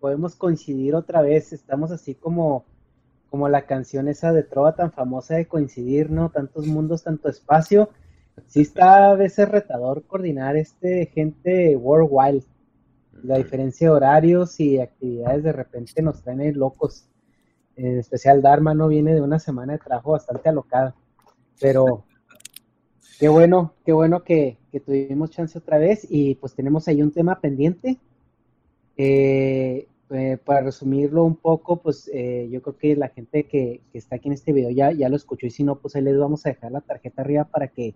podemos coincidir otra vez. Estamos así como, como la canción esa de Trova tan famosa de coincidir, ¿no? Tantos mundos, tanto espacio. Sí está a veces retador coordinar este gente worldwide. La diferencia de horarios y actividades de repente nos traen locos. En especial Dharma no viene de una semana de trabajo bastante alocada. Pero qué bueno, qué bueno que, que tuvimos chance otra vez y pues tenemos ahí un tema pendiente. Eh, eh, para resumirlo un poco, pues eh, yo creo que la gente que, está aquí en este video ya, ya lo escuchó y si no, pues ahí les vamos a dejar la tarjeta arriba para que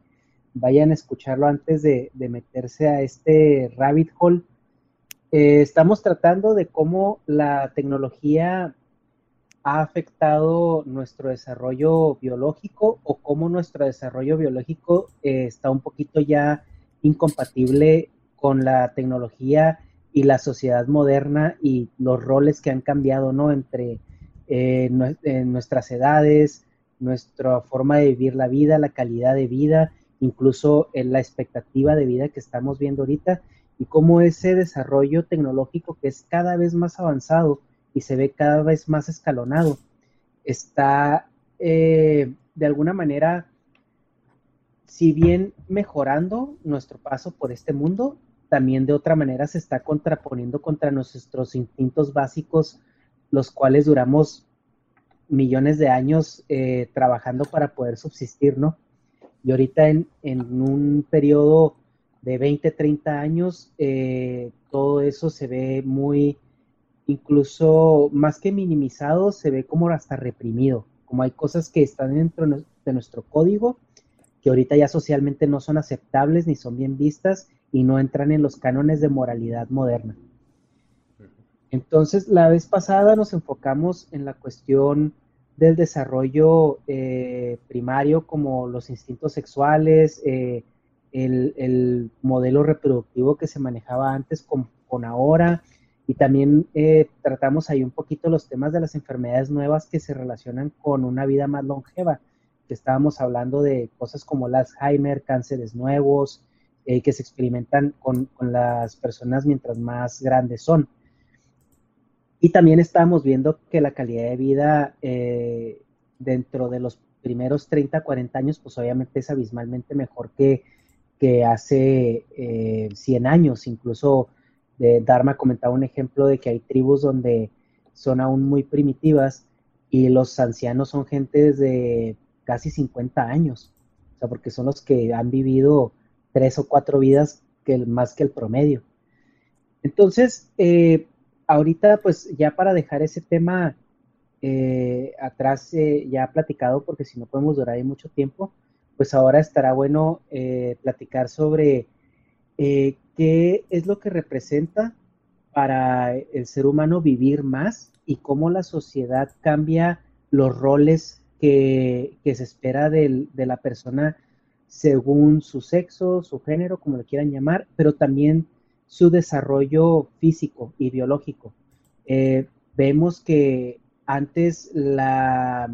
vayan a escucharlo antes de, meterse a este rabbit hole. Estamos tratando de cómo la tecnología ha afectado nuestro desarrollo biológico o cómo nuestro desarrollo biológico está un poquito ya incompatible con la tecnología y la sociedad moderna y los roles que han cambiado, ¿no? Entre eh, nuestras edades, nuestra forma de vivir la vida, la calidad de vida, incluso en la expectativa de vida que estamos viendo ahorita y cómo ese desarrollo tecnológico que es cada vez más avanzado y se ve cada vez más escalonado, está eh, de alguna manera, si bien mejorando nuestro paso por este mundo, también de otra manera se está contraponiendo contra nuestros instintos básicos, los cuales duramos millones de años eh, trabajando para poder subsistir, ¿no? Y ahorita en, un periodo de 20, 30 años, eh, todo eso se ve muy, incluso más que minimizado, se ve como hasta reprimido, como hay cosas que están dentro de nuestro código que ahorita ya socialmente no son aceptables ni son bien vistas y no entran en los cánones de moralidad moderna. Entonces, la vez pasada nos enfocamos en la cuestión del desarrollo eh, primario como los instintos sexuales, eh, el, modelo reproductivo que se manejaba antes con, ahora, y también eh, tratamos ahí un poquito los temas de las enfermedades nuevas que se relacionan con una vida más longeva, que estábamos hablando de cosas como el Alzheimer, cánceres nuevos, eh, que se experimentan con, las personas mientras más grandes son. Y también estamos viendo que la calidad de vida eh, dentro de los primeros 30, 40 años, pues obviamente es abismalmente mejor que, que hace 100 eh, años. Incluso de Dharma comentaba un ejemplo de que hay tribus donde son aún muy primitivas y los ancianos son gente de casi 50 años. O sea, porque son los que han vivido tres o cuatro vidas que más que el promedio. Entonces, eh, ahorita pues ya para dejar ese tema eh, atrás eh, ya platicado, porque si no podemos durar ahí mucho tiempo, pues ahora estará bueno platicar sobre qué es lo que representa para el ser humano vivir más y cómo la sociedad cambia los roles que, se espera de la persona según su sexo, su género, como lo quieran llamar, pero también su desarrollo físico y biológico. Eh, vemos que antes la,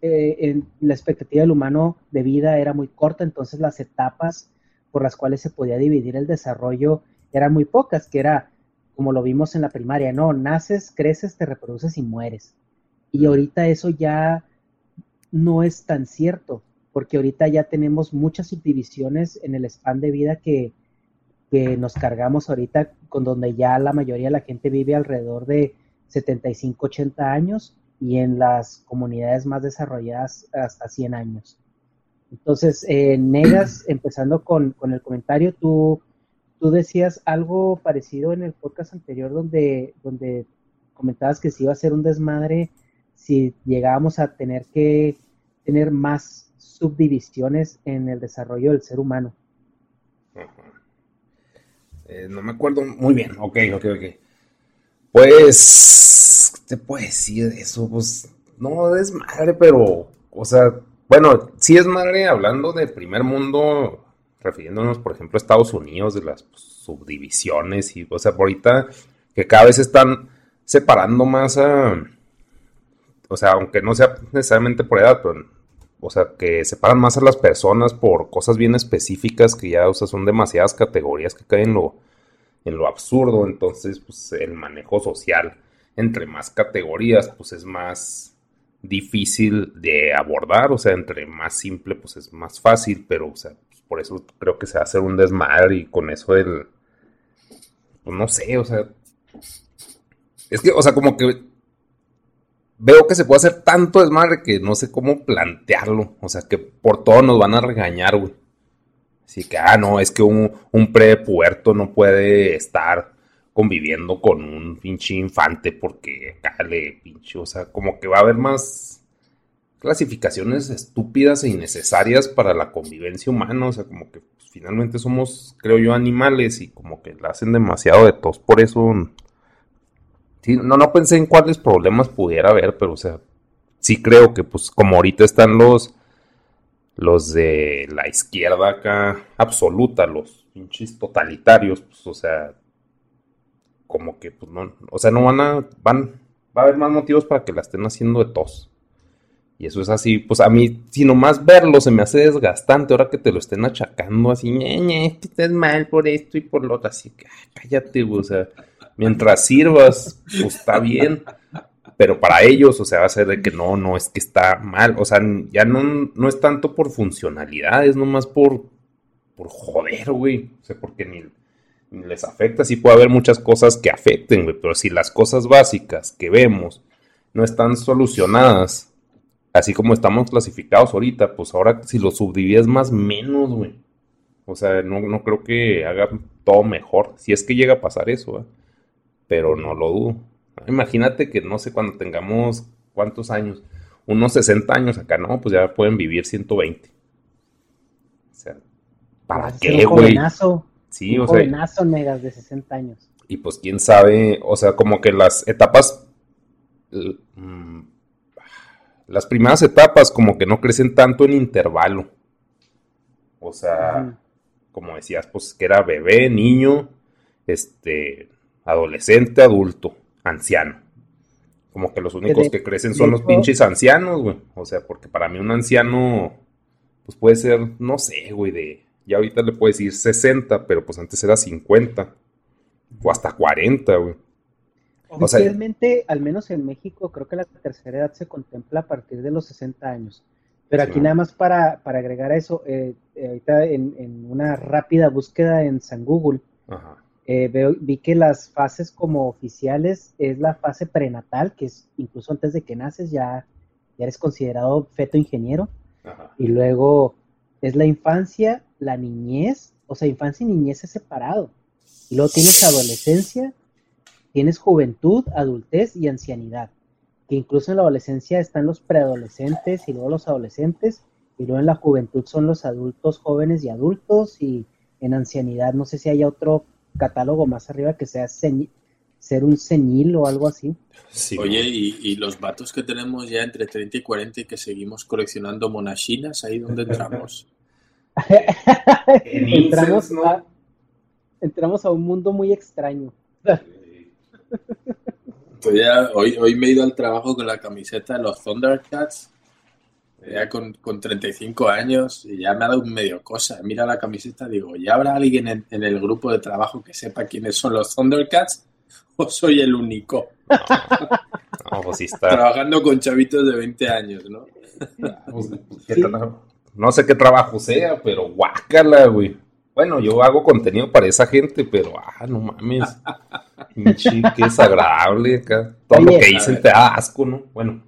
eh, la expectativa del humano de vida era muy corta, entonces las etapas por las cuales se podía dividir el desarrollo eran muy pocas, que era como lo vimos en la primaria, no, naces, creces, te reproduces y mueres. Y ahorita eso ya no es tan cierto, porque ahorita ya tenemos muchas subdivisiones en el span de vida que, que nos cargamos ahorita, con donde ya la mayoría de la gente vive alrededor de 75, 80 años y en las comunidades más desarrolladas hasta 100 años. Entonces, eh, Negas, empezando con, con, el comentario, tú, tú decías algo parecido en el podcast anterior donde, donde comentabas que si iba a ser un desmadre si llegábamos a tener que tener más subdivisiones en el desarrollo del ser humano. Eh, no me acuerdo muy bien. Ok, ok, ok. Pues, ¿qué te puedo decir de eso? Pues, no es madre, pero, o sea, bueno, sí es madre hablando de primer mundo, refiriéndonos, por ejemplo, a Estados Unidos, de las subdivisiones y, o sea, por ahorita que cada vez están separando más a, o sea, aunque no sea necesariamente por edad, pero, o sea, que separan más a las personas por cosas bien específicas que ya, o son demasiadas categorías que caen en lo, en lo absurdo, entonces, pues, el manejo social entre más categorías, pues, es más difícil de abordar, o sea, entre más simple, pues es más fácil, pero, o sea, pues, por eso creo que se va a hacer un desmadre y con eso el, pues no sé, o sea, es que, o sea, como que veo que se puede hacer tanto desmadre que no sé cómo plantearlo, o sea, que por todo nos van a regañar, güey. Así que, ah, no, es que un, un prepuerto no puede estar conviviendo con un pinche infante porque acá le pinche, o sea, como que va a haber más clasificaciones estúpidas e innecesarias para la convivencia humana, o sea, como que pues, finalmente somos, creo yo, animales y como que la hacen demasiado de tos, por eso, no, no pensé en cuáles problemas pudiera haber, pero o sea, sí creo que pues como ahorita están los, los de la izquierda acá absoluta, los pinches totalitarios, pues o sea, como que, pues no, o sea, no van a, van, va a haber más motivos para que la estén haciendo de tos. Y eso es así, pues a mí, si nomás verlo se me hace desgastante ahora que te lo estén achacando así, ñe, que estás mal por esto y por lo otro, así que cállate, o sea, mientras sirvas, pues está bien. Pero para ellos, o sea, va a ser de que no, no es que está mal, o sea, ya no, no es tanto por funcionalidad, es nomás por, por joder, güey, o sea, porque ni, les afecta, sí puede haber muchas cosas que afecten, güey, pero si las cosas básicas que vemos no están solucionadas, así como estamos clasificados ahorita, pues ahora si lo subdivides más menos, güey. O sea, no, creo que haga todo mejor, si es que llega a pasar eso, ¿eh? Pero no lo dudo. Imagínate que no sé cuando tengamos cuántos años, unos 60 años acá, no, pues ya pueden vivir 120. O sea, ¿para qué, güey? Sí, o sea. negas de 60 años. Y pues quién sabe, o sea, como que las etapas. Mm, las primeras etapas, como que no crecen tanto en intervalo. O sea, como decías, pues que era bebé, niño, este, adolescente, adulto, anciano. Como que los únicos que crecen son los pinches ancianos, güey. O sea, porque para mí un anciano, pues puede ser, no sé, güey, de y ahorita le puedes decir 60, pero pues antes era 50 o hasta 40, güey. Oficialmente, al menos en México, creo que la tercera edad se contempla a partir de los 60 años. Pero aquí nada más para, para agregar a eso, eh, eh, ahorita en, una rápida búsqueda en San Google, eh, veo, vi que las fases como oficiales es la fase prenatal, que es incluso antes de que naces ya, ya eres considerado feto ingeniero. Y luego es la infancia, la niñez, o sea, infancia y niñez es separado. Y luego tienes adolescencia, tienes juventud, adultez y ancianidad. Que incluso en la adolescencia están los preadolescentes y luego los adolescentes, y luego en la juventud son los adultos jóvenes y adultos, y en ancianidad no sé si haya otro catálogo más arriba que sea ser un senil o algo así. Oye, ¿y, ¿y, los vatos que tenemos ya entre 30 y 40 y que seguimos coleccionando monachinas, ahí donde entramos? entramos, a, entramos a un mundo muy extraño. Pues ya, hoy, hoy me he ido al trabajo con la camiseta de los Thundercats, ya con, con 35 años, y ya me ha dado un medio cosa. Mira la camiseta, digo, ¿ya habrá alguien en, el grupo de trabajo que sepa quiénes son los Thundercats? ¿O soy el único? Pues Trabajando con chavitos de 20 años, ¿no? Pues, no sé qué trabajo sea, pero guácala, güey. Bueno, yo hago contenido para esa gente, pero, ah, no mames. qué desagradable acá. Todo lo que dicen te da asco, ¿no? Bueno.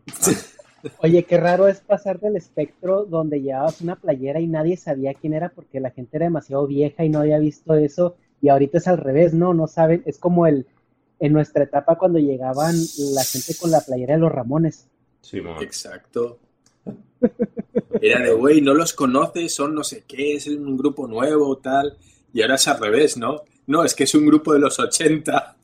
Oye, qué raro es pasar del espectro donde llevabas una playera y nadie sabía quién era porque la gente era demasiado vieja y no había visto eso. Y ahorita es al revés, ¿no? No saben. Es como el en nuestra etapa cuando llegaban la gente con la playera de los Ramones. Sí, Exacto. Era de, güey, no los conoces, son no sé qué, es un grupo nuevo, tal. Y ahora es al revés, ¿no? No, es que es un grupo de los 80.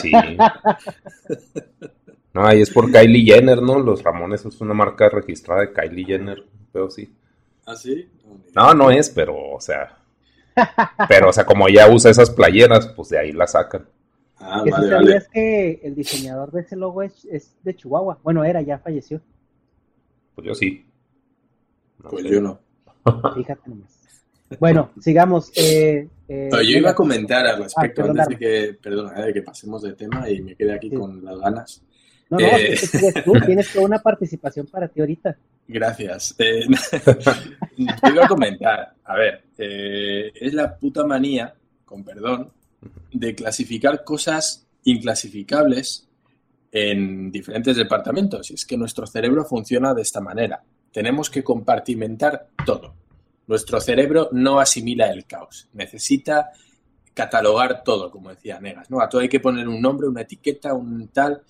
Sí. No, ahí es por Kylie Jenner, ¿no? Los Ramones es una marca registrada de Kylie Jenner, pero sí. ¿Ah, sí? No, no es, pero, o sea. Pero, o sea, como ella usa esas playeras, pues de ahí la sacan. Ah, que vale, sabías que el diseñador de ese logo es, de Chihuahua. Bueno, era, ya falleció. Pues yo sí. pues yo no. Fíjate nomás. Bueno, sigamos. Eh, eh, yo iba a comentar al respecto, ah, antes de que, perdona, de que pasemos de tema y me quede aquí con las ganas. No, no, eh... tú, tienes toda una participación para ti ahorita. Gracias. Eh, yo iba a comentar, a ver, eh, es la puta manía, con perdón, de clasificar cosas inclasificables en diferentes departamentos. Y es que nuestro cerebro funciona de esta manera. Tenemos que compartimentar todo. Nuestro cerebro no asimila el caos. Necesita catalogar todo, como decía Negas. ¿no? A todo hay que poner un nombre, una etiqueta, un tal.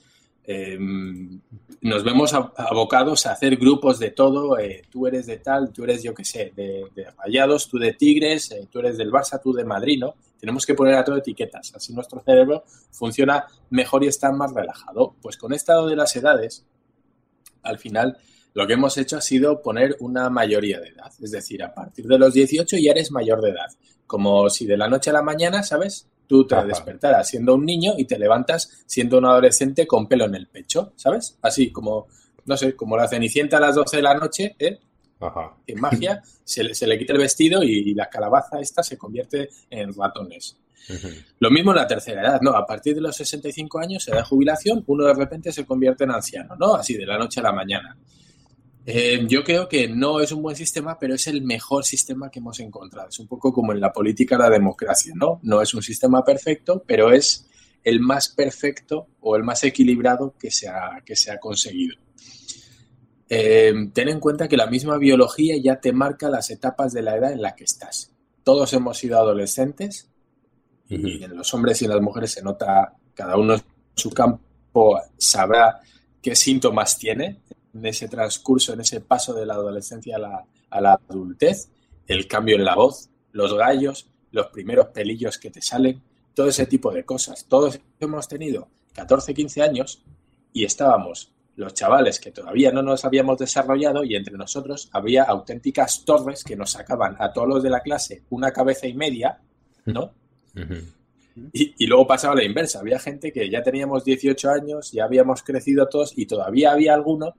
Em, nos vemos abocados a hacer grupos de todo. Eh, tú eres de tal, tú eres, yo qué sé, de, Rayados, tú de Tigres, eh, tú eres del Barça, tú de Madrid, ¿no? Tenemos que poner a todo etiquetas. Así nuestro cerebro funciona mejor y está más relajado. Pues con estado de las edades, al final lo que hemos hecho ha sido poner una mayoría de edad. Es decir, a partir de los 18 ya eres mayor de edad. Como si de la noche a la mañana, ¿sabes? Tú te despertaras siendo un niño y te levantas siendo un adolescente con pelo en el pecho, ¿sabes? Así como, no sé, como la cenicienta a las 12 de la noche, ¿eh? Ajá. En magia, se le, se le, quita el vestido y, la calabaza esta se convierte en ratones. Lo mismo en la tercera edad, ¿no? A partir de los 65 años, se da jubilación, uno de repente se convierte en anciano, ¿no? Así de la noche a la mañana. Eh, yo creo que no es un buen sistema, pero es el mejor sistema que hemos encontrado. Es un poco como en la política la democracia, ¿no? No es un sistema perfecto, pero es el más perfecto o el más equilibrado que se ha, que se ha conseguido. Eh, ten en cuenta que la misma biología ya te marca las etapas de la edad en la que estás. Todos hemos sido adolescentes y en los hombres y en las mujeres se nota, cada uno en su campo sabrá qué síntomas tiene en ese transcurso, en ese paso de la adolescencia a la, adultez, el cambio en la voz, los gallos, los primeros pelillos que te salen, todo ese tipo de cosas. Todos hemos tenido 14, 15 años y estábamos los chavales que todavía no nos habíamos desarrollado y entre nosotros había auténticas torres que nos sacaban a todos los de la clase una cabeza y media, ¿no? y, y, luego pasaba la inversa, había gente que ya teníamos 18 años, ya habíamos crecido todos y todavía había alguno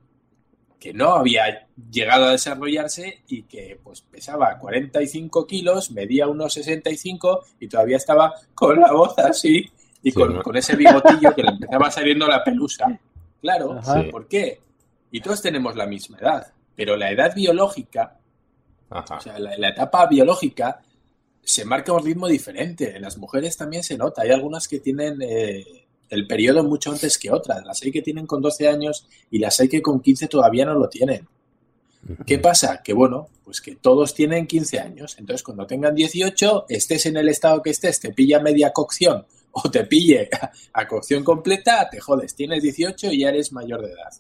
que no había llegado a desarrollarse y que pues pesaba 45 kilos, medía unos 65 y todavía estaba con la voz así y con, ese bigotillo que le empezaba saliendo la pelusa. Claro, ¿por qué? Y todos tenemos la misma edad, pero la edad biológica, o sea, la, etapa biológica se marca un ritmo diferente. En las mujeres también se nota. Hay algunas que tienen eh, el periodo mucho antes que otras. Las hay que tienen con 12 años y las hay que con 15 todavía no lo tienen. ¿Qué pasa? Que bueno, pues que todos tienen 15 años. Entonces, cuando tengan 18, estés en el estado que estés, te pilla media cocción o te pille a, cocción completa, te jodes. Tienes 18 y ya eres mayor de edad.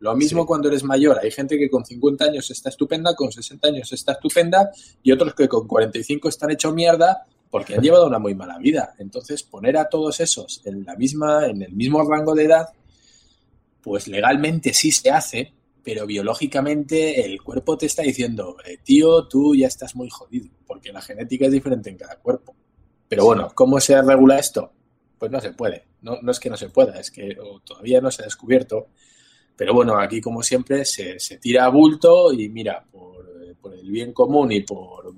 Lo mismo cuando eres mayor. Hay gente que con 50 años está estupenda, con 60 años está estupenda y otros que con 45 están hecho mierda porque han llevado una muy mala vida. Entonces, poner a todos esos en la misma, en el mismo rango de edad, pues legalmente sí se hace, pero biológicamente el cuerpo te está diciendo, eh, tío, tú ya estás muy jodido, porque la genética es diferente en cada cuerpo. Pero bueno, ¿cómo se regula esto? Pues no se puede. No, no es que no se pueda, es que todavía no se ha descubierto. Pero bueno, aquí como siempre se, tira a bulto y mira, por, por el bien común y por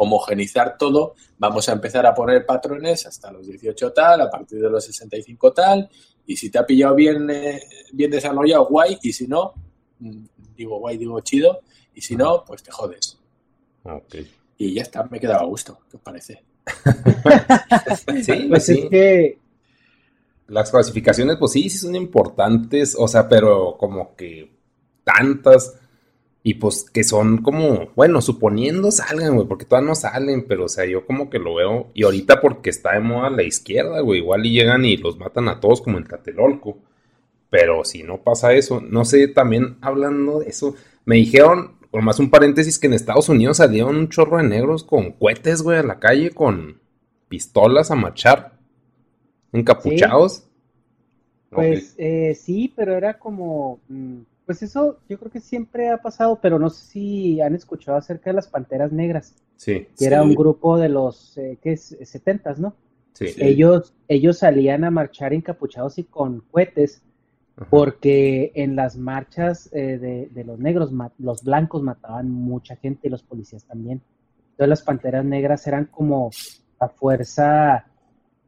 homogenizar todo, vamos a empezar a poner patrones hasta los 18 tal, a partir de los 65 tal, y si te ha pillado bien, eh, bien desarrollado, guay, y si no, mm, digo guay, digo chido, y si no, pues te jodes. Y ya está, me he quedado a gusto, ¿qué os parece? sí, pues sí. es que las clasificaciones, pues sí, sí son importantes, o sea, pero como que tantas y pues que son como, bueno, suponiendo salgan, güey, porque todavía no salen, pero o sea, yo como que lo veo. Y ahorita porque está de moda la izquierda, güey, igual y llegan y los matan a todos como en Tlatelolco. Pero si no pasa eso, no sé, también hablando de eso, me dijeron, por más un paréntesis, que en Estados Unidos salieron un chorro de negros con cohetes, güey, a la calle, con pistolas a marchar, encapuchados. Pues eh, sí, pero era como... Mm, pues eso yo creo que siempre ha pasado, pero no sé si han escuchado acerca de las Panteras Negras. Sí. Que era un grupo de los, eh, ¿qué es? 70 ¿no? Sí. Ellos, ellos salían a marchar encapuchados y con cohetes porque en las marchas eh, de, los negros, los blancos mataban mucha gente y los policías también. Entonces las Panteras Negras eran como la fuerza,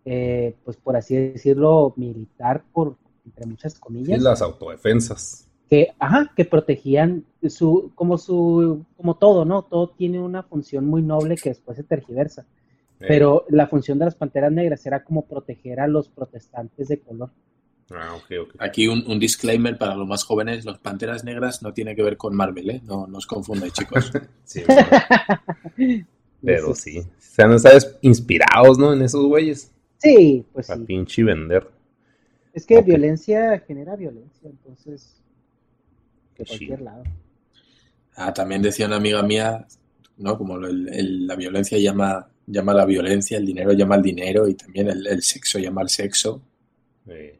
eh, pues por así decirlo, militar, por entre muchas comillas. Y las autodefensas que, ajá, que protegían su, como su, como todo, ¿no? Todo tiene una función muy noble que después se tergiversa. Pero la función de las panteras negras era como proteger a los protestantes de color. Ah, okay, okay. Aquí un, disclaimer para los más jóvenes, los Panteras Negras no tiene que ver con Marvel, ¿eh? No, no os confundáis, chicos. sí, Pero sí, se han estado inspirados, ¿no? En esos güeyes. Sí, pues Para pinche vender. Es que violencia genera violencia, entonces cualquier lado. Ah, también decía una amiga mía, ¿no? Como la violencia llama, llama la violencia, el dinero llama al dinero y también el, sexo llama al sexo. Eh,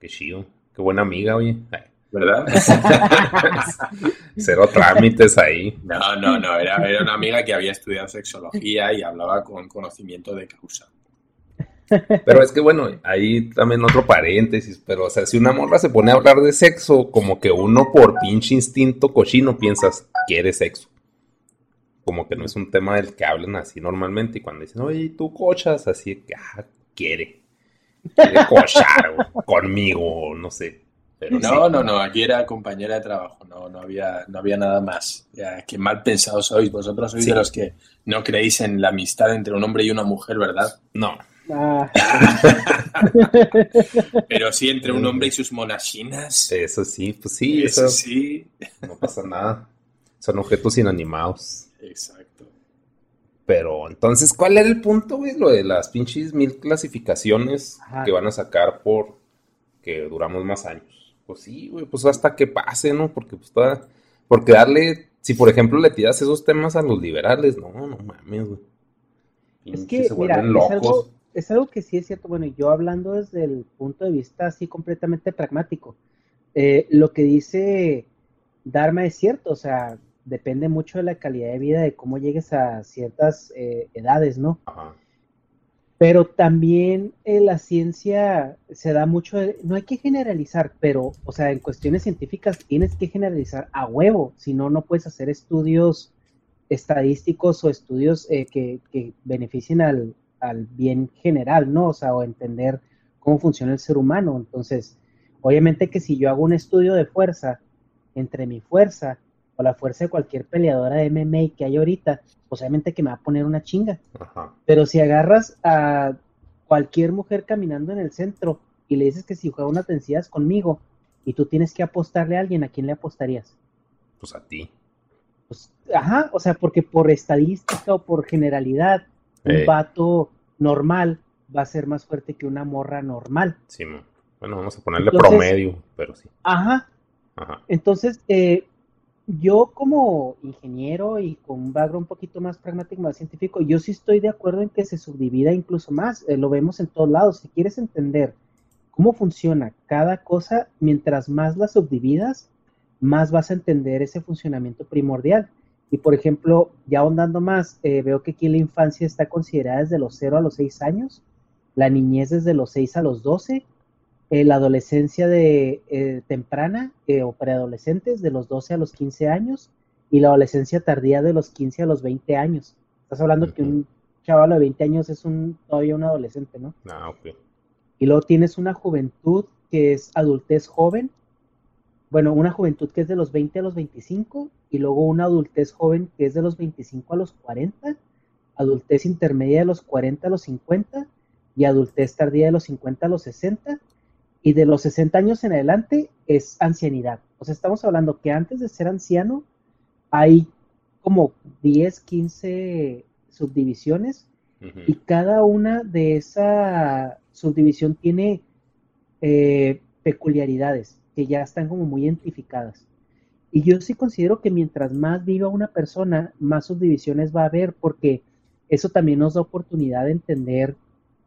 qué chido, qué buena amiga, oye. ¿Verdad? Cero trámites ahí. No, no, no, era, era una amiga que había estudiado sexología y hablaba con conocimiento de causa. Pero es que bueno, ahí también otro paréntesis, pero o sea, si una morra se pone a hablar de sexo, como que uno por pinche instinto cochino piensas, quiere sexo. Como que no es un tema del que hablan así normalmente. Y cuando dicen, oye, tú cochas, así que, ah, quiere. Quiere cochar conmigo, no sé. Pero no, no, no, aquí era compañera de trabajo, no, no había, no había nada más. Ya, qué mal pensados sois, vosotros sois de los que no creéis en la amistad entre un hombre y una mujer, ¿verdad? No, Ah. Pero sí, entre un hombre y sus monachinas. Eso sí, pues sí, eso, sí. No pasa nada. Son objetos inanimados. Exacto. Pero entonces, ¿cuál era el punto, güey? Lo de las pinches mil clasificaciones que van a sacar por que duramos más años. Pues sí, güey, pues hasta que pase, ¿no? Porque pues toda... Porque darle, si por ejemplo le tiras esos temas a los liberales, no, no mames, güey. Es que, mira, es algo, es algo que sí es cierto, bueno, yo hablando desde el punto de vista así completamente pragmático, eh, lo que dice Dharma es cierto, o sea, depende mucho de la calidad de vida, de cómo llegues a ciertas eh, edades, ¿no? Pero también eh, la ciencia se da mucho, no hay que generalizar, pero, o sea, en cuestiones científicas tienes que generalizar a huevo, si no, no puedes hacer estudios estadísticos o estudios que, que beneficien al, al bien general, ¿no? O sea, o entender cómo funciona el ser humano. Entonces, obviamente que si yo hago un estudio de fuerza entre mi fuerza o la fuerza de cualquier peleadora de MMA que hay ahorita, pues obviamente que me va a poner una chinga. Pero si agarras a cualquier mujer caminando en el centro y le dices que si juega unas vencidas conmigo y tú tienes que apostarle a alguien, ¿a quién le apostarías? Pues a ti. Pues, ajá, o sea, porque por estadística o por generalidad, un vato normal va a ser más fuerte que una morra normal. Sí, bueno, vamos a ponerle promedio, pero sí. Ajá. Ajá. Entonces, eh, yo como ingeniero y con un background un poquito más pragmático, más científico, yo sí estoy de acuerdo en que se subdivida incluso más. Eh, lo vemos en todos lados. Si quieres entender cómo funciona cada cosa, mientras más la subdividas, más vas a entender ese funcionamiento primordial. Y por ejemplo, ya ahondando más, eh, veo que aquí la infancia está considerada desde los 0 a los 6 años, la niñez desde los 6 a los 12, eh, la adolescencia de eh, temprana o preadolescentes de los 12 a los 15 años y la adolescencia tardía de los 15 a los 20 años. Estás hablando que un chaval de 20 años es un, todavía un adolescente, ¿no? Ah, ok. Y luego tienes una juventud que es adultez joven, bueno, una juventud que es de los 20 a los 25 y luego una adultez joven que es de los 25 a los 40, adultez intermedia de los 40 a los 50 y adultez tardía de los 50 a los 60 y de los 60 años en adelante es ancianidad. O sea, estamos hablando que antes de ser anciano hay como 10, 15 subdivisiones y cada una de esa subdivisión tiene eh, peculiaridades que ya están como muy identificadas. Y yo sí considero que mientras más viva una persona, más subdivisiones va a haber, porque eso también nos da oportunidad de entender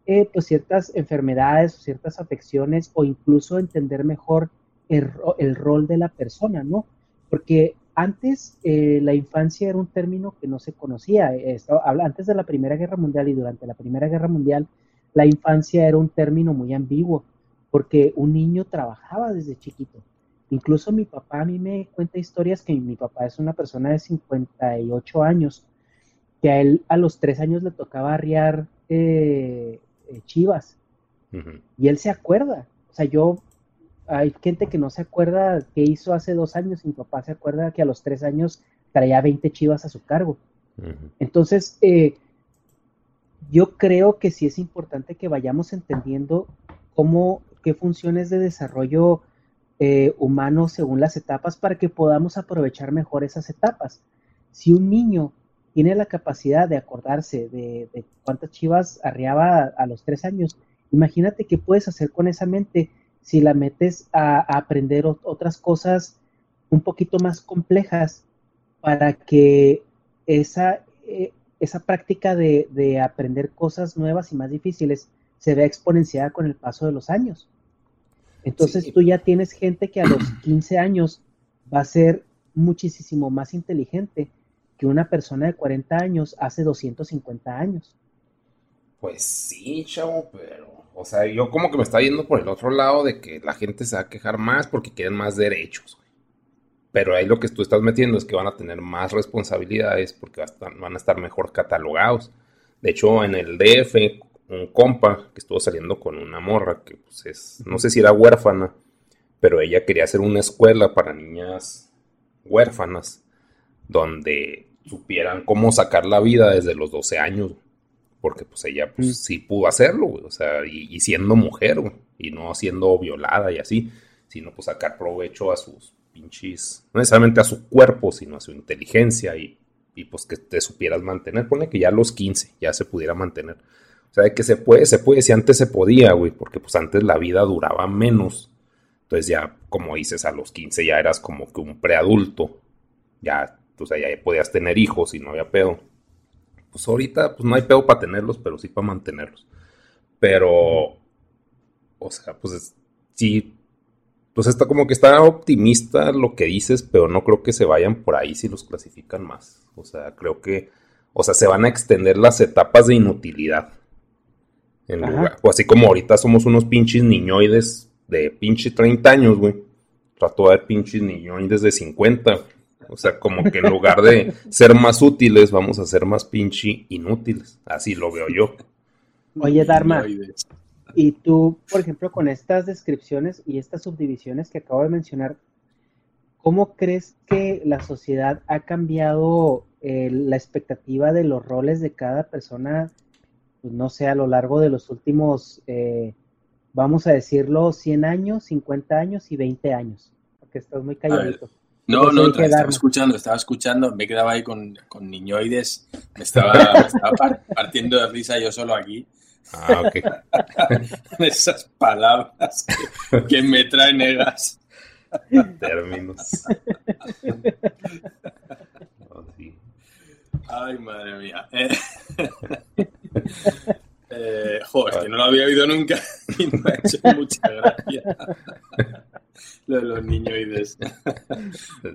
eh, pues ciertas enfermedades o ciertas afecciones o incluso entender mejor el, el rol de la persona, ¿no? Porque antes eh, la infancia era un término que no se conocía. antes de la Primera Guerra Mundial y durante la Primera Guerra Mundial, la infancia era un término muy ambiguo porque un niño trabajaba desde chiquito. Incluso mi papá a mí me cuenta historias que mi papá es una persona de 58 años, que a él a los tres años le tocaba arriar eh, eh, chivas. Y él se acuerda. O sea, yo, hay gente que no se acuerda qué hizo hace dos años. Mi papá se acuerda que a los tres años traía 20 chivas a su cargo. Entonces, eh, yo creo que sí es importante que vayamos entendiendo cómo qué funciones de desarrollo eh, humano según las etapas para que podamos aprovechar mejor esas etapas. Si un niño tiene la capacidad de acordarse de, cuántas chivas arriaba a, los tres años, imagínate qué puedes hacer con esa mente si la metes a, aprender otras cosas un poquito más complejas para que esa, eh, esa práctica de, de, aprender cosas nuevas y más difíciles se vea exponenciada con el paso de los años. Entonces tú ya tienes gente que a los 15 años va a ser muchísimo más inteligente que una persona de 40 años hace 250 años. Pues sí, chavo, pero, o sea, yo como que me está yendo por el otro lado de que la gente se va a quejar más porque quieren más derechos. Pero ahí lo que tú estás metiendo es que van a tener más responsabilidades porque van a estar mejor catalogados. De hecho, en el DF, un compa que estuvo saliendo con una morra que pues es, no sé si era huérfana, pero ella quería hacer una escuela para niñas huérfanas donde supieran cómo sacar la vida desde los 12 años, porque pues ella pues mm. sí pudo hacerlo, o sea, y, siendo mujer, y no siendo violada y así, sino pues sacar provecho a sus pinches, no necesariamente a su cuerpo, sino a su inteligencia y, y pues que te supieras mantener, pone que ya a los 15 ya se pudiera mantener o sea, que se puede, se puede, si antes se podía, güey, porque pues antes la vida duraba menos. Entonces ya, como dices, a los 15 ya eras como que un preadulto. Ya, o sea, ya podías tener hijos y no había pedo. Pues ahorita, pues no hay pedo para tenerlos, pero sí para mantenerlos. Pero, o sea, pues sí, pues está como que está optimista lo que dices, pero no creo que se vayan por ahí si los clasifican más. O sea, creo que, o sea, se van a extender las etapas de inutilidad o así como ahorita somos unos pinches niñoides de pinche 30 años, güey. Trato de ver pinches niñoides de 50. O sea, como que en lugar de ser más útiles, vamos a ser más pinche inútiles. Así lo veo yo. Oye, Dharma. Y tú, por ejemplo, con estas descripciones y estas subdivisiones que acabo de mencionar, ¿cómo crees que la sociedad ha cambiado eh, la expectativa de los roles de cada persona pues, no sé, a lo largo de los últimos, eh, vamos a decirlo, 100 años, 50 años y 20 años, porque estás muy calladito. No, no, estaba escuchando, estaba escuchando, me quedaba ahí con, con niñoides, me estaba, partiendo de risa yo solo aquí. Ah, ok. Esas palabras que, me traen egas. Términos. Ay, madre mía. Eh, eh, joder, que no lo había oído nunca y me ha hecho mucha gracia. lo de los niñoides.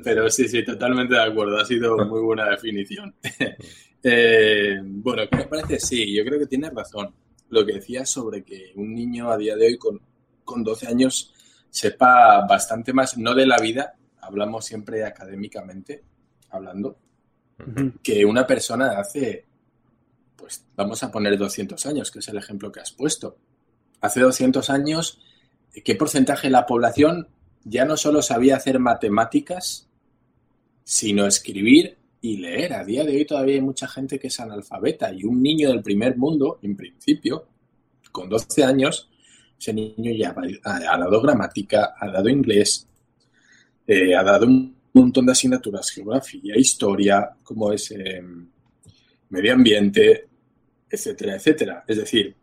Pero sí, sí, totalmente de acuerdo. Ha sido muy buena definición. Eh, bueno, ¿qué me parece? Sí, yo creo que tienes razón. Lo que decías sobre que un niño a día de hoy con, con 12 años sepa bastante más, no de la vida, hablamos siempre académicamente, hablando, que una persona hace, pues vamos a poner 200 años, que es el ejemplo que has puesto. Hace 200 años, ¿qué porcentaje de la población ya no solo sabía hacer matemáticas, sino escribir y leer? A día de hoy todavía hay mucha gente que es analfabeta y un niño del primer mundo, en principio, con 12 años, ese niño ya ha dado gramática, ha dado inglés, eh, ha dado un montón de asignaturas, geografía, historia, como es em, medio ambiente, etcétera, etcétera. Es decir,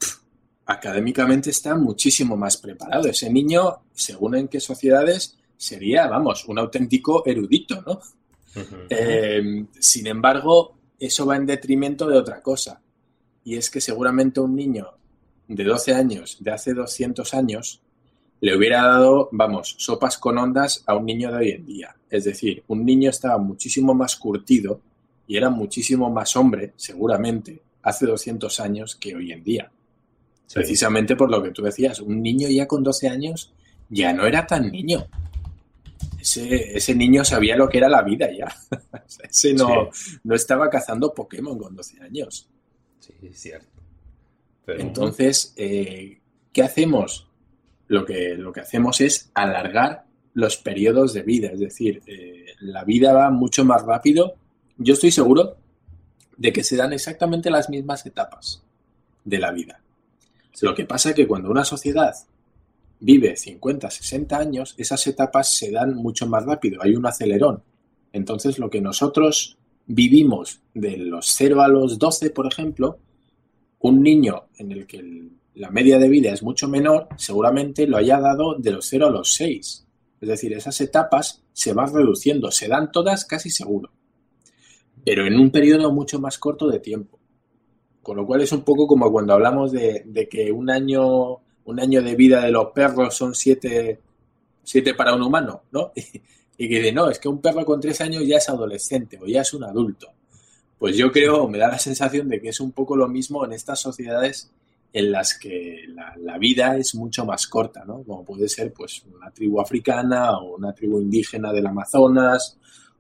académicamente está muchísimo más preparado. Ese niño, según en qué sociedades, sería, vamos, un auténtico erudito, ¿no? Em, sin embargo, eso va en detrimento de otra cosa. Y es que seguramente un niño de 12 años, de hace 200 años, le hubiera dado, vamos, sopas con ondas a un niño de hoy en día. Es decir, un niño estaba muchísimo más curtido y era muchísimo más hombre, seguramente, hace 200 años que hoy en día. Precisamente por lo que tú decías, un niño ya con 12 años ya no era tan niño. Ese, ese niño sabía lo que era la vida ya. ese no, no estaba cazando Pokémon con 12 años. Sí, es cierto. Entonces, eh, ¿qué hacemos? Lo que, lo que hacemos es alargar los periodos de vida, es decir, eh, la vida va mucho más rápido. Yo estoy seguro de que se dan exactamente las mismas etapas de la vida. Lo que pasa es que cuando una sociedad vive 50, 60 años, esas etapas se dan mucho más rápido, hay un acelerón. Entonces, lo que nosotros vivimos de los 0 a los 12, por ejemplo, un niño en el que la media de vida es mucho menor, seguramente lo haya dado de los 0 a los 6. Es decir, esas etapas se van reduciendo, se dan todas casi seguro, pero en un periodo mucho más corto de tiempo. Con lo cual es un poco como cuando hablamos de, que un año, un año de vida de los perros son siete, siete para un humano, ¿no? Y, que dice, no, es que un perro con tres años ya es adolescente o ya es un adulto. Pues yo creo, me da la sensación de que es un poco lo mismo en estas sociedades en las que la, vida es mucho más corta, ¿no? Como puede ser pues una tribu africana o una tribu indígena del Amazonas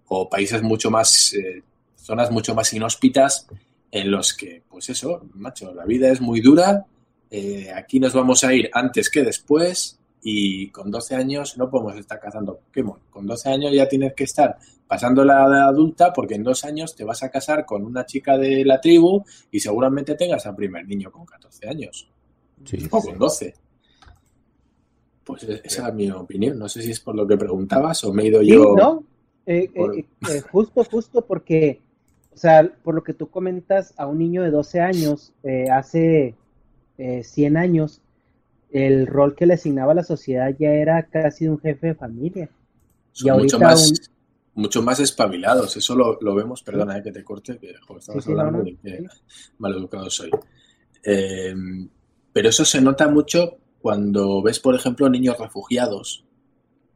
o países mucho más, eh, zonas mucho más inhóspitas en los que, pues eso, macho, la vida es muy dura, eh, aquí nos vamos a ir antes que después y con 12 años no podemos estar cazando Pokémon. Con 12 años ya tienes que estar pasando la edad adulta porque en dos años te vas a casar con una chica de la tribu y seguramente tengas al primer niño con 14 años. o con 12. Pues e-, esa es mi opinión. No sé si es por lo que preguntabas o me he ido yo. No, eh, eh, eh, justo, justo porque, o sea, por lo que tú comentas, a un niño de 12 años, hace 100 años, el rol que le asignaba la sociedad ya era casi un jefe de familia. y ahorita más, mucho más espabilados. Eso lo, vemos, perdona eh, que te corte, que estamos hablando de que maleducado soy. Em, pero eso se nota mucho cuando ves, por ejemplo, niños refugiados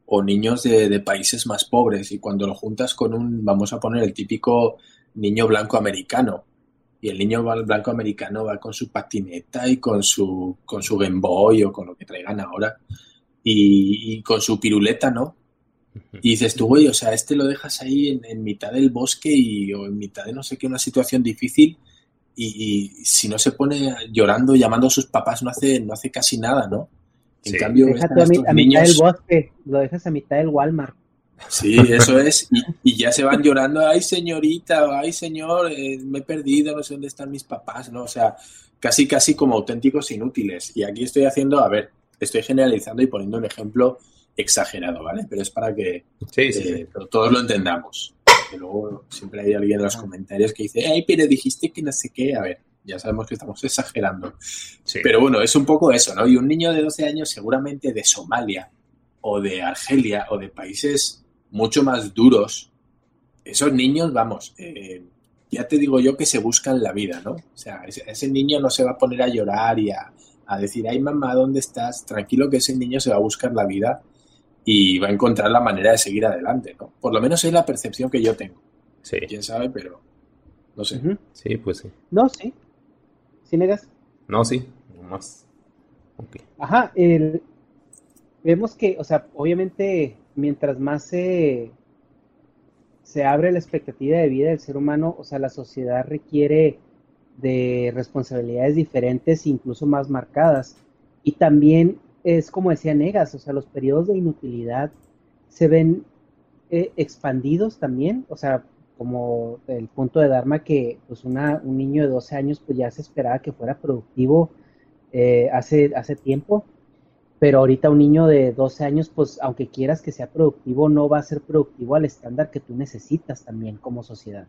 o niños de, países más pobres y cuando lo juntas con un, vamos a poner el típico niño blanco americano. Y el niño blanco americano va con su patineta y con su, con su Game Boy o con lo que traigan ahora y con su piruleta, ¿no? Y dices tú, güey, o sea, este lo dejas ahí en, mitad del bosque y, o en mitad de no sé qué, una situación difícil y, si no se pone llorando, llamando a sus papás, no hace, no hace casi nada, ¿no? En cambio, a, mitad del bosque, lo dejas a mitad del Walmart. Sí, eso es. Y, ya se van llorando, ay señorita, ay señor, eh, me he perdido, no sé dónde están mis papás, ¿no? O sea, casi, casi como auténticos inútiles. Y aquí estoy haciendo, a ver, estoy generalizando y poniendo un ejemplo exagerado, ¿vale? Pero es para que eh, todos lo entendamos. Que luego siempre hay alguien en los comentarios que dice, ay, pero dijiste que no sé qué. A ver, ya sabemos que estamos exagerando. Pero bueno, es un poco eso, ¿no? Y un niño de 12 años seguramente de Somalia o de Argelia o de países mucho más duros, esos niños, vamos, eh, ya te digo yo que se buscan la vida, ¿no? O sea, ese, niño no se va a poner a llorar y a, a decir, ay mamá, ¿dónde estás? Tranquilo que ese niño se va a buscar la vida y va a encontrar la manera de seguir adelante, ¿no? Por lo menos es la percepción que yo tengo. Sí. Quién sabe, pero no sé. Sí, pues sí. No, sí. ¿Sí negas? No, sí, nomás. Ok. Ajá, el- vemos que, o sea, obviamente, mientras más se, se abre la expectativa de vida del ser humano, o sea, la sociedad requiere de responsabilidades diferentes, incluso más marcadas. Y también es como decía Negas, o sea, los periodos de inutilidad se ven eh, expandidos también, o sea, como el punto de Dharma que pues una, un niño de 12 años pues ya se esperaba que fuera productivo eh, hace, hace tiempo, pero ahorita un niño de 12 años pues aunque quieras que sea productivo no va a ser productivo al estándar que tú necesitas también como sociedad,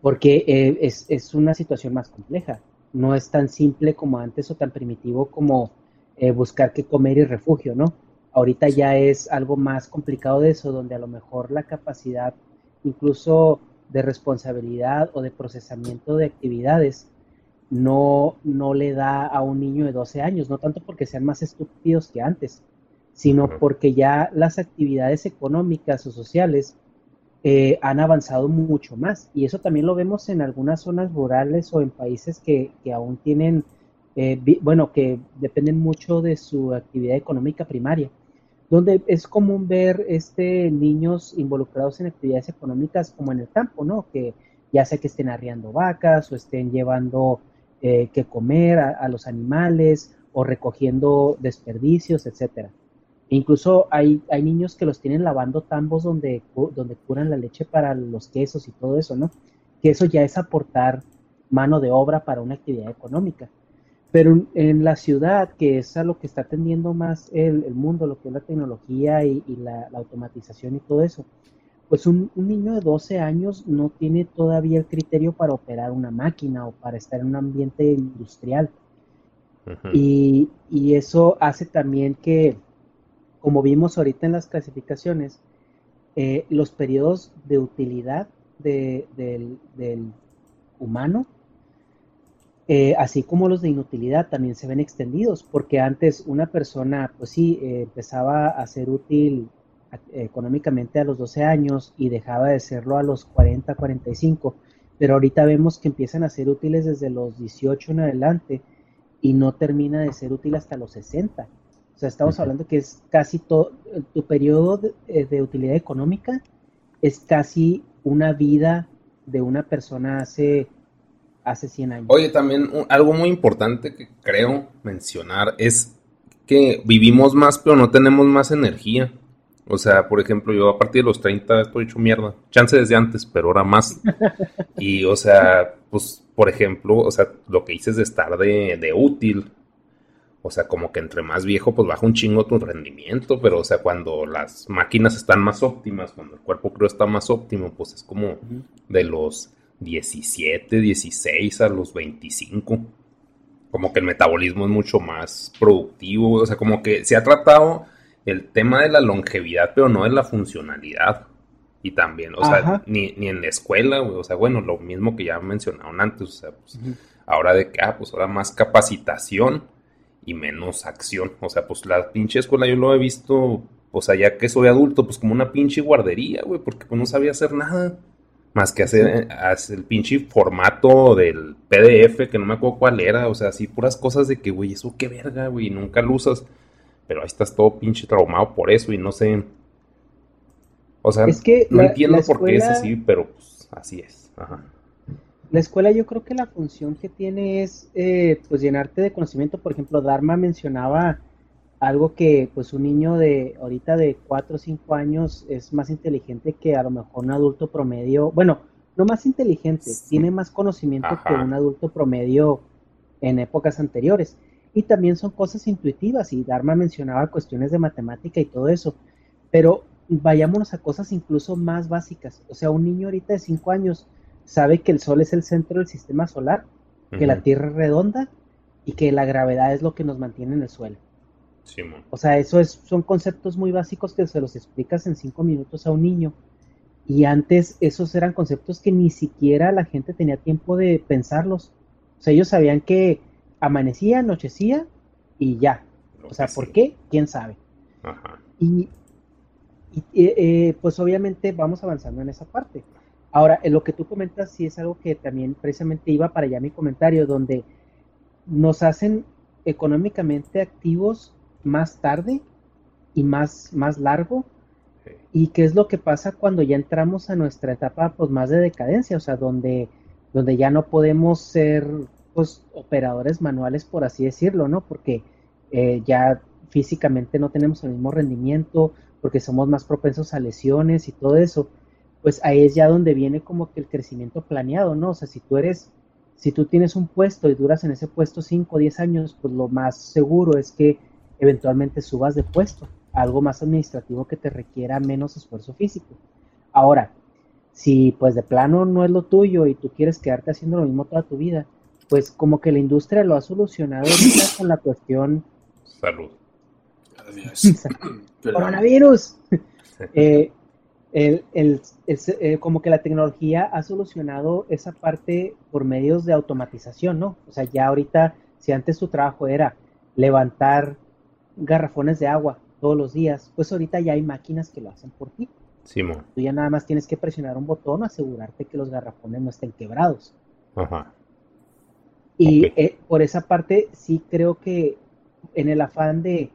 porque eh, es, es una situación más compleja, no es tan simple como antes o tan primitivo como eh, buscar qué comer y refugio, ¿no? Ahorita ya es algo más complicado de eso, donde a lo mejor la capacidad incluso de responsabilidad o de procesamiento de actividades no, no le da a un niño de 12 años, no tanto porque sean más estúpidos que antes, sino porque ya las actividades económicas o sociales eh, han avanzado mucho más. Y eso también lo vemos en algunas zonas rurales o en países que, que aún tienen, eh, vi- bueno, que dependen mucho de su actividad económica primaria, donde es común ver este, niños involucrados en actividades económicas como en el campo, ¿no? Que ya sea que estén arriando vacas o estén llevando eh, que comer a, los animales o recogiendo desperdicios, etcétera. Incluso hay, hay niños que los tienen lavando tambos donde, donde curan la leche para los quesos y todo eso, ¿no? Que eso ya es aportar mano de obra para una actividad económica. Pero en- la ciudad, que es a lo que está atendiendo más el, el mundo, lo que es la tecnología y, la automatización y todo eso, pues un, un niño de 12 años no tiene todavía el criterio para operar una máquina o para estar en un ambiente industrial. Y, y eso hace también que, como vimos ahorita en las clasificaciones, eh, los periodos de utilidad de- del, del humano, eh, así como los de inutilidad, también se ven extendidos, porque antes una persona, pues sí, eh, empezaba a ser útil económicamente a los 12 años y dejaba de serlo a los 40, 45, pero ahorita vemos que empiezan a ser útiles desde los 18 en adelante y no termina de ser útil hasta los 60. O sea, estamos hablando que es casi todo, tu periodo de, eh, de utilidad económica es casi una vida de una persona hace, hace 100 años. Oye, también un- algo muy importante que creo mencionar es que vivimos más, pero no tenemos más energía. O sea, por ejemplo, yo a partir de los 30 estoy hecho mierda. Chance desde antes, pero ahora más. Y, o sea, pues, por ejemplo, o sea, lo que dices de estar de, de útil. O sea, como que entre más viejo, pues baja un chingo tu rendimiento. Pero, o sea, cuando las máquinas están más óptimas, cuando el cuerpo creo está más óptimo, pues es como de los 17, 16 a los 25. Como que el metabolismo es mucho más productivo. O sea, como que se ha tratado el tema de la longevidad, pero no de la funcionalidad. Y también, o sea, ni, ni en la escuela, güey. O sea, bueno, lo mismo que ya mencionaron antes. O sea, pues, ahora de que, ah, pues ahora más capacitación y menos acción. O sea, pues la pinche escuela yo lo he visto, o sea, ya que soy adulto, pues como una pinche guardería, güey, porque pues no sabía hacer nada. Más que hacer, eh, hacer el pinche formato del PDF, que no me acuerdo cuál era, o sea, así puras cosas de que, güey, eso qué verga, güey, nunca lo usas. Pero ahí estás todo pinche traumado por eso y no sé. O sea, Es que no la- entiendo la por qué es así, pero pues así es. Ajá. La escuela yo creo que la función que tiene es eh, pues llenarte de conocimiento. Por ejemplo, Dharma mencionaba algo que pues un niño de ahorita de 4 o 5 años es más inteligente que a lo mejor un adulto promedio. Bueno, no más inteligente, Sí. tiene más conocimiento que un adulto promedio en épocas anteriores. Y también son cosas intuitivas y Dharma mencionaba cuestiones de matemática y todo eso. Pero vayámonos a cosas incluso más básicas. O sea, un niño ahorita de 5 años sabe que el Sol es el centro del sistema solar, que la. Tierra es redonda y que la gravedad es lo que nos mantiene en el suelo. Simón. O sea, eso es, son conceptos muy básicos que se los explicas en cinco minutos a un niño. Y antes esos eran conceptos que ni siquiera la gente tenía tiempo de pensarlos. O sea, ellos sabían que amanecía, anochecía y ya. O sea, ¿por qué? ¿Quién sabe? Ajá. Y, y eh, pues obviamente vamos avanzando en esa parte. Ahora, en lo que tú comentas sí es algo que también precisamente iba para allá mi comentario, donde nos hacen económicamente activos más tarde y más, más largo. ¿Y qué es lo que pasa cuando ya entramos a nuestra etapa pues, más de decadencia? O sea, donde, donde ya no podemos ser pues, operadores manuales, por así decirlo, ¿no? Porque eh, ya físicamente no tenemos el mismo rendimiento, porque somos más propensos a lesiones y todo eso, pues ahí es ya donde viene como que el crecimiento planeado, ¿no? O sea, si tú eres, si tú tienes un puesto y duras en ese puesto 5 o 10 años, pues lo más seguro es que eventualmente subas de puesto, algo más administrativo que te requiera menos esfuerzo físico. Ahora, si pues de plano no es lo tuyo y tú quieres quedarte haciendo lo mismo toda tu vida, pues como que la industria lo ha solucionado con la cuestión... Salud. Coronavirus. Eh, el, eh, como que la tecnología ha solucionado esa parte por medios de automatización, ¿no? O sea, ya ahorita, si antes tu trabajo era levantar garrafones de agua todos los días, pues ahorita ya hay máquinas que lo hacen por ti. Sí, Tú ya nada más tienes que presionar un botón, asegurarte que los garrafones no estén quebrados. Ajá. Y eh, por esa parte sí creo que en el afán de,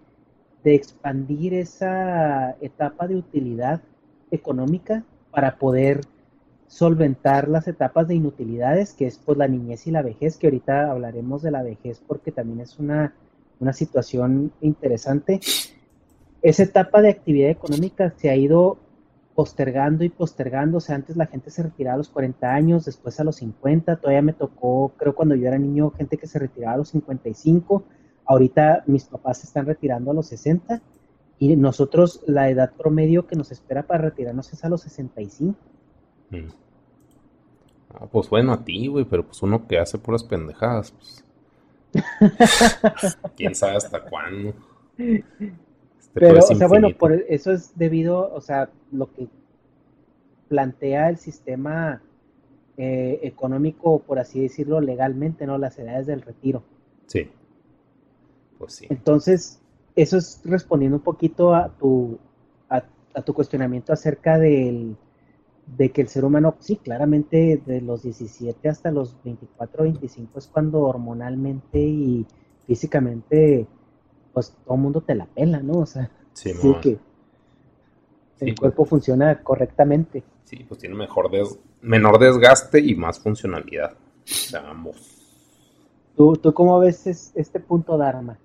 de expandir esa etapa de utilidad económica para poder solventar las etapas de inutilidades, que es pues la niñez y la vejez, que ahorita hablaremos de la vejez porque también es una, una situación interesante. Esa etapa de actividad económica se ha ido postergando y postergando, o sea, antes la gente se retiraba a los 40 años, después a los 50, todavía me tocó, creo cuando yo era niño, gente que se retiraba a los 55, ahorita mis papás se están retirando a los 60, y nosotros, la edad promedio que nos espera para retirarnos es a los 65. Mm. Ah, pues bueno, a ti, güey, pero pues uno que hace puras pendejadas, pues. ¿Quién sabe hasta cuándo? Pero, o sea, bueno, por eso es debido, o sea, lo que plantea el sistema eh, económico, por así decirlo, legalmente, ¿no? Las edades del retiro. Sí. Pues sí. Entonces, eso es respondiendo un poquito a tu, a, tu cuestionamiento acerca del, de que el ser humano, sí, claramente de los 17 hasta los 24, 25 es cuando hormonalmente y físicamente, pues todo el mundo te la pela, ¿no? O sea, sí, que el pues. cuerpo funciona correctamente. Sí, pues tiene mejor menor desgaste y más funcionalidad. Vamos. ¿Tú, ¿Tú cómo ves este punto, Dharma?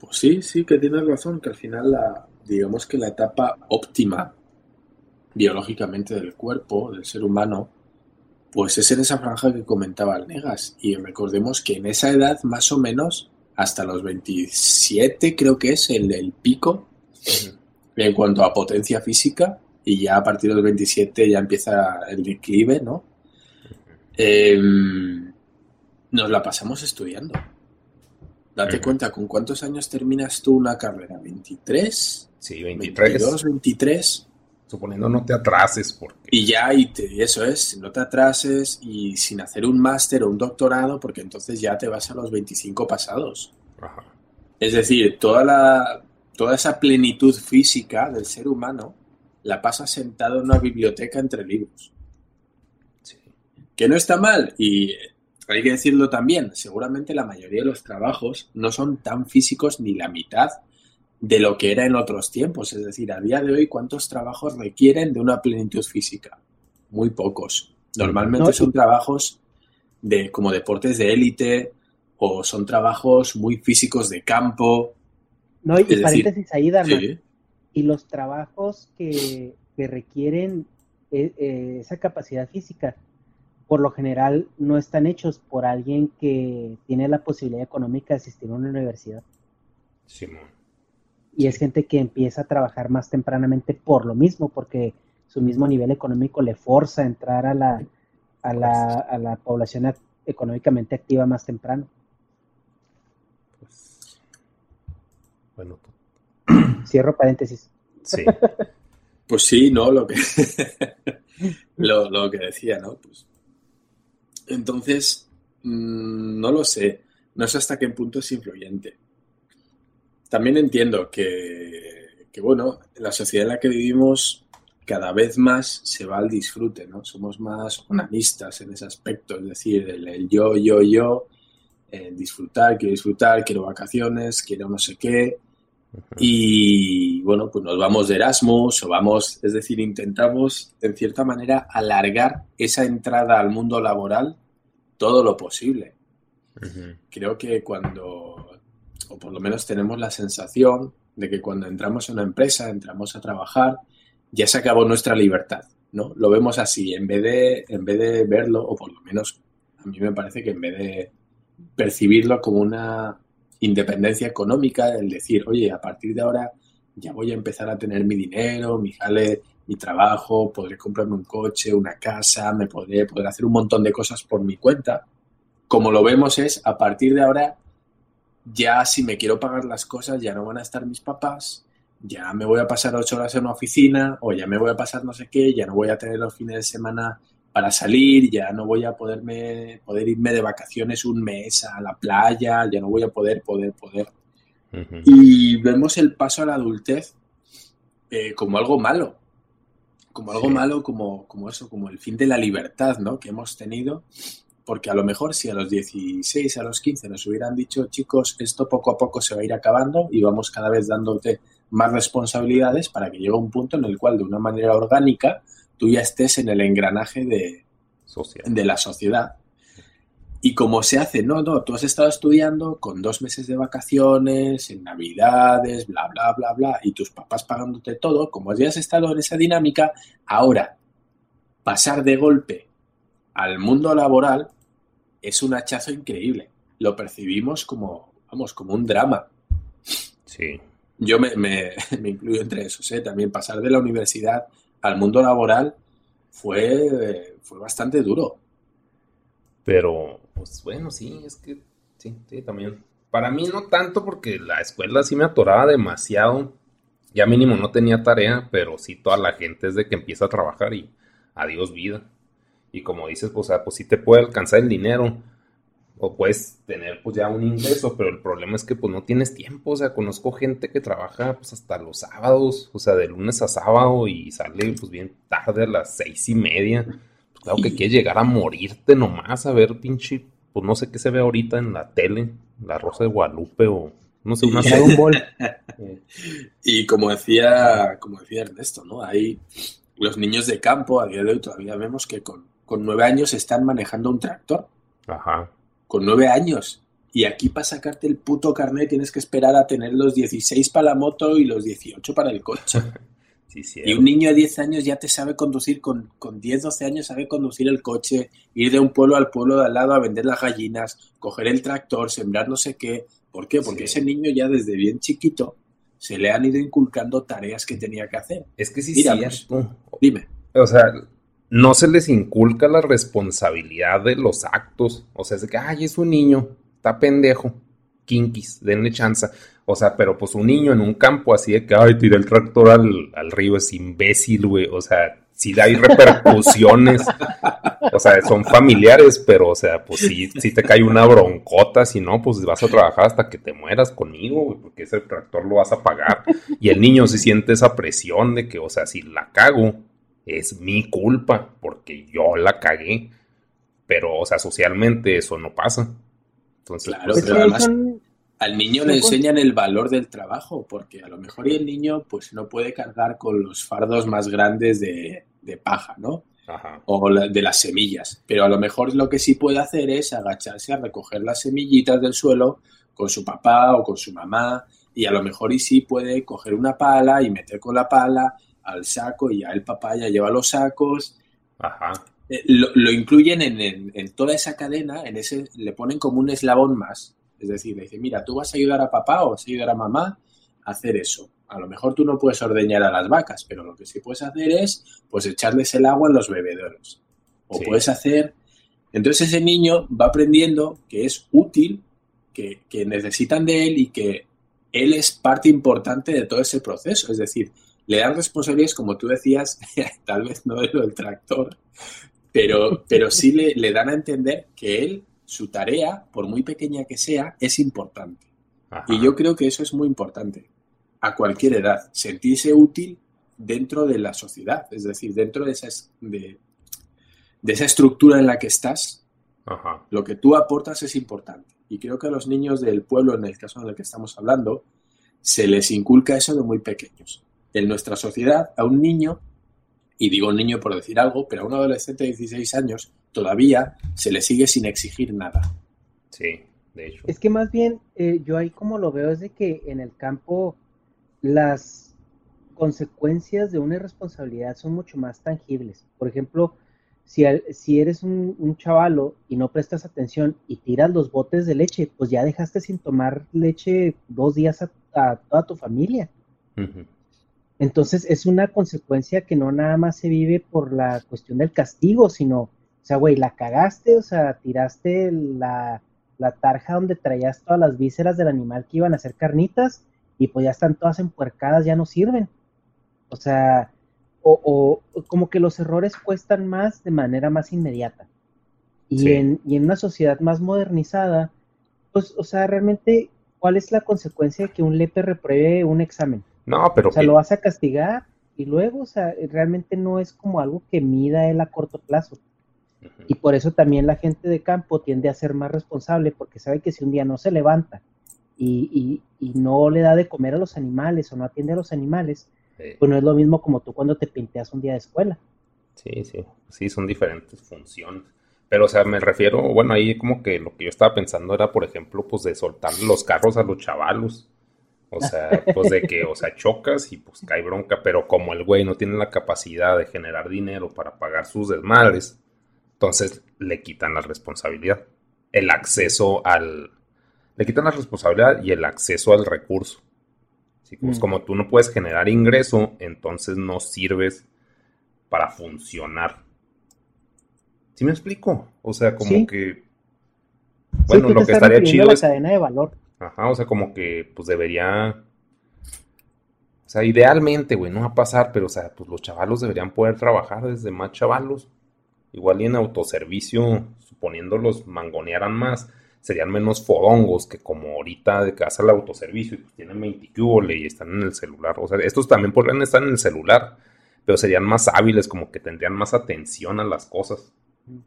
Pues sí, sí, que tienes razón, que al final la, digamos que la etapa óptima biológicamente del cuerpo, del ser humano, pues es en esa franja que comentaba el Negas. Y recordemos que en esa edad, más o menos, hasta los 27 creo que es el, el pico en cuanto a potencia física, y ya a partir de los 27 ya empieza el declive, ¿no? Em, nos la pasamos estudiando. Date cuenta, ¿con cuántos años terminas tú una carrera? ¿23? Sí, 23. 22, 23. Suponiendo no te atrases. Porque... Y ya, y eso es, no te atrases y sin hacer un máster o un doctorado, porque entonces ya te vas a los 25 pasados. Ajá. Es decir, toda, la, toda esa plenitud física del ser humano la pasa sentado en una biblioteca entre libros. Sí. Que no está mal, y hay que decirlo también, seguramente la mayoría de los trabajos no son tan físicos ni la mitad de lo que era en otros tiempos. Es decir, a día de hoy, ¿cuántos trabajos requieren de una plenitud física? Muy pocos. Normalmente son trabajos de como deportes de élite o son trabajos muy físicos de campo. No, y paréntesis ahí, Dharma. Y los trabajos que, requieren eh, eh, esa capacidad física por lo general no están hechos por alguien que tiene la posibilidad económica de asistir a una universidad. Simón. Y es gente que empieza a trabajar más tempranamente por lo mismo, porque su mismo nivel económico le forza a entrar a la, a la, a la población económicamente activa más temprano. Pues, bueno. Cierro paréntesis. Sí. pues sí, ¿no? Lo que, lo, lo que decía, ¿no? Pues entonces, mm, no lo sé. No sé hasta qué punto es influyente. También entiendo que, que, bueno, la sociedad en la que vivimos cada vez más se va al disfrute, ¿no? Somos más humanistas en ese aspecto, es decir, el, yo, yo, yo, disfrutar, quiero disfrutar, quiero vacaciones, quiero no sé qué. Y bueno, pues nos vamos de Erasmus o vamos, es decir, intentamos en cierta manera alargar esa entrada al mundo laboral todo lo posible. Creo que cuando, o por lo menos tenemos la sensación de que cuando entramos en una empresa, entramos a trabajar, ya se acabó nuestra libertad, ¿no? Lo vemos así, en vez de, en vez de verlo, o por lo menos a mí me parece que en vez de percibirlo como una independencia económica, el decir, oye, a partir de ahora ya voy a empezar a tener mi dinero, mi jale, mi trabajo, podré comprarme un coche, una casa, me podré poder hacer un montón de cosas por mi cuenta. Como lo vemos es, a partir de ahora, ya si me quiero pagar las cosas, ya no van a estar mis papás, ya me voy a pasar ocho horas en una oficina o ya me voy a pasar no sé qué, ya no voy a tener los fines de semana para salir, ya no voy a poderme, poder irme de vacaciones un mes a la playa, ya no voy a poder, poder, poder. Y vemos el paso a la adultez eh, como algo malo, como algo malo, como, como eso, como el fin de la libertad, ¿no? Que hemos tenido, porque a lo mejor si a los 16, a los 15 nos hubieran dicho, chicos, esto poco a poco se va a ir acabando y vamos cada vez dándote más responsabilidades para que llegue un punto en el cual de una manera orgánica tú ya estés en el engranaje de, de la sociedad. Y como se hace, no, no, tú has estado estudiando con dos meses de vacaciones, en navidades, bla, bla, bla, bla, y tus papás pagándote todo, como ya has estado en esa dinámica, ahora pasar de golpe al mundo laboral es un hachazo increíble. Lo percibimos como, vamos, como un drama. Sí. Yo me, me, incluyo entre esos, ¿eh? También pasar de la universidad al mundo laboral fue, fue bastante duro. Pero, pues bueno, sí, es que sí, sí, también. Para mí no tanto porque la escuela sí me atoraba demasiado. Ya mínimo no tenía tarea, pero sí toda la gente es de que empieza a trabajar y adiós vida. Y como dices, pues, o sea, pues sí te puede alcanzar el dinero o puedes tener pues ya un ingreso, pero el problema es que pues no tienes tiempo, o sea, conozco gente que trabaja pues hasta los sábados, o sea, de lunes a sábado y sale pues bien tarde a las seis y media, pues claro que quieres llegar a morirte nomás a ver pinche, pues no sé qué se ve ahorita en la tele, la Rosa de Guadalupe o no sé, una bol. y como decía, como decía Ernesto, ¿no? Hay los niños de campo a día de hoy todavía vemos que con, con nueve años están manejando un tractor. Ajá con nueve años. Y aquí para sacarte el puto carnet tienes que esperar a tener los 16 para la moto y los 18 para el coche. y un niño de 10 años ya te sabe conducir, con, con 10, 12 años sabe conducir el coche, ir de un pueblo al pueblo de al lado a vender las gallinas, coger el tractor, sembrar no sé qué. ¿Por qué? Porque ese niño ya desde bien chiquito se le han ido inculcando tareas que tenía que hacer. Es que sí, sí. Dime. O sea, no se les inculca la responsabilidad de los actos. O sea, es de que, ay, es un niño, está pendejo, kinkis, denle chance. O sea, pero pues un niño en un campo así de que, ay, tira el tractor al, río, es imbécil, güey. O sea, sí hay repercusiones. o sea, son familiares, pero, o sea, pues sí, sí te cae una broncota. Si no, pues vas a trabajar hasta que te mueras conmigo, güey, porque ese tractor lo vas a pagar. Y el niño sí siente esa presión de que, o sea, si la cago, es mi culpa porque yo la cagué. Pero, o sea, socialmente eso no pasa. Entonces, claro, pues, pero además al niño le enseñan el valor del trabajo, porque a lo mejor el niño pues no puede cargar con los fardos más grandes de, paja, ¿no? O de las semillas. Pero a lo mejor lo que sí puede hacer es agacharse a recoger las semillitas del suelo con su papá o con su mamá. Y a lo mejor y sí puede coger una pala y meter con la pala al saco y ya el papá ya lleva los sacos. Ajá. Eh, lo, incluyen en, toda esa cadena, en ese, le ponen como un eslabón más. Es decir, le dicen, mira, tú vas a ayudar a papá o vas a ayudar a mamá a hacer eso. A lo mejor tú no puedes ordeñar a las vacas, pero lo que sí puedes hacer es, pues, echarles el agua en los bebederos. O puedes hacer... Entonces ese niño va aprendiendo que es útil, que, que necesitan de él y que él es parte importante de todo ese proceso. Es decir, le dan responsabilidades, como tú decías, tal vez no de lo del tractor, pero, pero sí le, le, dan a entender que él, su tarea, por muy pequeña que sea, es importante. Y yo creo que eso es muy importante. a cualquier edad, sentirse útil dentro de la sociedad, es decir, dentro de esa, de, esa estructura en la que estás, lo que tú aportas es importante. Y creo que a los niños del pueblo, en el caso en el que estamos hablando, se les inculca eso de muy pequeños. En nuestra sociedad, a un niño, y digo un niño por decir algo, pero a un adolescente de 16 años todavía se le sigue sin exigir nada. Sí, de hecho. Es que más bien, eh, yo ahí como lo veo es de que en el campo las consecuencias de una irresponsabilidad son mucho más tangibles. Por ejemplo, si, si eres un, chavalo y no prestas atención y tiras los botes de leche, pues ya dejaste sin tomar leche dos días a, toda tu familia. Entonces es una consecuencia que no nada más se vive por la cuestión del castigo, sino, o sea, güey, la cagaste, o sea, tiraste la, la tarja donde traías todas las vísceras del animal que iban a hacer carnitas y pues ya están todas empuercadas, ya no sirven. O sea, o, como que los errores cuestan más de manera más inmediata. Y, en, y en una sociedad más modernizada, pues, o sea, realmente, ¿cuál es la consecuencia de que un lepe repruebe un examen? No, pero... O sea, lo vas a castigar y luego, o sea, realmente no es como algo que mida él a corto plazo. Y por eso también la gente de campo tiende a ser más responsable porque sabe que si un día no se levanta y, y, no le da de comer a los animales o no atiende a los animales, pues no es lo mismo como tú cuando te pinteas un día de escuela. Sí, sí, sí, son diferentes funciones. Pero, o sea, me refiero, bueno, ahí como que lo que yo estaba pensando era, por ejemplo, pues de soltar los carros a los chavalos. O sea, pues de que, o sea, chocas y pues cae bronca, pero como el güey no tiene la capacidad de generar dinero para pagar sus desmadres, entonces le quitan la responsabilidad, el acceso al... Le quitan la responsabilidad y el acceso al recurso. Pues, mm. como tú no puedes generar ingreso, entonces no sirves para funcionar. ¿Sí me explico? O sea, como que... Bueno, lo que estaría chido es... cadena de valor. Ajá, o sea, como que pues debería... O sea, idealmente, güey, no va a pasar, pero o sea, pues los chavalos deberían poder trabajar desde más chavalos. Igual y en autoservicio, suponiendo los mangonearan más, serían menos fodongos que como ahorita de casa al autoservicio y pues tienen 20 y están en el celular. O sea, estos también podrían estar en el celular, pero serían más hábiles, como que tendrían más atención a las cosas.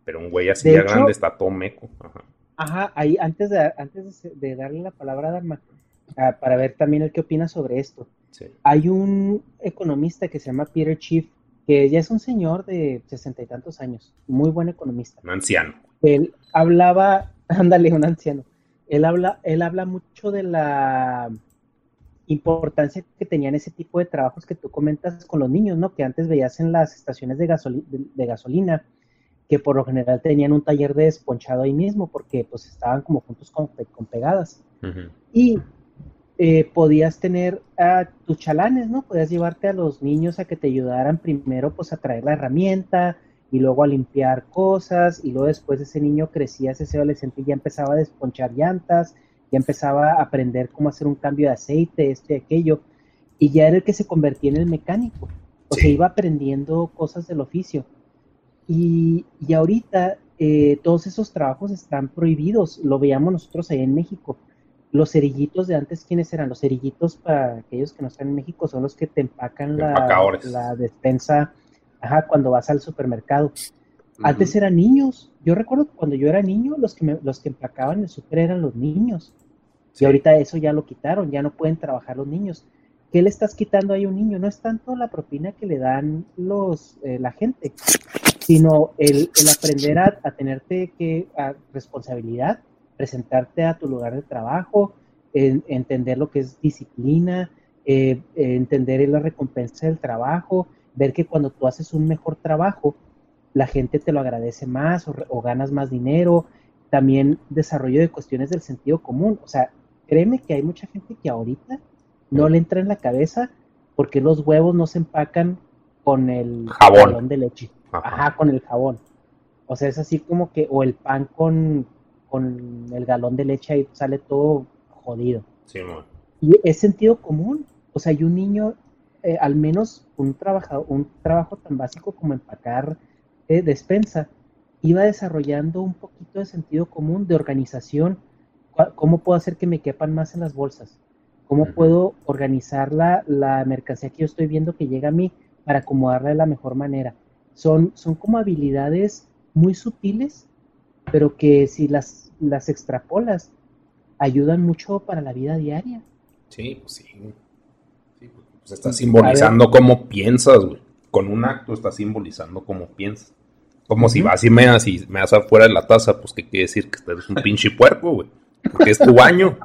Pero un güey así ya grande está todo meco. Ajá. Ajá, ahí antes de, antes de darle la palabra a Dharma, ah, para ver también el qué opina sobre esto. Hay un economista que se llama Peter Chief que ya es un señor de sesenta y tantos años, muy buen economista. Un anciano. Él hablaba, ándale, un anciano. Él habla, él habla mucho de la importancia que tenían ese tipo de trabajos que tú comentas con los niños, ¿no? Que antes veías en las estaciones de, de, gasolina, que por lo general tenían un taller de desponchado ahí mismo, porque pues estaban como juntos con, pegadas. Y eh, podías tener a tus chalanes, ¿no? Podías llevarte a los niños a que te ayudaran primero pues a traer la herramienta y luego a limpiar cosas y luego después ese niño crecía, ese adolescente y ya empezaba a desponchar llantas, ya empezaba a aprender cómo hacer un cambio de aceite, esto y aquello, y ya era el que se convertía en el mecánico, o sea, iba aprendiendo cosas del oficio. Y, y ahorita eh, todos esos trabajos están prohibidos, lo veíamos nosotros ahí en México los cerillitos de antes, ¿quiénes eran? Los cerillitos, para aquellos que no están en México, son los que te empacan la, la, despensa ajá, cuando vas al supermercado. Antes eran niños. Yo recuerdo que cuando yo era niño, los que, me, los que empacaban el super eran los niños. Y ahorita eso ya lo quitaron, ya no pueden trabajar los niños. ¿Qué le estás quitando ahí a un niño? No es tanto la propina que le dan los, eh, la gente, sino el, el aprender a, a tenerte que, a responsabilidad, presentarte a tu lugar de trabajo, entender lo que es disciplina, eh, entender la recompensa del trabajo, ver que cuando tú haces un mejor trabajo, la gente te lo agradece más o, ganas más dinero, también desarrollo de cuestiones del sentido común. O sea, créeme que hay mucha gente que ahorita no le entra en la cabeza porque los huevos no se empacan con el jabón de leche. Ajá, con el jabón. O sea, es así como que, o el pan con, con el galón de leche ahí sale todo jodido. Sí, y es sentido común. O sea, y un niño, eh, al menos un, trabajo, un trabajo tan básico como empacar eh, despensa, iba desarrollando un poquito de sentido común, de organización. ¿Cómo puedo hacer que me quepan más en las bolsas? ¿Cómo puedo organizar la, la mercancía que yo estoy viendo que llega a mí para acomodarla de la mejor manera? Son, son como habilidades muy sutiles, pero que si las, las extrapolas, ayudan mucho para la vida diaria. Sí, pues sí. sí pues está simbolizando cómo piensas, güey. Con un acto está simbolizando cómo piensas. Como si vas y meas y meas afuera de la taza, pues que quiere decir que eres un pinche puerco, güey. Porque es tu baño.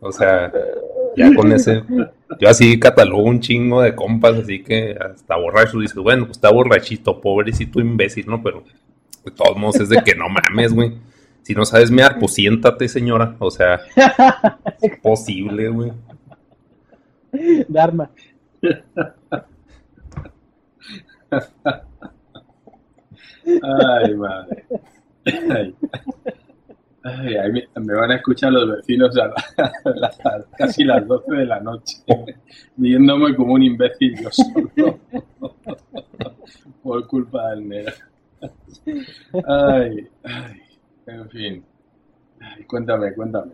O sea, ya con ese. Yo así catalogo un chingo de compas, así que hasta borracho dices, bueno, pues está borrachito, pobrecito imbécil, ¿no? Pero de todos modos es de que no mames, güey. Si no sabes mear, pues siéntate, señora. O sea, es posible, güey. Dharma. Ay, madre. Ay. Me, van a escuchar los vecinos a, casi las 12 de la noche, viéndome como un imbécil yo solo, por culpa del negro. Ay, ay. En fin. cuéntame, cuéntame.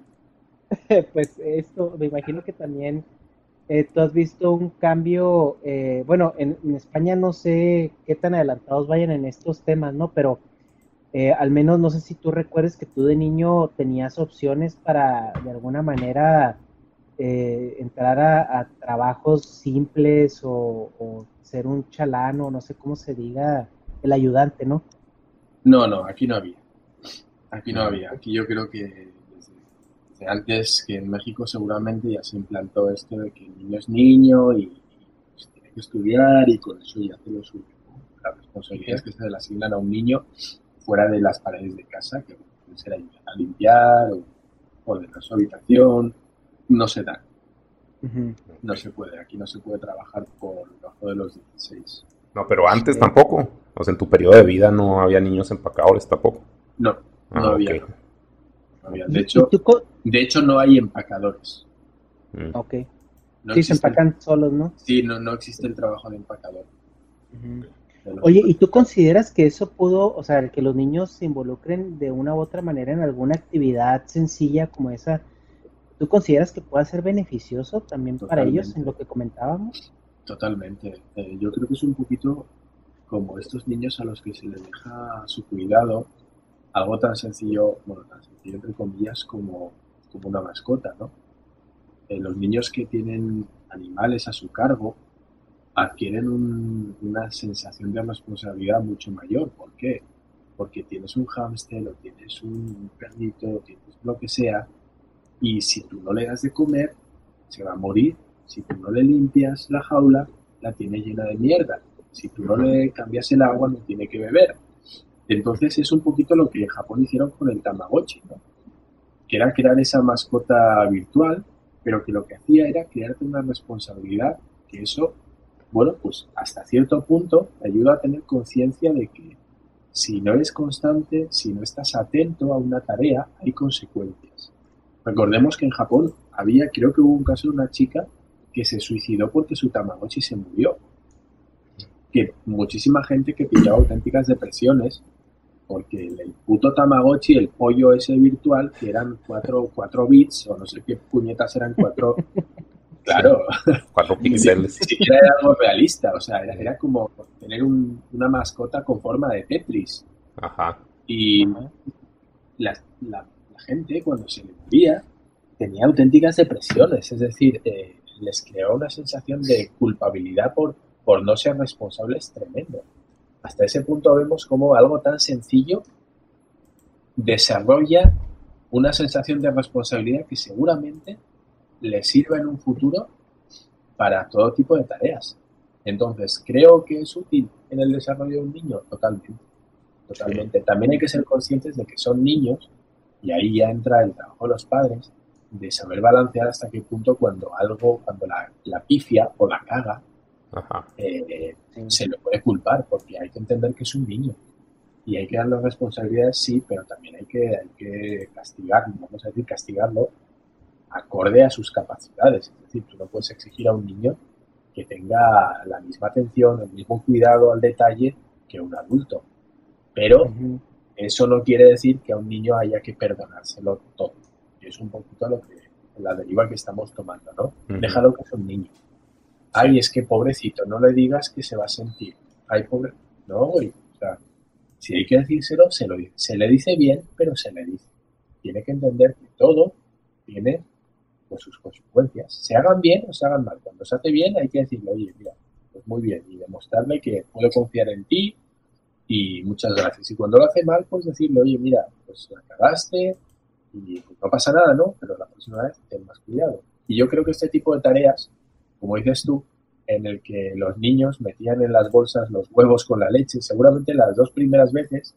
pues esto, me imagino que también eh, tú has visto un cambio, eh, bueno, en, España no sé qué tan adelantados vayan en estos temas, ¿no? Pero eh, al menos no sé si tú recuerdes que tú de niño tenías opciones para de alguna manera entrar a, trabajos simples o, o, ser un chalano, no sé cómo se diga, el ayudante, ¿no? No, no, aquí no había. Aquí no había. Aquí yo creo que desde, antes que en México seguramente ya se implantó esto de que el niño es niño y, pues, tiene que estudiar y con eso ya hace lo suyo. Las responsabilidades que se le asignan a un niño fuera de las paredes de casa, que pueden ser ayudar a limpiar o ordenar su habitación, no se dan. No se puede, aquí no se puede trabajar por debajo de los 16. No, pero antes tampoco. O sea, en tu periodo de vida no había niños empacadores tampoco. No, no, ah, había, De hecho, de hecho, no hay empacadores. Mm. Ok. sí, se empacan solos, ¿no? Sí, no, no existe el trabajo de empacador. Oye, ¿y tú consideras que eso pudo, o sea, que los niños se involucren de una u otra manera en alguna actividad sencilla como esa, ¿tú consideras que pueda ser beneficioso también para ellos en lo que comentábamos? Totalmente. Eh, yo creo que es un poquito como estos niños a los que se les deja su cuidado algo tan sencillo, bueno, tan sencillo entre comillas como, como una mascota, ¿no? Eh, los niños que tienen animales a su cargo adquieren una sensación de responsabilidad mucho mayor. ¿Por qué? Porque tienes un hámster o tienes un perrito o tienes lo que sea y si tú no le das de comer, se va a morir. Si tú no le limpias la jaula, la tiene llena de mierda. Si tú no le cambias el agua, no tiene que beber. Entonces es un poquito lo que en Japón hicieron con el Tamagotchi, ¿no? que era crear esa mascota virtual, pero que lo que hacía era crearte una responsabilidad, que eso, bueno, pues hasta cierto punto te ayuda a tener conciencia de que si no eres constante, si no estás atento a una tarea, hay consecuencias. Recordemos que en Japón había, creo que hubo un caso de una chica que se suicidó porque su Tamagotchi se murió. Que muchísima gente que pillaba auténticas depresiones porque el puto Tamagotchi, el pollo ese virtual, que eran cuatro, cuatro bits, o no sé qué puñetas eran cuatro. Claro. Cuatro píxeles. Ni era algo realista, o sea, era, como tener una mascota con forma de Tetris. Ajá. Y la, gente, cuando se le moría, tenía auténticas depresiones, es decir, eh, les creó una sensación de culpabilidad por, por no ser responsables tremendo hasta ese punto vemos cómo algo tan sencillo desarrolla una sensación de responsabilidad que seguramente le sirva en un futuro para todo tipo de tareas. Entonces, creo que es útil en el desarrollo de un niño, totalmente. Totalmente. También hay que ser conscientes de que son niños, y ahí ya entra el trabajo de los padres, de saber balancear hasta qué punto cuando algo, cuando la, la pifia o la caga, eh, se le puede culpar porque hay que entender que es un niño y hay que darle responsabilidades, sí, pero también hay que, hay que castigarlo, vamos a decir, castigarlo acorde a sus capacidades. Es decir, tú no puedes exigir a un niño que tenga la misma atención, el mismo cuidado al detalle que un adulto. Pero eso no quiere decir que a un niño haya que perdonárselo todo. Y es un poquito lo que, la deriva que estamos tomando, ¿no? Déjalo que es un niño. Ay, es que pobrecito, no le digas que se va a sentir. Ay, pobre. No, O sea, si hay que decírselo, se, lo, se le dice bien, pero se le dice. Tiene que entender que todo tiene sus consecuencias. Se hagan bien o se hagan mal. Cuando se hace bien, hay que decirle, oye, mira, pues muy bien, y demostrarle que puedo confiar en ti y muchas gracias. Y cuando lo hace mal, pues decirle, oye, mira, pues la cagaste y no pasa nada, ¿no? Pero la próxima vez ten más cuidado. Y yo creo que este tipo de tareas, como dices tú, en el que los niños metían en las bolsas los huevos con la leche, seguramente las dos primeras veces,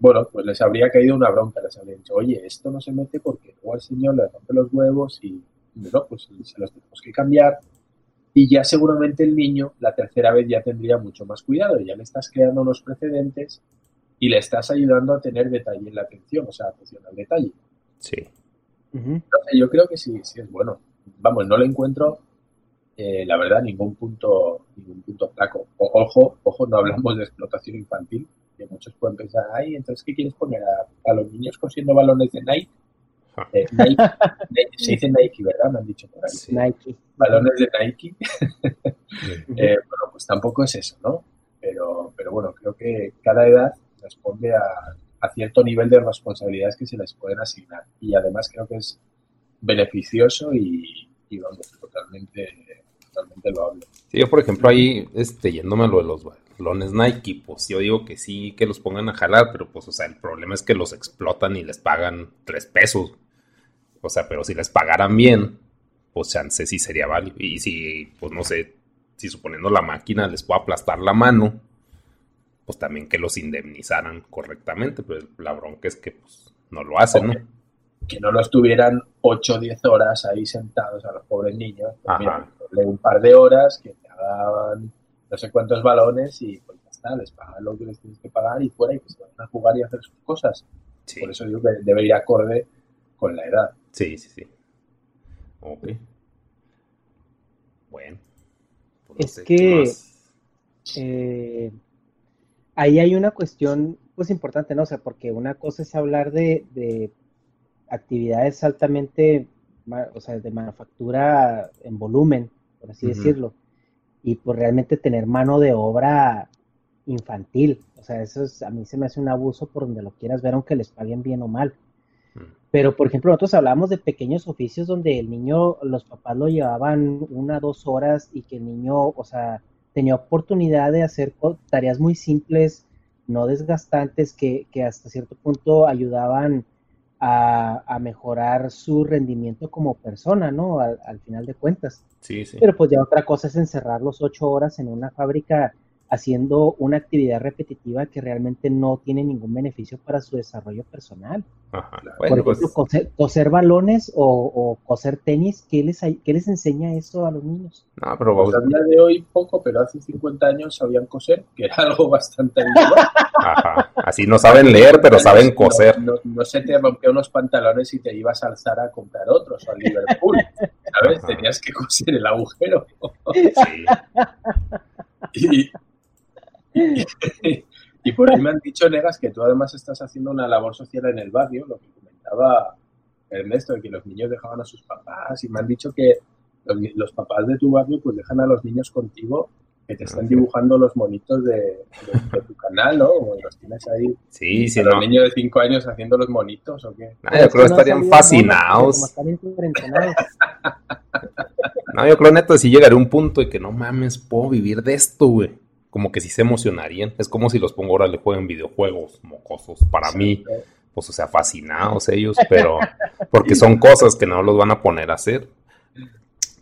bueno, pues les habría caído una bronca, les habría dicho, oye, esto no se mete porque luego al señor le rompe los huevos y, no, pues se los tenemos que cambiar. Y ya seguramente el niño la tercera vez ya tendría mucho más cuidado, ya le estás creando unos precedentes y le estás ayudando a tener detalle en la atención, o sea, atención al detalle. Sí. yo creo que sí, sí es bueno. Vamos, no le encuentro, eh, la verdad, ningún punto, ningún punto flaco. ojo, ojo, no hablamos de explotación infantil, muchos pueden pensar, ay, entonces, ¿qué quieres poner a, los niños cosiendo balones de Nike? Eh, Nike, se dice Nike, ¿verdad? Me han dicho por ahí. Nike. Balones de Nike. Eh, bueno, pues tampoco es eso, ¿no? Pero, pero bueno, creo que cada edad responde a, a cierto nivel de responsabilidades que se les pueden asignar. Y además creo que es beneficioso y, y vamos, totalmente, totalmente. Sí, yo por ejemplo ahí, este, yéndome a lo de los balones Nike, pues yo digo que sí, que los pongan a jalar, pero pues, o sea, el problema es que los explotan y les pagan tres pesos. O sea, pero si les pagaran bien, pues chance sí sería válido. Y si, pues no sé, si suponiendo la máquina les puede aplastar la mano, pues también que los indemnizaran correctamente, pero la bronca es que pues, no lo hacen, ¿no? Que no los tuvieran 8 o 10 horas ahí sentados a los pobres niños. Pues mira, un par de horas, que te hagan no sé cuántos balones y pues ya está, les pagan lo que les tienes que pagar y fuera y que se vayan a jugar y hacer sus cosas. Por eso digo que debe ir acorde con la edad. Sí, sí, sí. Ok. Bueno. Pues es que eh, ahí hay una cuestión pues importante, ¿no? O sea, porque una cosa es hablar de, actividades altamente, o sea, de manufactura en volumen, por así decirlo, y pues realmente tener mano de obra infantil, o sea, eso es, a mí se me hace un abuso por donde lo quieras ver, aunque les paguen bien o mal. Pero, por ejemplo, nosotros hablábamos de pequeños oficios donde el niño, los papás lo llevaban una, dos horas y que el niño, o sea, tenía oportunidad de hacer tareas muy simples, no desgastantes, que, hasta cierto punto ayudaban a, mejorar su rendimiento como persona, ¿no? Al, al, final de cuentas. Sí, sí. Pero pues ya otra cosa es encerrarlos ocho horas en una fábrica haciendo una actividad repetitiva que realmente no tiene ningún beneficio para su desarrollo personal. Ajá. Por ejemplo, pues coser, balones o, coser tenis, ¿qué les, ¿qué les enseña eso a los niños? No, pero pues a día de hoy poco, pero hace 50 años sabían coser, que era algo bastante. Ajá. Así no saben leer, pero saben coser. No, no, se te rompió unos pantalones y te ibas a alzar a comprar otros o al Liverpool. ¿Sabes? Tenías que coser el agujero. Sí. y, y por ahí me han dicho, Negas, que tú además estás haciendo una labor social en el barrio, lo que comentaba Ernesto, de que los niños dejaban a sus papás, y me han dicho que los, papás de tu barrio pues dejan a los niños contigo que te están dibujando los monitos de, tu canal, ¿no? O los tienes ahí. Sí, sí. Los niños de 5 años haciendo los monitos, ¿o qué? No, yo creo que estarían fascinados. no, yo creo neto, si llegaré a un punto de que no mames, puedo vivir de esto, güey como que sí se emocionarían. Es como si los pongo ahora le jueguen videojuegos mocosos. Para mí, pues o sea, fascinados ellos, pero porque son cosas que no los van a poner a hacer.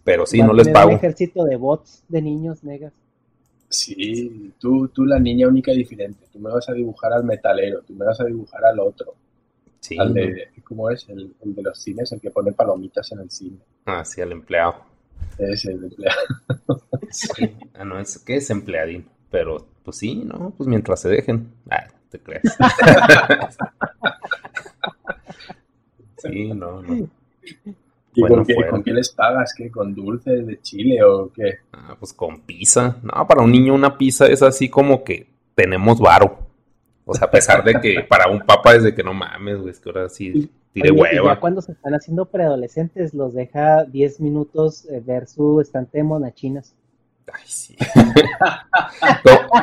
Pero sí, no les pago. un ejército de bots de niños negas. Sí, tú, tú la niña única y diferente. Tú me vas a dibujar al metalero, tú me vas a dibujar al otro. Sí. Al de, ¿cómo es? El, de los cines, el que pone palomitas en el cine. Ah, sí, el empleado. Es el empleado. Ah, no, es, ¿qué es empleadín? Pero, pues sí, ¿no? Pues mientras se dejen. Ah, te crees. sí, no, no. ¿Y con, qué, les pagas? ¿Qué? ¿Con dulces de chile o qué? Ah, pues con pizza. No, para un niño una pizza es así como que tenemos varo. O sea, a pesar de que para un papa es de que no mames, güey, es que ahora sí tire hueva. ya cuando se están haciendo preadolescentes, los deja 10 minutos eh, ver su estante de monachinas. Ay, sí.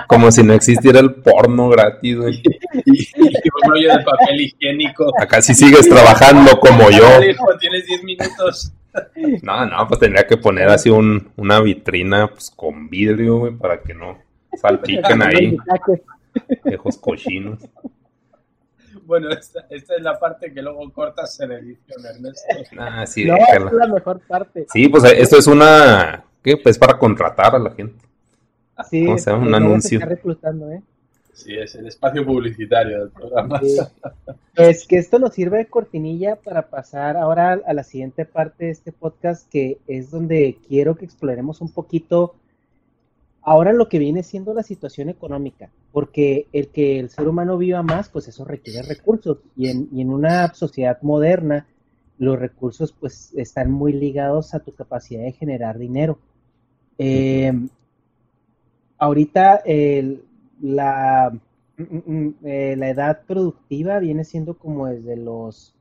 como, si no existiera el porno gratis, güey. Y, un rollo de papel higiénico. Acá sí sigues trabajando como yo. tienes 10 minutos. No, no, pues tendría que poner así un, una vitrina pues, con vidrio, güey, para que no salpiquen ahí. Viejos cochinos. Bueno, esta, esta, es la parte que luego cortas en edición, Ernesto. Ah, sí, no, es la mejor parte. Sí, pues esto es una ¿Qué? Pues para contratar a la gente. Sí, o sea, un anuncio. ¿eh? Sí, es el espacio publicitario del programa. Es que esto nos sirve de cortinilla para pasar ahora a la siguiente parte de este podcast, que es donde quiero que exploremos un poquito ahora lo que viene siendo la situación económica, porque el que el ser humano viva más, pues eso requiere recursos, y en, y en una sociedad moderna, los recursos pues están muy ligados a tu capacidad de generar dinero. Eh, ahorita la, mm, mm, mm, eh, la edad productiva viene siendo como desde los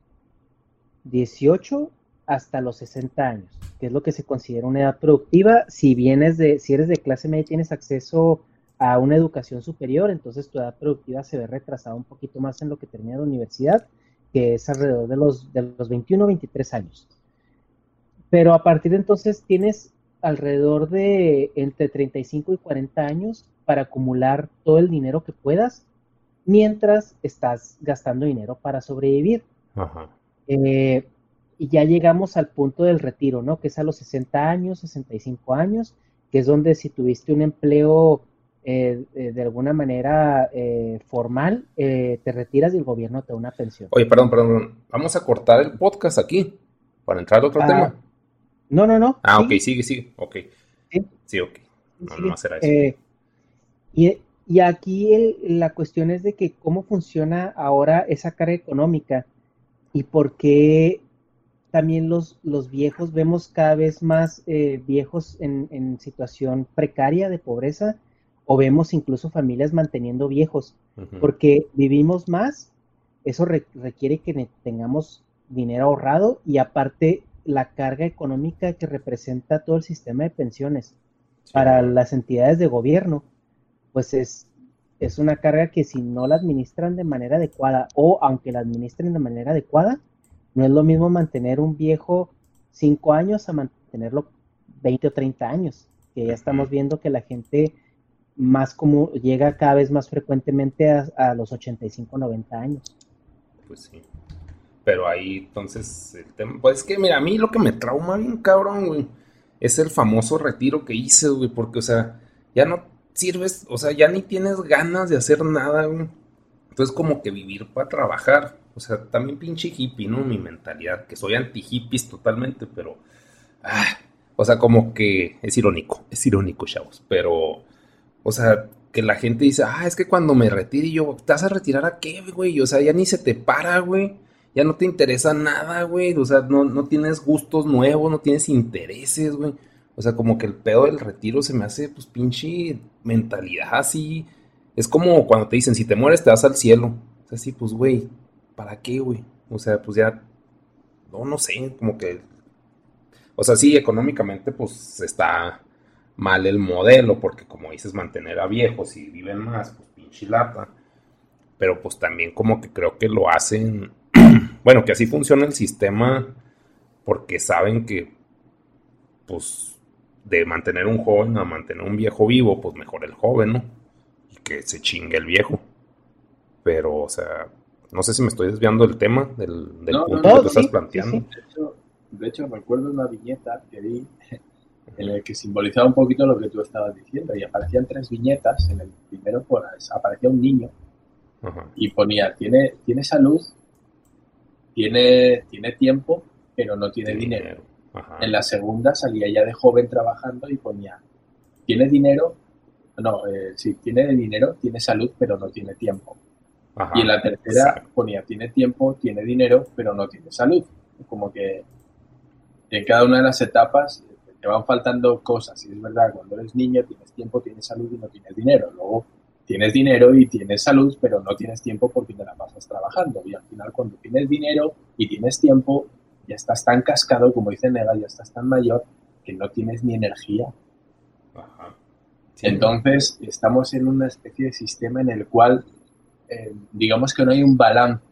18 hasta los 60 años, que es lo que se considera una edad productiva. Si vienes de, si eres de clase media y tienes acceso a una educación superior, entonces tu edad productiva se ve retrasada un poquito más en lo que termina la universidad, que es alrededor de los, de los 21 o 23 años. Pero a partir de entonces tienes alrededor de entre 35 y 40 años para acumular todo el dinero que puedas mientras estás gastando dinero para sobrevivir. Eh, y ya llegamos al punto del retiro, ¿no? Que es a los 60 años, 65 años, que es donde si tuviste un empleo eh, de alguna manera eh, formal, te retiras y el gobierno te da una pensión. Oye, perdón, perdón, vamos a cortar el podcast aquí para entrar a otro ah, tema. No, no, no. Ah, ok, sigue, sigue. Ok. Sí, ok. No, no será eso. Eh, y, aquí la cuestión es de que cómo funciona ahora esa carga económica y por qué también los, los viejos vemos cada vez más eh, viejos en, situación precaria de pobreza o vemos incluso familias manteniendo viejos, porque vivimos más, eso requiere que tengamos dinero ahorrado y aparte la carga económica que representa todo el sistema de pensiones para las entidades de gobierno, pues es, es una carga que si no la administran de manera adecuada o aunque la administren de manera adecuada, no es lo mismo mantener un viejo cinco años a mantenerlo 20 o 30 años, que ya estamos viendo que la gente más como llega cada vez más frecuentemente a, a los 85 90 años. Pues sí. Pero ahí, entonces, el tema, pues es que, mira, a mí lo que me trauma bien cabrón, güey, es el famoso retiro que hice, güey, porque, o sea, ya no sirves, o sea, ya ni tienes ganas de hacer nada, güey. Entonces, como que vivir para trabajar, o sea, también pinche hippie, ¿no? Mi mentalidad, que soy anti-hippies totalmente, pero, ah, o sea, como que es irónico, es irónico, chavos, pero, o sea, que la gente dice, ah, es que cuando me retire yo, ¿te vas a retirar a qué, güey? O sea, ya ni se te para, güey ya no te interesa nada, güey. O sea, no, no tienes gustos nuevos, no tienes intereses, güey. O sea, como que el pedo del retiro se me hace, pues, pinche mentalidad así. Es como cuando te dicen, si te mueres te vas al cielo. O sea, sí, pues, güey, ¿para qué, güey? O sea, pues ya, no, no sé, como que... O sea, sí, económicamente, pues, está mal el modelo, porque como dices, mantener a viejos y viven más, pues, pinche lata. Pero, pues, también como que creo que lo hacen bueno, que así funciona el sistema porque saben que, pues, de mantener un joven a mantener un viejo vivo, pues mejor el joven, ¿no? Y que se chingue el viejo. Pero, o sea, no sé si me estoy desviando del tema, del, punto que tú estás planteando. De, hecho, de una viñeta que vi en el que simbolizaba un poquito lo que tú estabas diciendo y aparecían tres viñetas. En el primero pues, aparecía un niño y ponía, tiene, tiene salud tiene, tiene tiempo, pero no tiene dinero. En la segunda salía ya de joven trabajando y ponía, tiene dinero, no, eh, sí, tiene dinero, tiene salud, pero no tiene tiempo. y en la tercera ponía, tiene tiempo, tiene dinero, pero no tiene salud. Como que en cada una de las etapas te van faltando cosas. Y es verdad, cuando eres niño tienes tiempo, tienes salud y no tienes dinero. Luego tienes dinero y tienes salud, pero no tienes tiempo porque te la pasas trabajando. Y al final, cuando tienes dinero y tienes tiempo, ya estás tan cascado, como dice Nega, ya estás tan mayor que no tienes ni energía. Entonces, estamos en una especie de sistema en el cual, eh, digamos que no hay un balance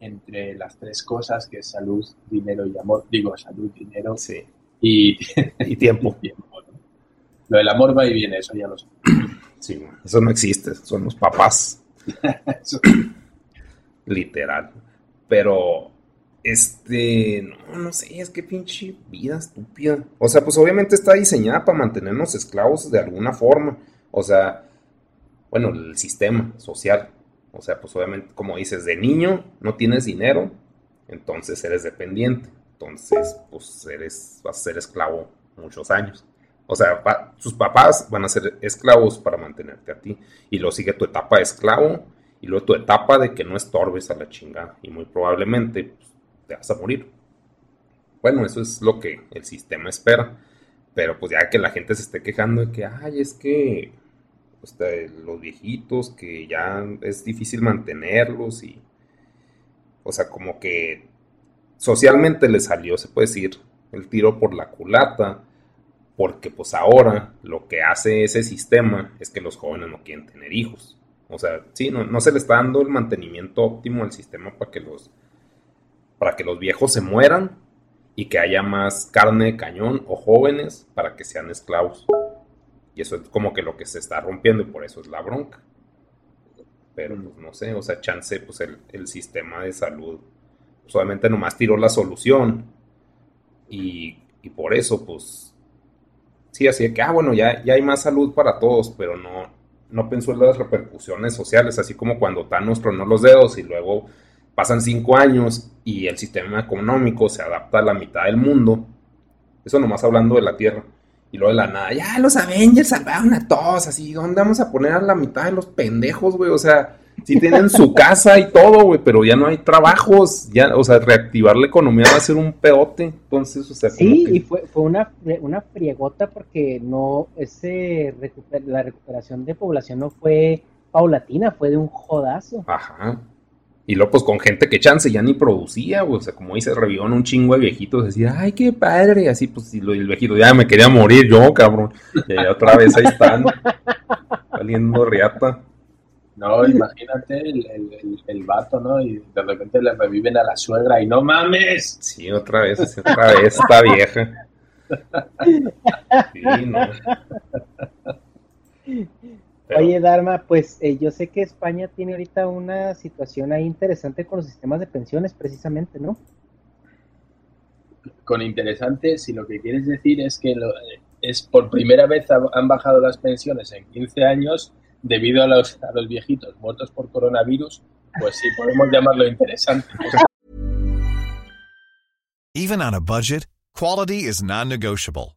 entre las tres cosas, que es salud, dinero y amor. Digo, salud, dinero y, tiempo. Lo del amor va y viene, eso ya lo sé. Sí, eso no existe, son los papás. Literal. Pero, este, no, no sé, es que pinche vida estúpida. O sea, pues obviamente está diseñada para mantenernos esclavos de alguna forma. O sea, bueno, el sistema social. O sea, pues obviamente, como dices, de niño no tienes dinero, entonces eres dependiente. Entonces, pues eres, vas a ser esclavo muchos años. O sea, sus papás van a ser esclavos para mantenerte a ti. Y luego sigue tu etapa de esclavo y luego tu etapa de que no estorbes a la chingada. Y muy probablemente pues, te vas a morir. Bueno, eso es lo que el sistema espera. Pero pues ya que la gente se esté quejando de que, ay, es que pues, los viejitos, que ya es difícil mantenerlos y... O sea, como que socialmente le salió, se puede decir, el tiro por la culata porque pues ahora lo que hace ese sistema es que los jóvenes no quieren tener hijos. O sea, sí, no, se le está dando el mantenimiento óptimo al sistema para que los para que los viejos se mueran y que haya más carne de cañón o jóvenes para que sean esclavos. Y eso es como que lo que se está rompiendo y por eso es la bronca. Pero pues no sé, o sea, chance, pues el, el sistema de salud solamente nomás tiró la solución y, y por eso pues sí, así de que, ah, bueno, ya, ya hay más salud para todos, pero no, no pensó en las repercusiones sociales, así como cuando Thanos tronó los dedos y luego pasan cinco años y el sistema económico se adapta a la mitad del mundo. Eso nomás hablando de la Tierra. Y luego de la nada, ya los Avengers salvaron a todos, así, ¿dónde vamos a poner a la mitad de los pendejos, güey? O sea, sí tienen su casa y todo, güey, pero ya no hay trabajos, ya, o sea, reactivar la economía va a ser un peote, entonces, o sea, Sí, y fue, fue una, una friegota porque no, ese la recuperación de población no fue paulatina, fue de un jodazo. Ajá. Y luego, pues, con gente que chance ya ni producía, güey, o sea, como dice, revivió un chingo de viejitos, decía, ay, qué padre, y así, pues, y el viejito, ya me quería morir yo, cabrón, y otra vez ahí están, saliendo riata. No, imagínate el, el, el, vato, ¿no? Y de repente le reviven a la suegra y no mames. Sí, otra vez, otra vez, está vieja. Sí, no. Oye, Dharma, pues eh, yo sé que España tiene ahorita una situación ahí interesante con los sistemas de pensiones, precisamente, ¿no? Con interesante, si lo que quieres decir es que lo, es por primera vez han bajado las pensiones en 15 años debido a los, a los viejitos muertos por coronavirus, pues sí, podemos llamarlo interesante. Even on a budget, quality is non-negotiable.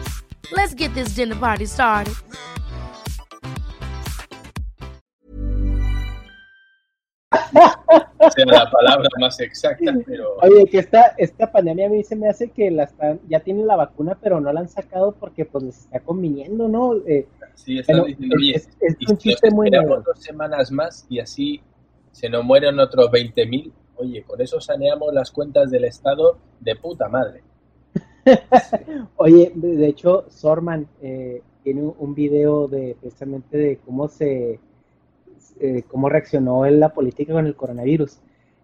Let's get this dinner party started. sea la palabra más exacta, pero... Oye, que esta, esta pandemia a mí se me hace que la están, ya tienen la vacuna, pero no la han sacado porque pues les está conviniendo, ¿no? Eh, sí, están diciendo, oye, es, es un chiste muy nuevo. dos semanas más y así se nos mueren otros 20.000 Oye, con eso saneamos las cuentas del Estado de puta madre. Oye, de hecho, Sorman eh, tiene un video de precisamente de cómo se eh, cómo reaccionó en la política con el coronavirus.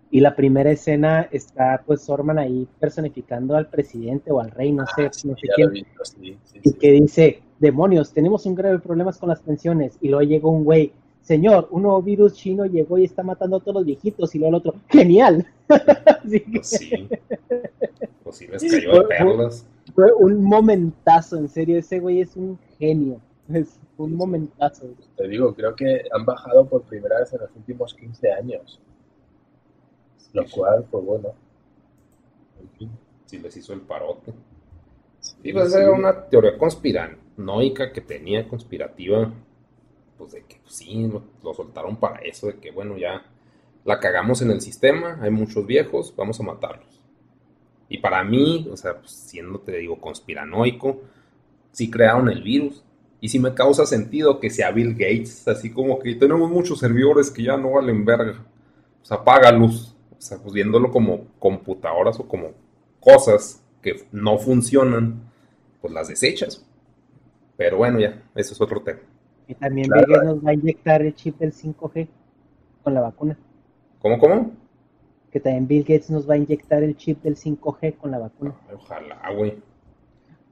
Y la primera escena está pues Sorman ahí personificando al presidente o al rey, no sé, sí, no sé ya quién. lo he visto, sí, sí, y que dice, demonios, tenemos un grave problema con las pensiones. Y luego llegó un güey, señor, un nuevo virus chino llegó y está matando a todos los viejitos. Y luego el otro, genial. Así que Pues sí. Les cayó de perlas. fue un momentazo, en serio, ese güey es un genio. Es un momentazo. Te digo, creo que han bajado por primera vez en los últimos 15 años. Lo cual, pues bueno. En fin. Sí, les hizo el parote. Sí, pues sí. era una teoría conspiranoica que tenía, conspirativa, pues de que pues, sí, lo, lo soltaron para eso, de que bueno, ya la cagamos en el sistema, hay muchos viejos, vamos a matarlos. Y para mí, o sea, pues, siendo, te digo, conspiranoico, sí crearon el virus. Y sí me causa sentido que sea Bill Gates, así como que tenemos muchos servidores que ya no valen verga. Pues apágalos. O sea, pues viéndolo como computadoras o como cosas que no funcionan, pues las desechas. Pero bueno, ya, eso es otro tema. Y también. Bill Gates nos va a inyectar el chip del 5G con la vacuna. ¿Cómo, cómo? Que también Bill Gates nos va a inyectar el chip del 5G con la vacuna. Ojalá, güey.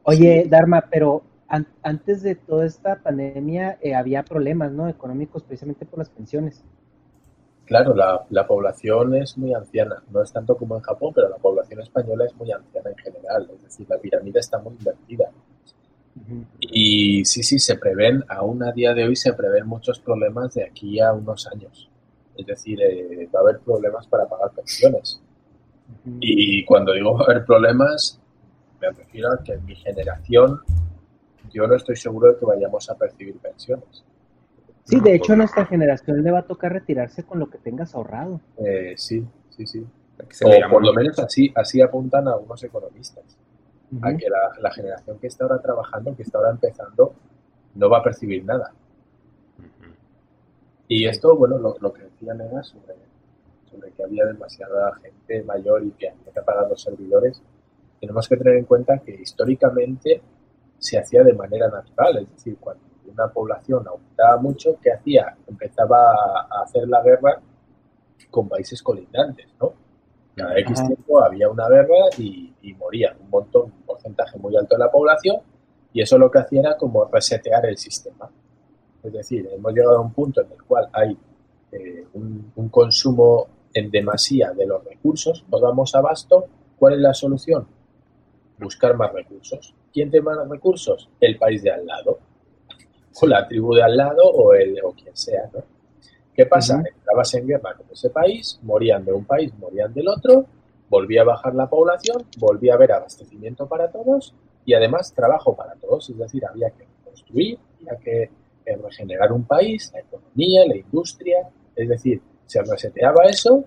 Oye, Dharma, pero an- antes de toda esta pandemia eh, había problemas, ¿no? Económicos precisamente por las pensiones. Claro, la, la población es muy anciana. No es tanto como en Japón, pero la población española es muy anciana en general. Es decir, la pirámide está muy invertida. Y sí, sí, se prevén, aún a día de hoy se prevén muchos problemas de aquí a unos años. Es decir, eh, va a haber problemas para pagar pensiones. Y cuando digo va a haber problemas, me refiero a que en mi generación yo no estoy seguro de que vayamos a percibir pensiones. Sí, de hecho a nuestra generación le va a tocar retirarse con lo que tengas ahorrado. Eh, sí, sí, sí. Se O por lo menos así, así apuntan algunos economistas. A que la, la generación que está ahora trabajando, que está ahora empezando, no va a percibir nada. Y esto, bueno, lo, lo que decía Nena sobre, sobre que había demasiada gente mayor y que había que pagar los servidores, tenemos que tener en cuenta que históricamente se hacía de manera natural, es decir, cuando una población aumentaba mucho, ¿qué hacía? Empezaba a, a hacer la guerra con países colindantes, ¿no? Cada X Ajá. tiempo había una guerra y, y moría un montón, un porcentaje muy alto de la población, y eso lo que hacía era como resetear el sistema. Es decir, hemos llegado a un punto en el cual hay eh, un, un consumo en demasía de los recursos, no damos abasto. ¿Cuál es la solución? Buscar más recursos. ¿Quién tiene más recursos? El país de al lado, o la tribu de al lado, o, el, o quien sea. ¿no? ¿Qué pasa? Ujú. Entrabas en guerra con ese país, morían de un país, morían del otro, volvía a bajar la población, volvía a haber abastecimiento para todos y además trabajo para todos. Es decir, había que construir, había que regenerar un país, la economía, la industria. Es decir, se reseteaba eso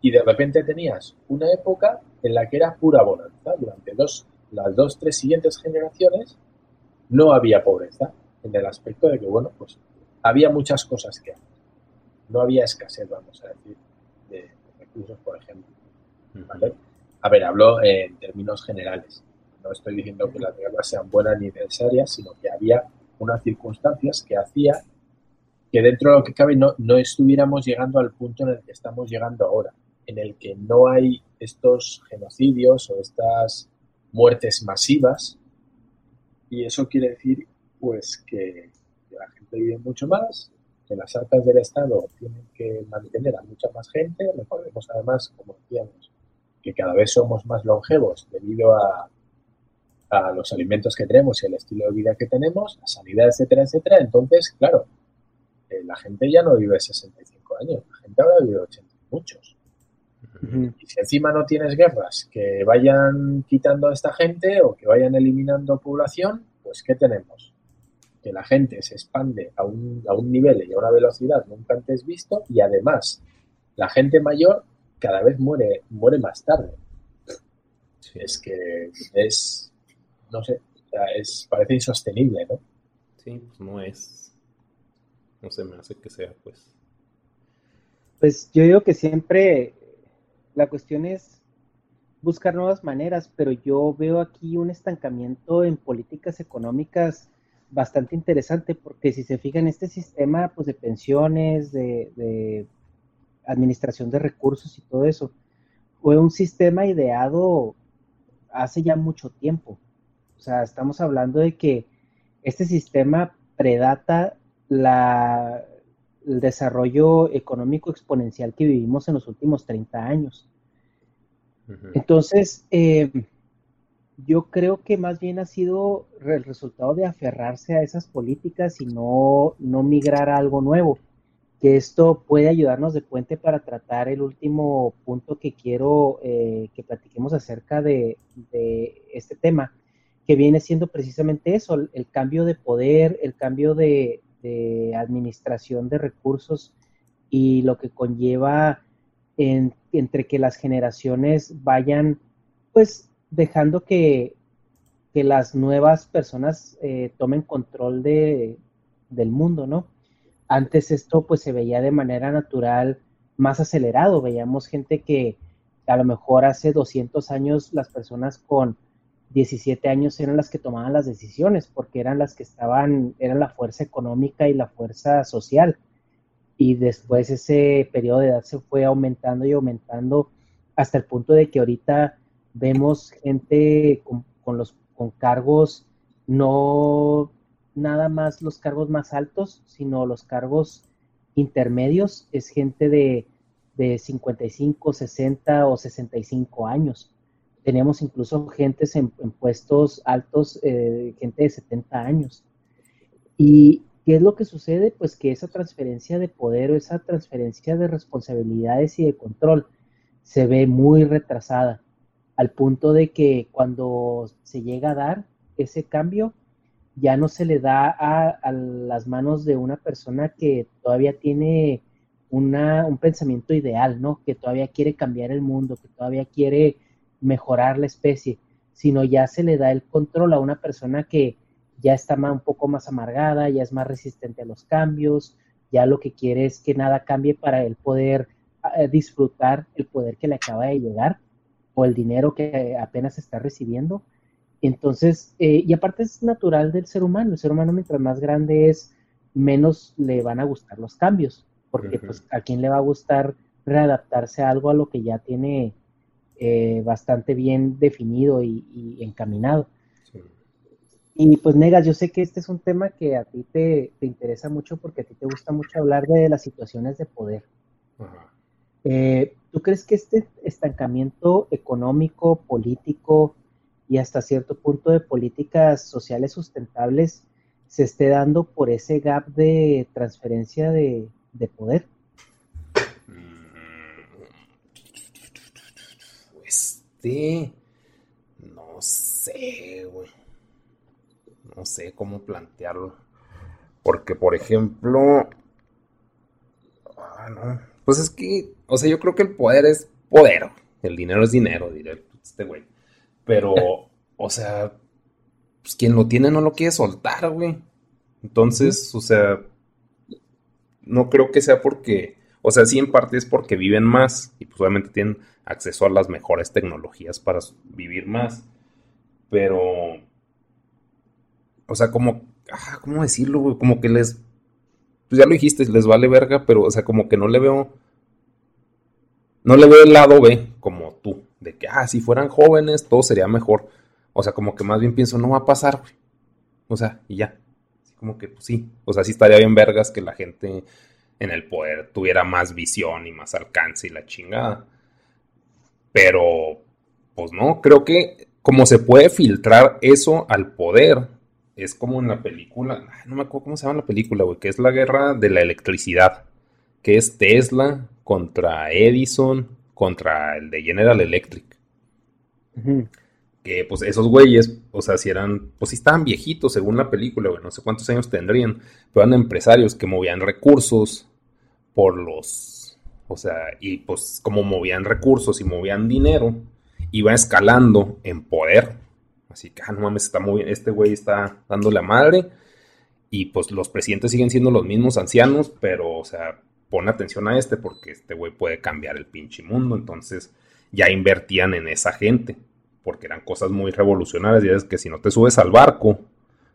y de repente tenías una época en la que era pura bonanza. Durante dos, las dos, tres siguientes generaciones no había pobreza en el aspecto de que, bueno, pues había muchas cosas que hacer. No había escasez, vamos a decir, de, de recursos, por ejemplo. ¿vale? A ver, hablo en términos generales. No estoy diciendo que las guerras sean buenas ni necesarias, sino que había unas circunstancias que hacía que dentro de lo que cabe no, no estuviéramos llegando al punto en el que estamos llegando ahora, en el que no hay estos genocidios o estas muertes masivas. Y eso quiere decir, pues, que, la gente vive mucho más, que las arcas del Estado tienen que mantener a mucha más gente. Recordemos además, como decíamos, que cada vez somos más longevos debido a, a los alimentos que tenemos y el estilo de vida que tenemos, la sanidad, etcétera, etcétera. Entonces, claro, eh, la gente ya no vive 65 años, la gente ahora vive 80 y muchos. Y si encima no tienes guerras que vayan quitando a esta gente o que vayan eliminando población, pues ¿qué tenemos? Que la gente se expande a un, a un nivel y a una velocidad nunca antes visto y además la gente mayor cada vez muere, muere más tarde. Sí. Es que es, no sé, o sea, es, parece insostenible, ¿no? Sí, pues no es. No se me hace que sea, pues. Pues yo digo que siempre la cuestión es buscar nuevas maneras, pero yo veo aquí un estancamiento en políticas económicas bastante interesante, porque si se fijan, este sistema pues, de pensiones, de, de administración de recursos y todo eso, fue un sistema ideado hace ya mucho tiempo. O sea, estamos hablando de que este sistema predata la, el desarrollo económico exponencial que vivimos en los últimos 30 años. Entonces, eh, yo creo que más bien ha sido el resultado de aferrarse a esas políticas y no, no migrar a algo nuevo. Que esto puede ayudarnos de puente para tratar el último punto que quiero eh, que platiquemos acerca de, este tema, que viene siendo precisamente eso, el, cambio de poder, el cambio de, administración de recursos y lo que conlleva entre que las generaciones vayan pues dejando que, que las nuevas personas eh, tomen control de, del mundo, ¿no? Antes esto pues se veía de manera natural más acelerado, veíamos gente que a lo mejor hace 200 años las personas con 17 años eran las que tomaban las decisiones porque eran las que estaban, eran la fuerza económica y la fuerza social y después ese periodo de edad se fue aumentando y aumentando hasta el punto de que ahorita vemos gente con, los con cargos no nada más los cargos más altos, sino los cargos intermedios, es gente de, de 55, 60 o 65 años. Tenemos incluso gentes en, puestos altos, eh, gente de 70 años. Y, ¿Qué es lo que sucede? Pues que esa transferencia de poder o esa transferencia de responsabilidades y de control se ve muy retrasada, al punto de que cuando se llega a dar ese cambio, ya no se le da a, las manos de una persona que todavía tiene una, un pensamiento ideal, ¿no? Que todavía quiere cambiar el mundo, que todavía quiere mejorar la especie, sino ya se le da el control a una persona que ya está un poco más amargada, ya es más resistente a los cambios, ya lo que quiere es que nada cambie para él poder eh, disfrutar el poder que le acaba de llegar o el dinero que apenas está recibiendo. Entonces, eh, y aparte es natural del ser humano, el ser humano mientras más grande es, menos le van a gustar los cambios, porque pues a quién le va a gustar readaptarse a algo a lo que ya tiene eh, bastante bien definido y encaminado. Y pues Negas, yo sé que este es un tema que a ti te, interesa mucho porque a ti te gusta mucho hablar de las situaciones de poder. Eh, ¿Tú crees que este estancamiento económico, político y hasta cierto punto de políticas sociales sustentables se esté dando por ese gap de transferencia de, de poder? Este, no sé, güey no sé cómo plantearlo. Porque, por ejemplo, ah, no. Pues es que, o sea, yo creo que el poder es poder. El dinero es dinero, diré este güey. Pero, o sea, pues quien lo tiene no lo quiere soltar, güey. Entonces, o sea, no creo que sea porque, o sea, sí en parte es porque viven más y pues obviamente tienen acceso a las mejores tecnologías para vivir más. Pero, o sea, como, ah, ¿cómo decirlo, güey? Como que les, pues ya lo dijiste, les vale verga, pero, o sea, como que no le veo, no le veo el lado B como tú, de que, ah, si fueran jóvenes, todo sería mejor. O sea, como que más bien pienso, no va a pasar, güey. O sea, y ya. Como que, pues sí. O sea, sí estaría bien vergas que la gente en el poder tuviera más visión y más alcance y la chingada. Pero, pues no, creo que como se puede filtrar eso al poder, es como en la película, no me acuerdo cómo se llama la película, güey, que es la guerra de la electricidad, que es Tesla contra Edison contra el de General Electric. Que pues esos güeyes, o sea, si eran, pues si estaban viejitos según la película, güey, no sé cuántos años tendrían, pero eran empresarios que movían recursos por los, o sea, y pues como movían recursos y movían dinero, iba escalando en poder Así que, ah, no mames, está muy, este güey está dando la madre. Y pues los presidentes siguen siendo los mismos ancianos, pero, o sea, pon atención a este porque este güey puede cambiar el pinche mundo. Entonces ya invertían en esa gente, porque eran cosas muy revolucionarias. Y es que si no te subes al barco,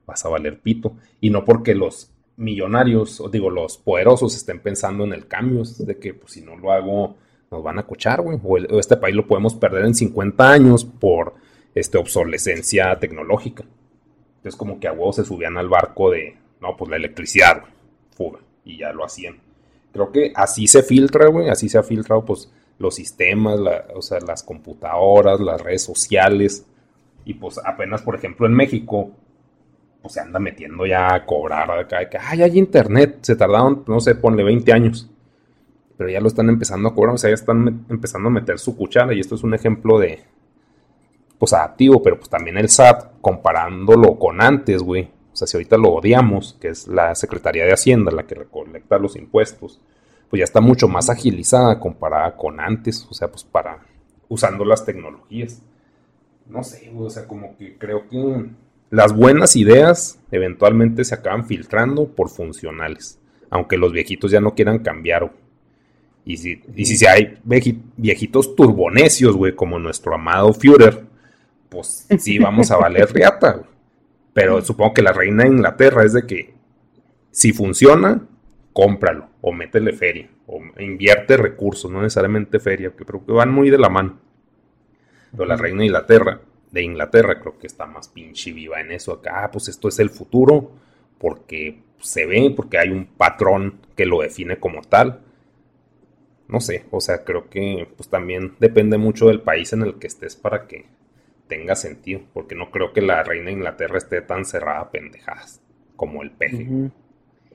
vas a valer pito. Y no porque los millonarios, digo, los poderosos estén pensando en el cambio, de que pues, si no lo hago, nos van a cochar, güey, o, este país lo podemos perder en 50 años por este, obsolescencia tecnológica. Entonces como que a huevos se subían al barco de, no, pues la electricidad, fuga, y ya lo hacían. Creo que así se filtra, güey, así se ha filtrado, pues, los sistemas, o sea, las computadoras, las redes sociales, y pues apenas, por ejemplo, en México, pues se anda metiendo ya a cobrar acá, que, ay, hay internet, se tardaron, no sé, ponle 20 años, pero ya lo están empezando a cobrar, o sea, ya están empezando a meter su cuchara, y esto es un ejemplo de, pues adaptivo, pero pues también el SAT, comparándolo con antes, güey, o sea, si ahorita lo odiamos, que es la Secretaría de Hacienda la que recolecta los impuestos, pues ya está mucho más agilizada comparada con antes, o sea, pues para usando las tecnologías. No sé, güey, o sea, como que creo que las buenas ideas eventualmente se acaban filtrando por funcionales, aunque los viejitos ya no quieran cambiar. Y si, y si hay viejitos turbonecios, güey, como nuestro amado Führer, pues sí vamos a valer riata, Pero supongo que la reina de Inglaterra es de que si funciona, cómpralo o métele feria o invierte recursos, no necesariamente feria, que creo que van muy de la mano. Pero la reina de Inglaterra de Inglaterra, creo que está más pinche viva en eso acá, ah, pues esto es el futuro, porque se ve, porque hay un patrón que lo define como tal. No sé, o sea, creo que pues también depende mucho del país en el que estés para que tenga sentido, porque no creo que la reina de Inglaterra esté tan cerrada a pendejadas como el peje.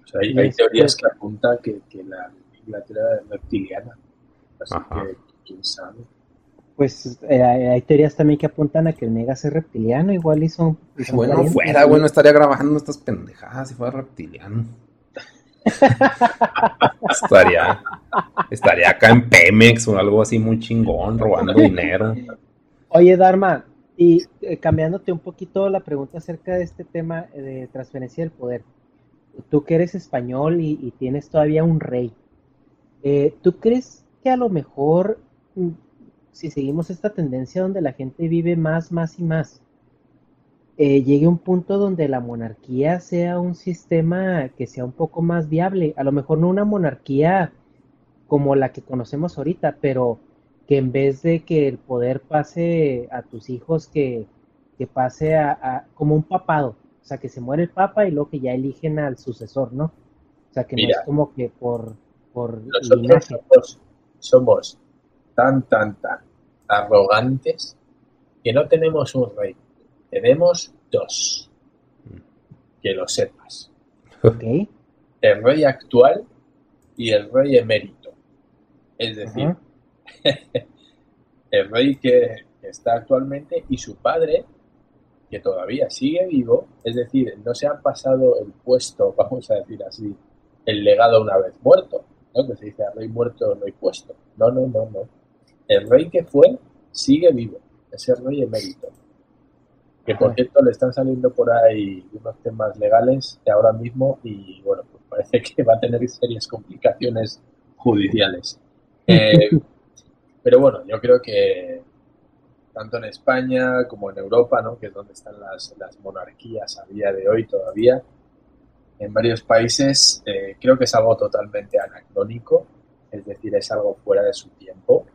O sea, hay, teorías que apuntan que, la Inglaterra es reptiliana, así que quién sabe pues eh, hay teorías también que apuntan a que el Negas es reptiliano, igual hizo... bueno, fuera, bueno, estaría grabando estas pendejadas si fuera reptiliano. estaría, estaría acá en Pemex o algo así muy chingón, robando dinero. Oye, Dharma, y eh, cambiándote un poquito la pregunta acerca de este tema de transferencia del poder. Tú que eres español y, tienes todavía un rey, eh, ¿tú crees que a lo mejor si seguimos esta tendencia donde la gente vive más, más y más, eh, llegue un punto donde la monarquía sea un sistema que sea un poco más viable. A lo mejor no una monarquía como la que conocemos ahorita, pero que en vez de que el poder pase a tus hijos, que, pase a, como un papado. O sea, que se muere el papa y luego que ya eligen al sucesor, ¿no? O sea, que no es como que por, por nosotros somos tan, tan, tan arrogantes que no tenemos un rey, tenemos dos. Que lo sepas. El rey actual y el rey emérito. Es decir, el rey que está actualmente y su padre, que todavía sigue vivo, es decir, no se han pasado el puesto, vamos a decir así, el legado una vez muerto, ¿no? Que se dice rey muerto no hay puesto. No, no, no, no el rey que fue sigue vivo, ese rey emérito. Que por cierto le están saliendo por ahí unos temas legales de ahora mismo y bueno, pues parece que va a tener serias complicaciones judiciales. Eh, pero bueno, yo creo que tanto en España como en Europa, ¿no? que es donde están las, monarquías a día de hoy todavía, en varios países eh, creo que es algo totalmente anacrónico, es decir, es algo fuera de su tiempo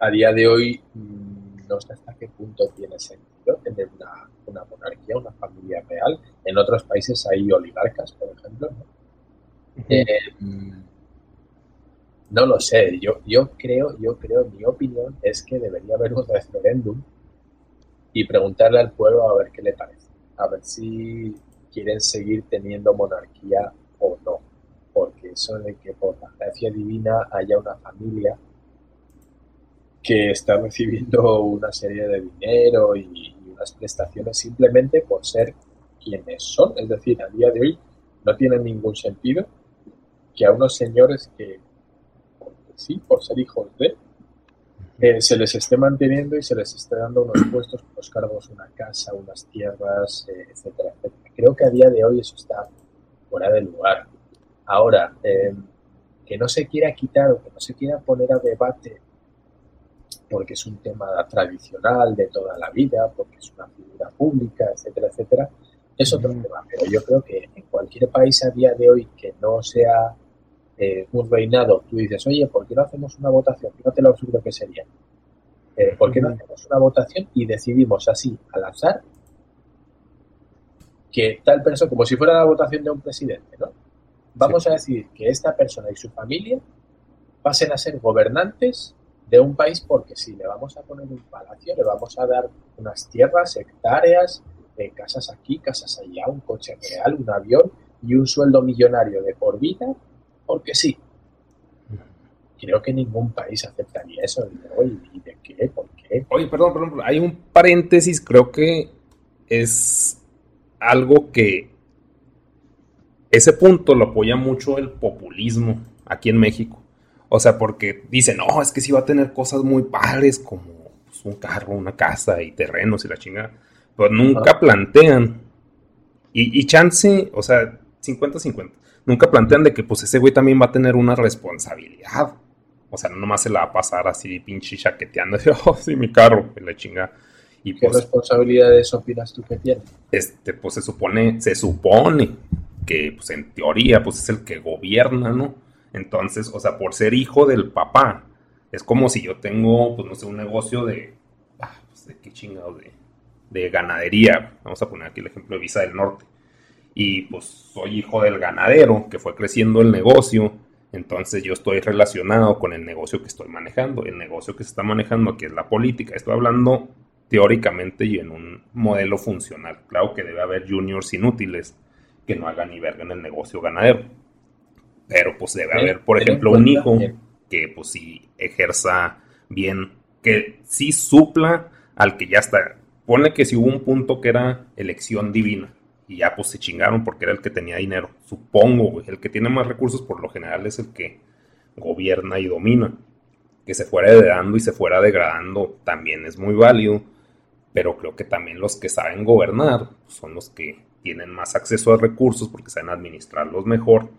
a día de hoy mm, no sé hasta qué punto tiene sentido tener una, monarquía, una familia real. En otros países hay oligarcas, por ejemplo. ¿no? Eh, mm, no lo sé, yo, yo creo, yo creo, mi opinión es que debería haber un referéndum y preguntarle al pueblo a ver qué le parece, a ver si quieren seguir teniendo monarquía o no, porque eso de que por la gracia divina haya una familia que está recibiendo una serie de dinero y, unas prestaciones simplemente por ser quienes son. Es decir, a día de hoy no tiene ningún sentido que a unos señores que, sí, por ser hijos de, eh, se les esté manteniendo y se les esté dando unos puestos, unos cargos, una casa, unas tierras, eh, etcétera, etcétera. Creo que a día de hoy eso está fuera de lugar. Ahora, eh, que no se quiera quitar o que no se quiera poner a debate porque es un tema tradicional de toda la vida, porque es una figura pública, etcétera, etcétera, Es otro tema, pero yo creo que en cualquier país a día de hoy que no sea eh, un reinado, tú dices, oye, ¿por qué no hacemos una votación? Fíjate lo absurdo que sería. Eh, ¿Por qué no hacemos una votación y decidimos así, al azar, que tal persona, como si fuera la votación de un presidente, ¿no? Vamos a decidir que esta persona y su familia pasen a ser gobernantes de un país porque si le vamos a poner un palacio, le vamos a dar unas tierras, hectáreas, eh, casas aquí, casas allá, un coche real, un avión y un sueldo millonario de por vida, porque sí. Creo que ningún país aceptaría eso. ¿Y de qué? ¿Por qué? Oye, perdón, perdón, hay un paréntesis, creo que es algo que ese punto lo apoya mucho el populismo aquí en México. O sea, porque dicen, no, es que sí va a tener cosas muy padres como pues, un carro, una casa y terrenos y la chingada. Pero nunca plantean. Y, y chance, o sea, 50-50. Nunca plantean de que pues ese güey también va a tener una responsabilidad. O sea, no nomás se la va a pasar así pinche chaqueteando. oh, sí, mi carro, la chingada. Y ¿Qué pues, responsabilidades opinas tú que tiene? Este, pues se supone, se supone que pues en teoría pues es el que gobierna, ¿no? Entonces, o sea, por ser hijo del papá, es como si yo tengo, pues no sé, un negocio de, ah, pues de qué chingado, de, de ganadería. Vamos a poner aquí el ejemplo de Visa del Norte. Y pues soy hijo del ganadero que fue creciendo el negocio. Entonces yo estoy relacionado con el negocio que estoy manejando. El negocio que se está manejando aquí es la política. Estoy hablando teóricamente y en un modelo funcional. Claro que debe haber juniors inútiles que no hagan ni verga en el negocio ganadero. Pero pues debe haber, por ejemplo, un hijo que pues sí ejerza bien, que sí supla al que ya está. Pone que si hubo un punto que era elección divina y ya pues se chingaron porque era el que tenía dinero. Supongo, el que tiene más recursos por lo general es el que gobierna y domina. Que se fuera heredando y se fuera degradando también es muy válido pero creo que también los que saben gobernar son los que tienen más acceso a recursos porque saben administrarlos mejor,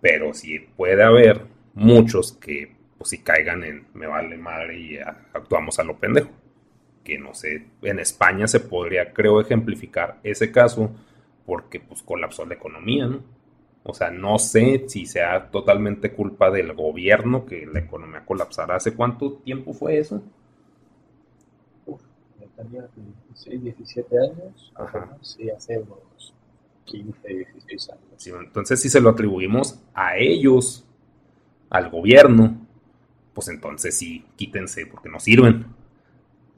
pero sí puede haber muchos que pues si caigan en me vale madre y actuamos a lo pendejo. Que no sé, en España se podría creo ejemplificar ese caso porque pues colapsó la economía, ¿no? O sea, no sé si sea totalmente culpa del gobierno que la economía colapsara. ¿Hace cuánto tiempo fue eso? tenía 16, 17 años, Ajá. sí, hace unos 15, 16 años. entonces, si se lo atribuimos a ellos, al gobierno, pues entonces sí, quítense porque no sirven.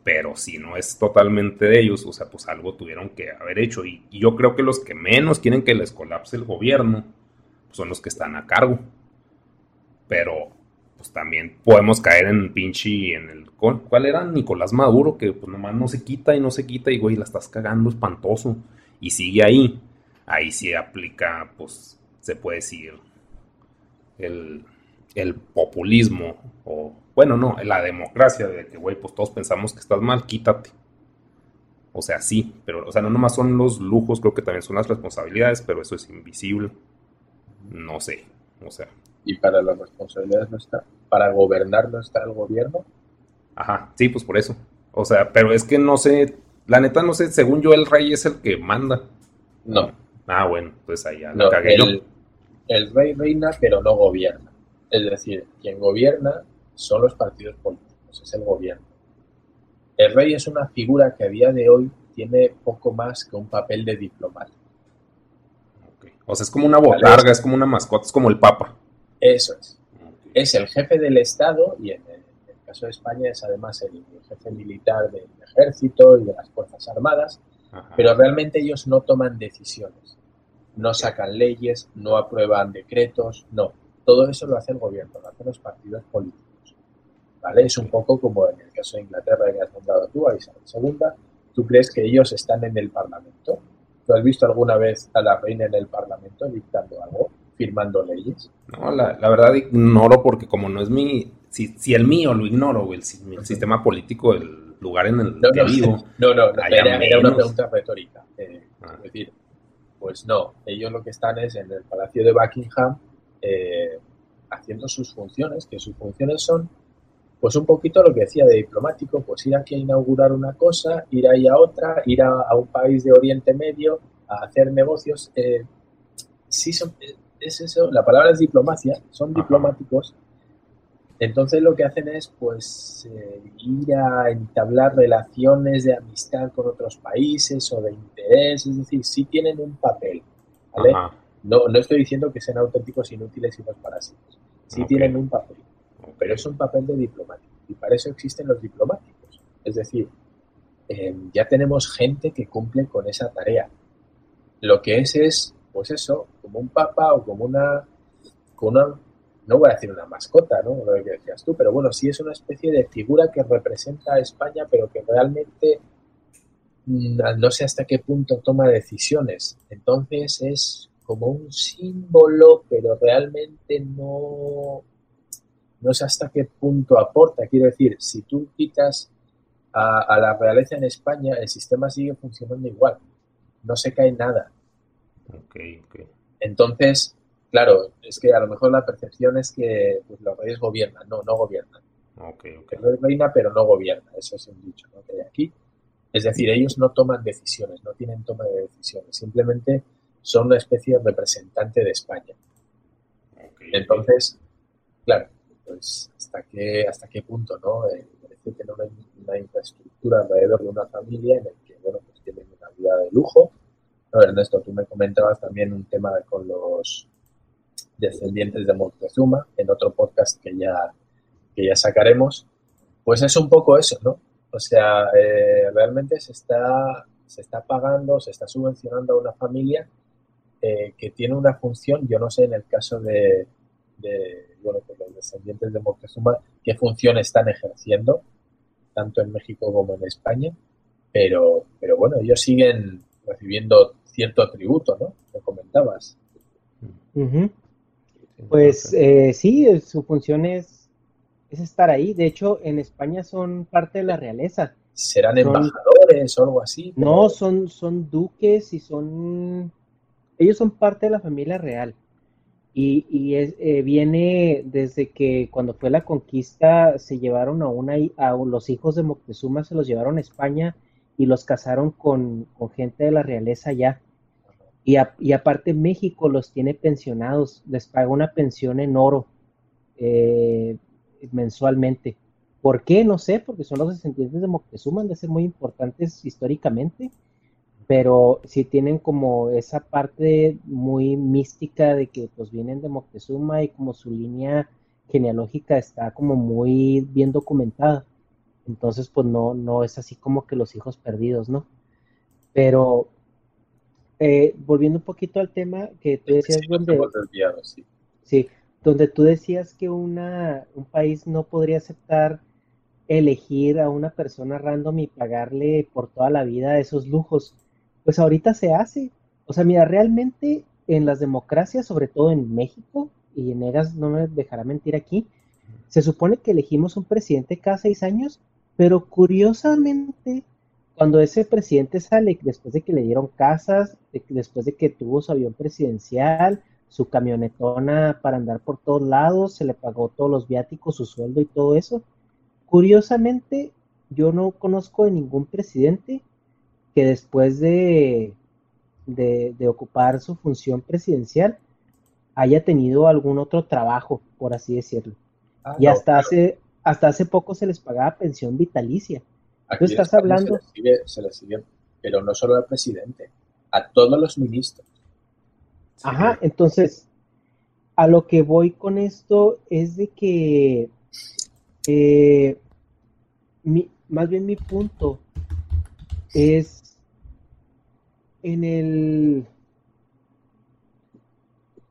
Pero si no es totalmente de ellos, o sea, pues algo tuvieron que haber hecho. Y, yo creo que los que menos quieren que les colapse el gobierno son los que están a cargo. Pero pues también podemos caer en pinche en el ¿cuál era? Nicolás Maduro que pues nomás no se quita y no se quita y güey la estás cagando espantoso y sigue ahí ahí sí aplica pues se puede decir el, el populismo o bueno no la democracia de que güey pues todos pensamos que estás mal quítate o sea sí pero o sea no nomás son los lujos creo que también son las responsabilidades pero eso es invisible no sé o sea y para las responsabilidades no está, para gobernar no está el gobierno. Ajá, sí, pues por eso. O sea, pero es que no sé, la neta no sé, según yo el rey es el que manda. No. Ah, bueno, pues ahí ya no, cagué el, el rey reina, pero no gobierna. Es decir, quien gobierna son los partidos políticos, es el gobierno. El rey es una figura que a día de hoy tiene poco más que un papel de diplomático. O sea, es como una botarga, es como una mascota, es como el papa. Eso es. Es el jefe del Estado y en el, caso de España es además el, jefe militar del ejército y de las Fuerzas Armadas, pero realmente ellos no toman decisiones, no sacan leyes, no aprueban decretos, no. Todo eso lo hace el gobierno, lo hacen los partidos políticos. ¿Vale? Es un poco como en el caso de Inglaterra que has nombrado tú, a Isabel II. ¿Tú crees que ellos están en el Parlamento? ¿Tú has visto alguna vez a la reina en el Parlamento dictando algo? firmando leyes? No, la, verdad ignoro porque como no es mi, si, si el mío lo ignoro, el, el sistema político, el lugar en el que vivo. No, no, era, una pregunta retórica. Eh, ah. Es decir, pues no, ellos lo que están es en el Palacio de Buckingham eh, haciendo sus funciones, que sus funciones son pues un poquito lo que decía de diplomático, pues ir aquí a inaugurar una cosa, ir ahí a otra, ir a, a un país de Oriente Medio, a hacer negocios, eh, sí son, es eso, la palabra es diplomacia, son diplomáticos. Entonces lo que hacen es pues eh, ir a entablar relaciones de amistad con otros países o de interés, es decir, sí tienen un papel, ¿vale? No, no estoy diciendo que sean auténticos inútiles y los parásitos, sí tienen un papel, pero es un papel de diplomático y para eso existen los diplomáticos, es decir, eh, ya tenemos gente que cumple con esa tarea. Lo que es es pues eso, como un papa o como una, como no voy a decir una mascota, ¿no? Lo que decías tú, pero bueno, sí es una especie de figura que representa a España, pero que realmente mm, no sé hasta qué punto toma decisiones. Entonces es como un símbolo, pero realmente no, no sé hasta qué punto aporta. Quiero decir, si tú quitas a, a la realeza en España, el sistema sigue funcionando igual. No se cae nada. Entonces, claro, es que a lo mejor la percepción es que pues, los reyes gobiernan. No, no gobiernan. El rey reina, pero no gobierna. Eso es un dicho que hay aquí. Es decir, ellos no toman decisiones, no tienen toma de decisiones. Simplemente son una especie de representante de España. Entonces, claro, pues hasta qué, hasta qué punto, ¿no? Eh, parece tener una, una, infraestructura alrededor de una familia en el que, bueno, pues tienen una vida de lujo, Ernesto, tú me comentabas también un tema con los descendientes de Moctezuma en otro podcast que ya, que ya sacaremos. Pues es un poco eso, ¿no? O sea, eh, realmente se está, se está pagando, se está subvencionando a una familia eh, que tiene una función, yo no sé en el caso de, bueno, pues los descendientes de Moctezuma, qué función están ejerciendo, tanto en México como en España, pero, pero bueno, ellos siguen recibiendo cierto atributo, ¿no? Lo comentabas. Pues eh, sí, su función es, es estar ahí. De hecho, en España son parte de la realeza. ¿Serán embajadores o algo así? No, son, son duques y son... Ellos son parte de la familia real. Y, y es, eh, viene desde que cuando fue la conquista se llevaron a una a los hijos de Moctezuma se los llevaron a España y los casaron con, gente de la realeza ya. Y, y, aparte México los tiene pensionados, les paga una pensión en oro eh, mensualmente. ¿Por qué? No sé, porque son los descendientes de Moctezuma, han de ser muy importantes históricamente, pero sí tienen como esa parte muy mística de que pues vienen de Moctezuma y como su línea genealógica está como muy bien documentada. Entonces, pues no, no es así como que los hijos perdidos, ¿no? Pero eh, volviendo un poquito al tema que tú decías donde, sí. donde tú decías que una, un país no podría aceptar elegir a una persona random y pagarle por toda la vida esos lujos. Pues ahorita se hace. O sea, mira, realmente en las democracias, sobre todo en México, y Negas no me dejará mentir aquí, se supone que elegimos un presidente cada seis años pero curiosamente, cuando ese presidente sale, después de que le dieron casas, después de que tuvo su avión presidencial, su camionetona para andar por todos lados, se le pagó todos los viáticos, su sueldo y todo eso, curiosamente, yo no conozco de ningún presidente que después de, de, ocupar su función presidencial haya tenido algún otro trabajo, por así decirlo. Ah, y hasta hace hasta hace poco se les pagaba pensión vitalicia. Aquí Tú estás hablando. Se les, sigue, pero no solo al presidente, a todos los ministros. Ajá, entonces, a lo que voy con esto es de que, eh, más bien mi punto es en el,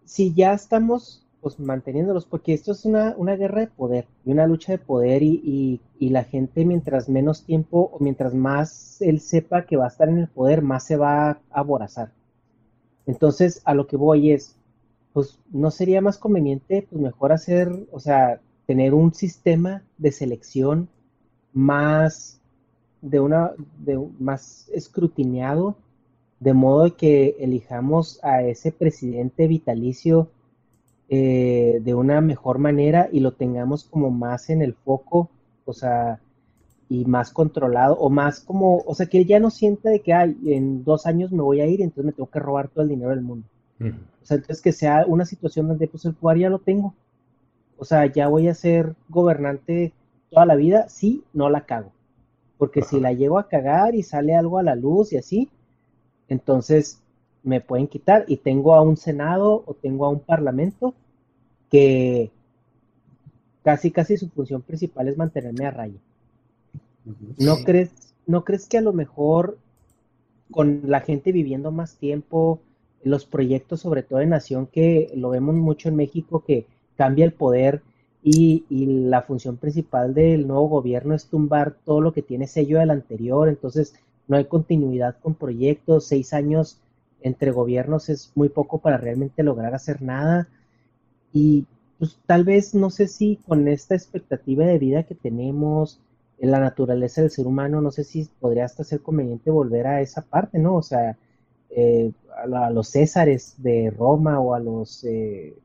si ya estamos pues manteniéndolos, porque esto es una, guerra de poder y una lucha de poder y, la gente mientras menos tiempo o mientras más él sepa que va a estar en el poder, más se va a aborazar. Entonces, a lo que voy es, pues no sería más conveniente, pues mejor hacer, o sea, tener un sistema de selección más de una, de más escrutinado, de modo que elijamos a ese presidente vitalicio eh, de una mejor manera y lo tengamos como más en el foco, o sea, y más controlado o más como, o sea, que ya no siente de que ay, en dos años me voy a ir y entonces me tengo que robar todo el dinero del mundo. O sea, entonces que sea una situación donde pues el poder ya lo tengo. O sea, ya voy a ser gobernante toda la vida, sí, no la cago. Porque si la llego a cagar y sale algo a la luz y así, entonces me pueden quitar y tengo a un Senado o tengo a un Parlamento que casi, casi su función principal es mantenerme a raya. ¿No, crees, ¿No crees que a lo mejor con la gente viviendo más tiempo, los proyectos, sobre todo de nación, que lo vemos mucho en México, que cambia el poder y, la función principal del nuevo gobierno es tumbar todo lo que tiene sello del anterior, entonces no hay continuidad con proyectos, seis años entre gobiernos es muy poco para realmente lograr hacer nada y pues tal vez no sé si con esta expectativa de vida que tenemos, en la naturaleza del ser humano, no sé si podría hasta ser conveniente volver a esa parte, ¿no? O sea, eh, a, los césares de Roma o a los eh,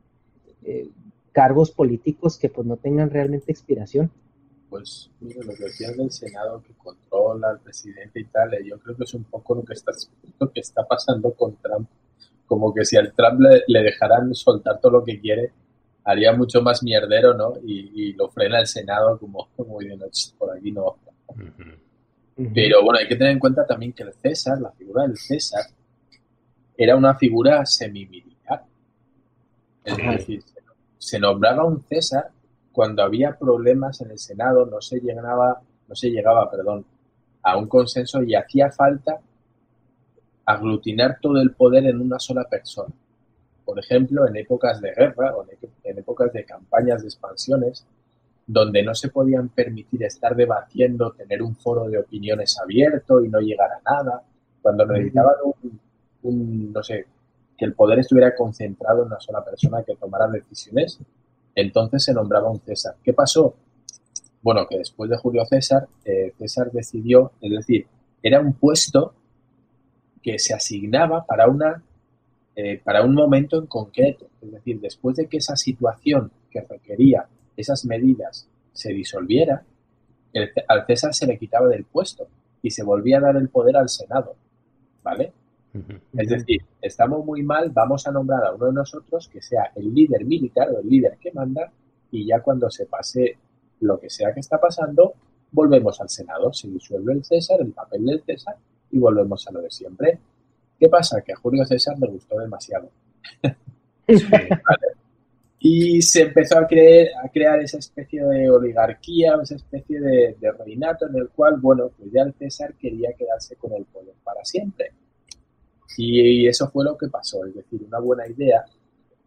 eh, cargos políticos que pues no tengan realmente expiración. Pues mira, lo que decían del Senado que controla al presidente y tal, yo creo que es un poco lo que está, lo que está pasando con Trump. Como que si al Trump le, le dejaran soltar todo lo que quiere, haría mucho más mierdero, ¿no? Y, lo frena el Senado como, como diciendo, por aquí no. Pero bueno, hay que tener en cuenta también que el César, la figura del César, era una figura semimilitar. Es decir, se nombraba un César cuando había problemas en el Senado, no se llegaba, no se llegaba, perdón, a un consenso y hacía falta aglutinar todo el poder en una sola persona. Por ejemplo, en épocas de guerra o en épocas de campañas de expansiones, donde no se podían permitir estar debatiendo, tener un foro de opiniones abierto y no llegar a nada, cuando necesitaban un, no sé, que el poder estuviera concentrado en una sola persona que tomara decisiones, entonces se nombraba un César. ¿Qué pasó? Bueno, que después de Julio César, eh, César decidió, es decir, era un puesto que se asignaba para una eh, para un momento en concreto. Es decir, después de que esa situación que requería esas medidas se disolviera, al César se le quitaba del puesto y se volvía a dar el poder al Senado. ¿Vale? Es decir, estamos muy mal, vamos a nombrar a uno de nosotros que sea el líder militar o el líder que manda y ya cuando se pase lo que sea que está pasando, volvemos al Senado, se disuelve el César, el papel del César y volvemos a lo de siempre. ¿Qué pasa? Que a Julio César le gustó demasiado. Y se empezó a, creer, a crear esa especie de oligarquía, esa especie de, reinato en el cual, bueno, pues ya el César quería quedarse con el poder para siempre. Y, eso fue lo que pasó, es decir, una buena idea,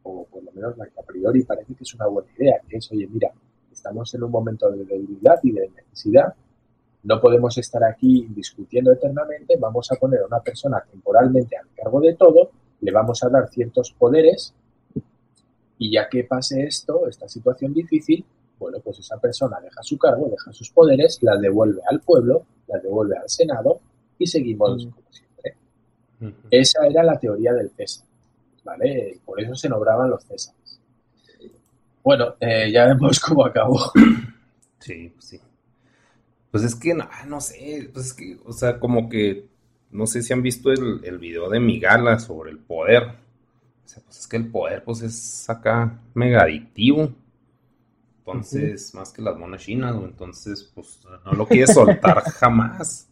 o por lo menos la que a priori parece que es una buena idea, que es, oye, mira, estamos en un momento de debilidad y de necesidad, no podemos estar aquí discutiendo eternamente, vamos a poner a una persona temporalmente al cargo de todo, le vamos a dar ciertos poderes y ya que pase esto, esta situación difícil, bueno, pues esa persona deja su cargo, deja sus poderes, las devuelve al pueblo, las devuelve al Senado y seguimos mm. como siempre. Esa era la teoría del César, ¿vale? Por eso se nombraban los Césares. Bueno, eh, ya vemos cómo acabó. Sí, pues sí. Pues es que, no, ah, no sé, pues es que, o sea, como que, no sé si han visto el, el video de Migala sobre el poder. O sea, pues es que el poder, pues es acá mega adictivo. Entonces, más que las monas chinas, entonces, pues no lo quieres soltar jamás.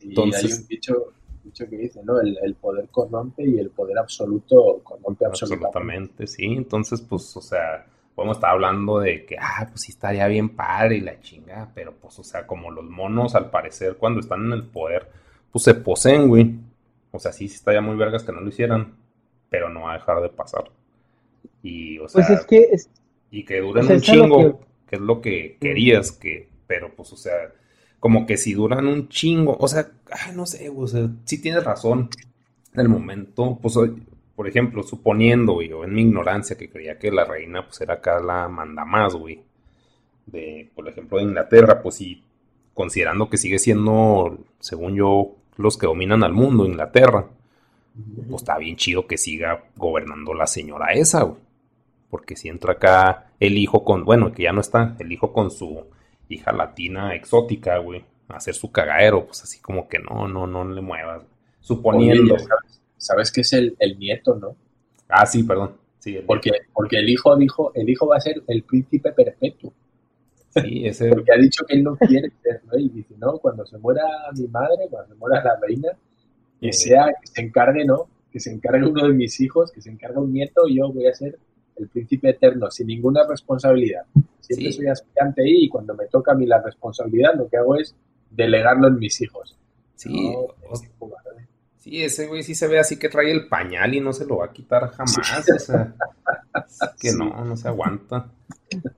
Entonces, hay un dicho, que dice, ¿no? El, poder corrompe y el poder absoluto corrompe absolutamente. Absolutamente, sí. Entonces, pues, o sea, podemos estar hablando de que, ah, pues sí estaría bien padre y la chinga, pero pues, o sea, como los monos al parecer cuando están en el poder, pues se poseen, güey. O sea, sí, sí estaría muy vergas que no lo hicieran, pero no va a dejar de pasar. Y, o pues sea, es que y que duren un chingo, que... es lo que querías, que, pero pues, o sea, como que si duran un chingo, o sea, no sé, o tienes razón. En el momento, pues por ejemplo, suponiendo, güey, en mi ignorancia que creía que la reina, pues era acá la manda más, güey, de, por ejemplo, de Inglaterra, pues sí, considerando que sigue siendo, según yo, los que dominan al mundo, Inglaterra, pues está bien chido que siga gobernando la señora esa, güey. Porque si entra acá el hijo con, bueno, que ya no está, el hijo con su hija latina exótica, güey, hacer su cagadero, pues así como que no, no, no le muevas. Suponiendo. ¿sabes, que es el, nieto, ¿no? Ah, sí, perdón. Sí, porque, porque el hijo dijo, el hijo va a ser el príncipe perpetuo. Sí, ese... Porque ha dicho que él no quiere ser rey. Dice, no, cuando se muera mi madre, cuando se muera la reina, que sea, que se encargue, ¿no? Que se encargue uno de mis hijos, que se encargue un nieto y yo voy a ser el príncipe eterno, sin ninguna responsabilidad. Siempre soy aspirante ahí y cuando me toca a mí la responsabilidad, lo que hago es delegarlo en mis hijos. Sí, sí, ese güey sí se ve así que trae el pañal y no se lo va a quitar jamás. O sea, que no, no se aguanta.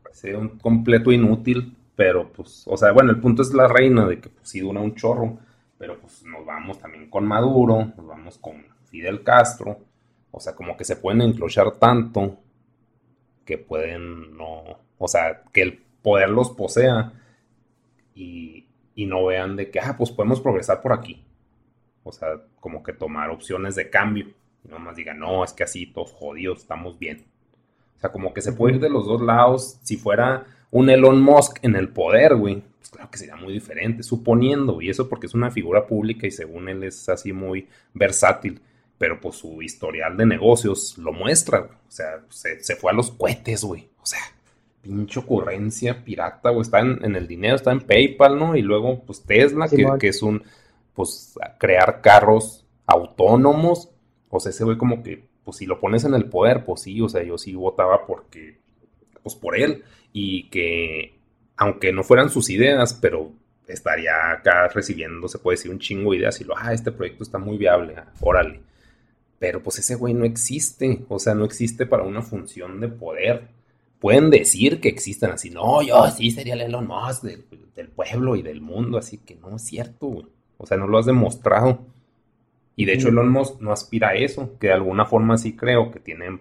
Parece un completo inútil, pero pues, o sea, bueno, el punto es la reina de que pues sí dura un chorro, pero pues nos vamos también con Maduro, nos vamos con Fidel Castro, o sea, como que se pueden enclochar tanto que pueden no, o sea, que el poder los posea y, y no vean de que, ah, pues podemos progresar por aquí. O sea, como que tomar opciones de cambio. Y no más digan, no, es que así todos jodidos, estamos bien. O sea, como que se puede ir de los dos lados. Si fuera un Elon Musk en el poder, güey, pues claro que sería muy diferente, suponiendo, y eso porque es una figura pública y según él es así muy versátil, pero pues su historial de negocios lo muestra, güey. O sea, se, se fue a los cohetes, güey. O sea, pinche ocurrencia pirata, güey. Está en, el dinero, está en PayPal, ¿no? Y luego, pues Tesla, que, es un, pues, crear carros autónomos. O sea, ese güey como que, pues si lo pones en el poder, pues sí, o sea, yo sí votaba porque, pues por él. Y que, aunque no fueran sus ideas, pero estaría acá recibiendo, se puede decir, un chingo de ideas y lo, ah, este proyecto está muy viable, ah, órale. Pero pues ese güey no existe, o sea, no existe para una función de poder pueden decir que existen así. No, yo sí sería el Elon Musk del, pueblo y del mundo, así que no es cierto, O sea, no lo has demostrado. Y de hecho Elon Musk no aspira a eso, que de alguna forma sí creo que tiene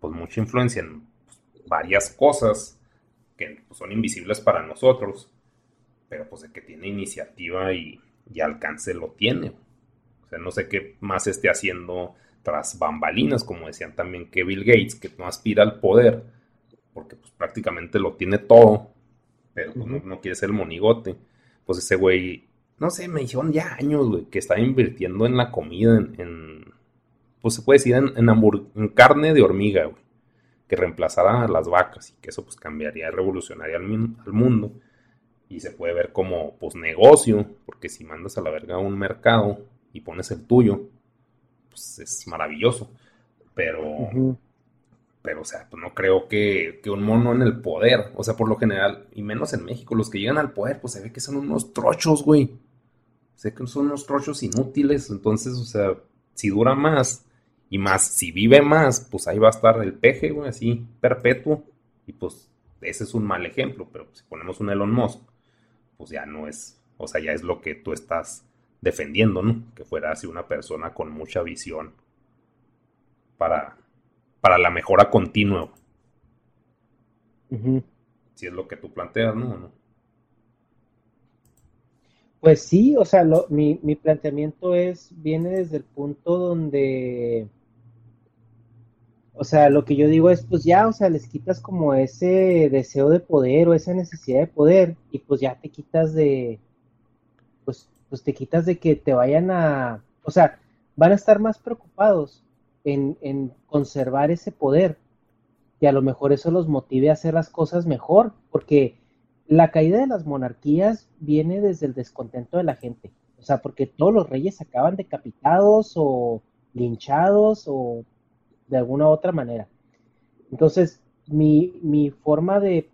pues mucha influencia en pues, varias cosas que pues, son invisibles para nosotros, pero pues de que tiene iniciativa y, y alcance lo tiene. O sea, no sé qué más esté haciendo tras bambalinas, como decían también que Bill Gates, que no aspira al poder, porque pues prácticamente lo tiene todo, pero pues, no, quiere ser el monigote. Pues ese güey, no sé, me dijeron ya años, güey, que está invirtiendo en la comida, en, pues se puede decir en, en, carne de hormiga, güey, que reemplazara a las vacas y que eso pues cambiaría, revolucionaría al, al mundo. Y se puede ver como pues negocio, porque si mandas a la verga a un mercado y pones el tuyo, pues es maravilloso. Pero pero o sea, pues no creo que, un mono en el poder, o sea, por lo general, y menos en México, los que llegan al poder, pues se ve que son unos trochos, güey. Sé que son unos trochos inútiles, entonces, o sea, si dura más y más, si vive más, pues ahí va a estar el peje, güey, así, perpetuo. Y pues ese es un mal ejemplo, pero si ponemos un Elon Musk, pues ya no es, o sea, ya es lo que tú estás defendiendo, ¿no? Que fuera así una persona con mucha visión para, para la mejora continua. Si es lo que tú planteas, ¿no? Pues sí, o sea, mi, mi, planteamiento es, viene desde el punto donde, o sea, lo que yo digo es, pues ya, o sea, les quitas como ese deseo de poder o esa necesidad de poder y pues ya te quitas de, pues, te quitas de que te vayan a, o sea, van a estar más preocupados en, conservar ese poder, y a lo mejor eso los motive a hacer las cosas mejor, porque la caída de las monarquías viene desde el descontento de la gente, o sea, porque todos los reyes acaban decapitados o linchados o de alguna otra manera. Entonces, mi, mi forma de,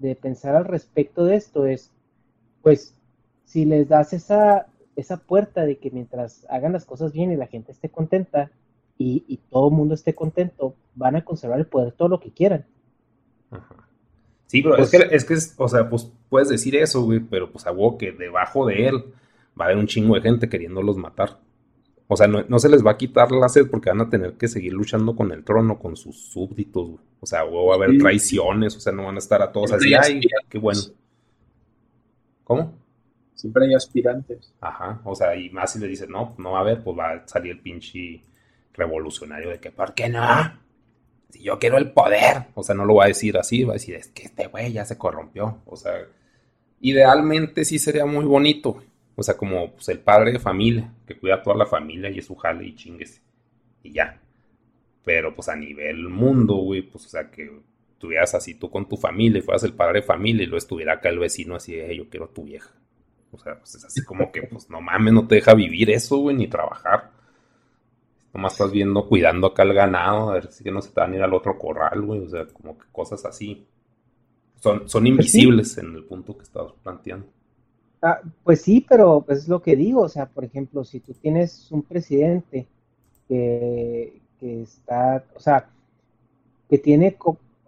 de pensar al respecto de esto es, pues, si les das esa, esa puerta de que mientras hagan las cosas bien y la gente esté contenta, y, todo el mundo esté contento, van a conservar el poder todo lo que quieran. Sí, pero es, pues que, es que, o sea, pues puedes decir eso, güey, pero pues a que debajo de él va a haber un chingo de gente queriéndolos matar. O sea, no, se les va a quitar la sed porque van a tener que seguir luchando con el trono, con sus súbditos, güey. O sea, o va a haber traiciones, o sea, no van a estar a todos así, ay, qué bueno. ¿Cómo? Siempre hay aspirantes. Ajá, o sea, y más si le dicen, no, no va a haber, pues va a salir el pinche revolucionario de que, ¿por qué no? Si yo quiero el poder. O sea, no lo va a decir así, va a decir, es que este güey ya se corrompió. O sea, idealmente sí sería muy bonito. O sea, como pues, el padre de familia, que cuida a toda la familia y es su jale y chingues. Y ya. Pero pues a nivel mundo, güey, pues o sea, que estuvieras así tú con tu familia y fueras el padre de familia y luego estuviera acá el vecino así de, yo quiero tu vieja. O sea, pues es así como que, pues no mames, no te deja vivir eso, güey, ni trabajar. Nomás estás viendo, cuidando acá el ganado, a ver si no se te van a ir al otro corral, güey. O sea, como que cosas así. Son, son pues invisibles en el punto que estabas planteando. Ah, pues sí, pero es lo que digo. O sea, por ejemplo, si tú tienes un presidente que, que está, o sea, que tiene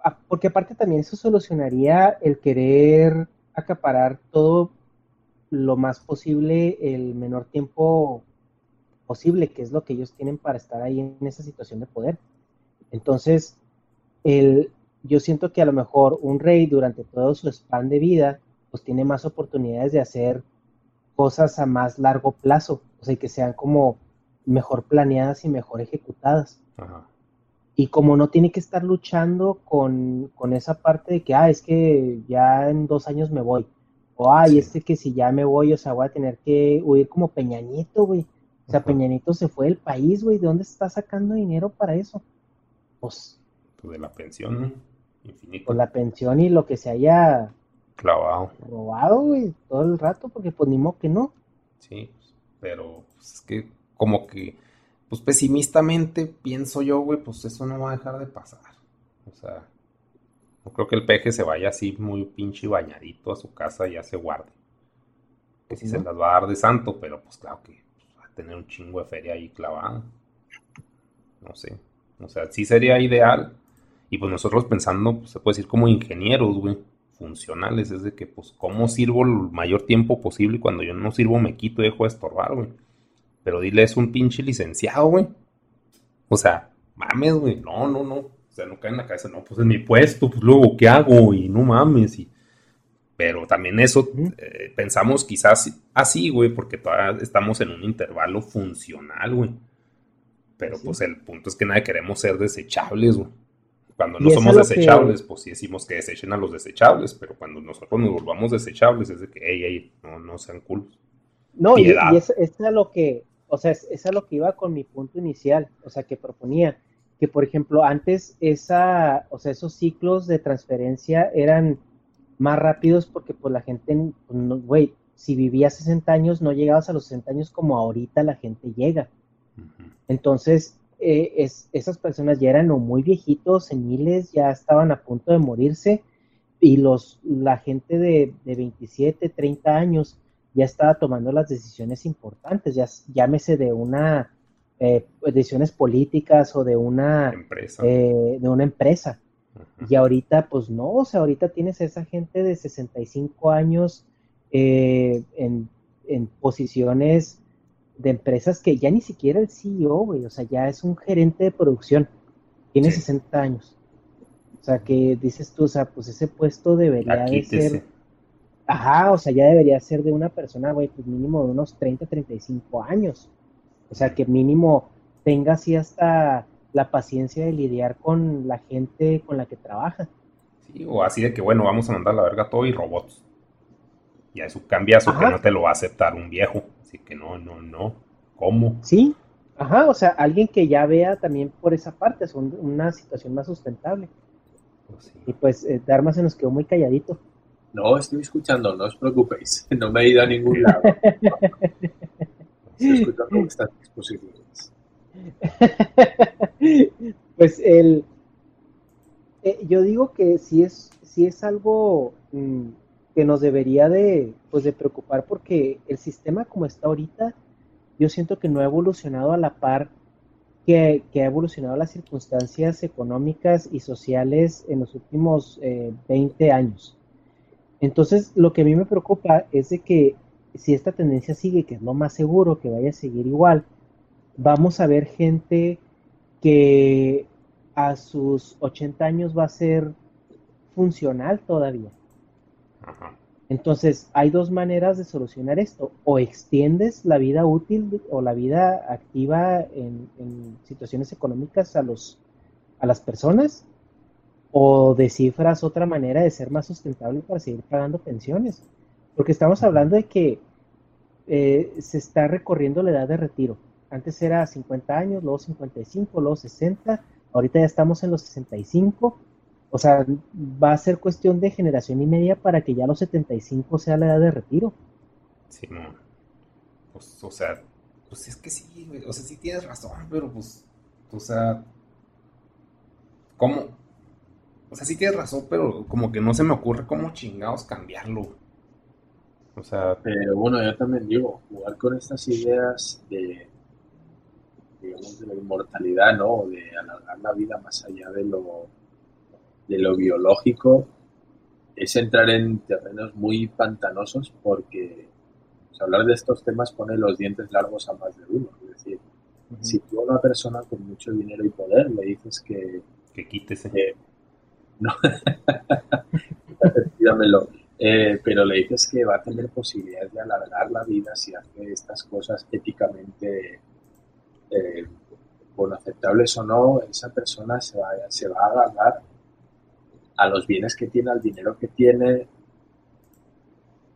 Ah, porque aparte también eso solucionaría el querer acaparar todo lo más posible, el menor tiempo posible, que es lo que ellos tienen para estar ahí en esa situación de poder. Entonces, el, yo siento que a lo mejor un rey durante todo su span de vida, pues tiene más oportunidades de hacer cosas a más largo plazo, o sea, que sean como mejor planeadas y mejor ejecutadas. Ajá y como no tiene que estar luchando con, esa parte de que, ah, es que ya en dos años me voy, o ay, este que si ya me voy, o sea, voy a tener que huir como Peñañito, güey. O sea, Peñañito se fue del país, güey, ¿de dónde está sacando dinero para eso? Pues... pues de la pensión, ¿no? Infinito. Pues la pensión y lo que se haya... Clavado. Robado, güey, todo el rato, porque pues ni modo que no. Sí, pero pues, es que como que pues pesimistamente pienso yo, güey, pues eso no va a dejar de pasar. O sea, no creo que el peje se vaya así muy pinche bañadito a su casa y ya se guarde. Que si se las va a dar de santo, pero pues claro que va a tener un chingo de feria ahí clavada. No sé. O sea, sí sería ideal. Y pues nosotros pensando, pues se puede decir como ingenieros, güey, funcionales, es de que pues cómo sirvo el mayor tiempo posible y cuando yo no sirvo me quito y dejo de estorbar, güey. Pero dile, es un pinche licenciado, güey. O sea, mames, güey. No, no, no. O sea, no cae en la cabeza. No, pues es mi puesto, pues luego, ¿qué hago? Y no mames. Y... Pero también eso eh, pensamos quizás así, güey, porque todavía estamos en un intervalo funcional, güey. Pero pues el punto es que nadie queremos ser desechables, güey. Cuando no somos desechables, pues sí decimos que desechen a los desechables, pero cuando nosotros nos volvamos desechables es de que, ey, ey, no, no sean culos. No, y, eso, es lo que, o sea, es, es, a lo que iba con mi punto inicial, o sea, que proponía que, por ejemplo, antes esa, o sea, esos ciclos de transferencia eran más rápidos porque pues la gente, pues, güey, si vivías 60 años, no llegabas a los 60 años como ahorita la gente llega. Entonces, eh, es, esas personas ya eran o muy viejitos, seniles, ya estaban a punto de morirse, y los, la gente de, de 27, 30 años, ya estaba tomando las decisiones importantes, ya llámese de una eh, decisiones políticas o de una empresa. Eh, de una empresa. Y ahorita, pues no, o sea, ahorita tienes a esa gente de 65 años eh, en, posiciones de empresas que ya ni siquiera el CEO, güey, o sea, ya es un gerente de producción, tiene 60 años. O sea, que dices tú, o sea, pues ese puesto debería de ser Ajá, o sea, ya debería ser de una persona, güey, pues mínimo de unos 30, 35 años. O sea, que mínimo tenga así hasta la paciencia de lidiar con la gente con la que trabaja. Sí, o así de que, bueno, vamos a mandar la verga todo y robots. Y a eso cambias o que no te lo va a aceptar un viejo. Así que no, no, no. ¿Cómo? Sí, ajá, o sea, alguien que ya vea también por esa parte, es una situación más sustentable. Pues y pues eh, Dharma se nos quedó muy calladito. No, estoy escuchando, no os preocupéis. No me he ido a ningún lado. Escuchando estas exposiciones. Pues el, eh, yo digo que si es, si es algo mm, que nos debería de, pues de preocupar porque el sistema como está ahorita, yo siento que no ha evolucionado a la par que, ha evolucionado las circunstancias económicas y sociales en los últimos 20 eh, años. Entonces, lo que a mí me preocupa es de que si esta tendencia sigue, que es lo más seguro que vaya a seguir igual, vamos a ver gente que a sus 80 años va a ser funcional todavía. Entonces, hay dos maneras de solucionar esto. O extiendes la vida útil o la vida activa en, en situaciones económicas a, los, a las personas, o descifras otra manera de ser más sustentable para seguir pagando pensiones. Porque estamos hablando de que eh, se está recorriendo la edad de retiro. Antes era 50 años, luego 55, luego 60, ahorita ya estamos en los 65. O sea, va a ser cuestión de generación y media para que ya los 75 sea la edad de retiro. Sí, no. Pues, o sea, pues es que sí, O sea, sí tienes razón, pero pues, o sea, ¿cómo? O sea, sí tienes razón, pero como que no se me ocurre cómo chingados cambiarlo. O sea. Pero bueno, yo también digo, jugar con estas ideas de, digamos, de la inmortalidad, ¿no? De alargar la vida más allá de lo, de lo biológico, es entrar en terrenos muy pantanosos porque pues, hablar de estos temas pone los dientes largos a más de uno. Es decir, si tú a una persona con mucho dinero y poder le dices que... Que quítese. no, eh, pero le dices que va a tener posibilidades de alargar la vida si hace estas cosas éticamente eh, bueno, aceptables o no, esa persona se va, se va a agarrar a los bienes que tiene, al dinero que tiene.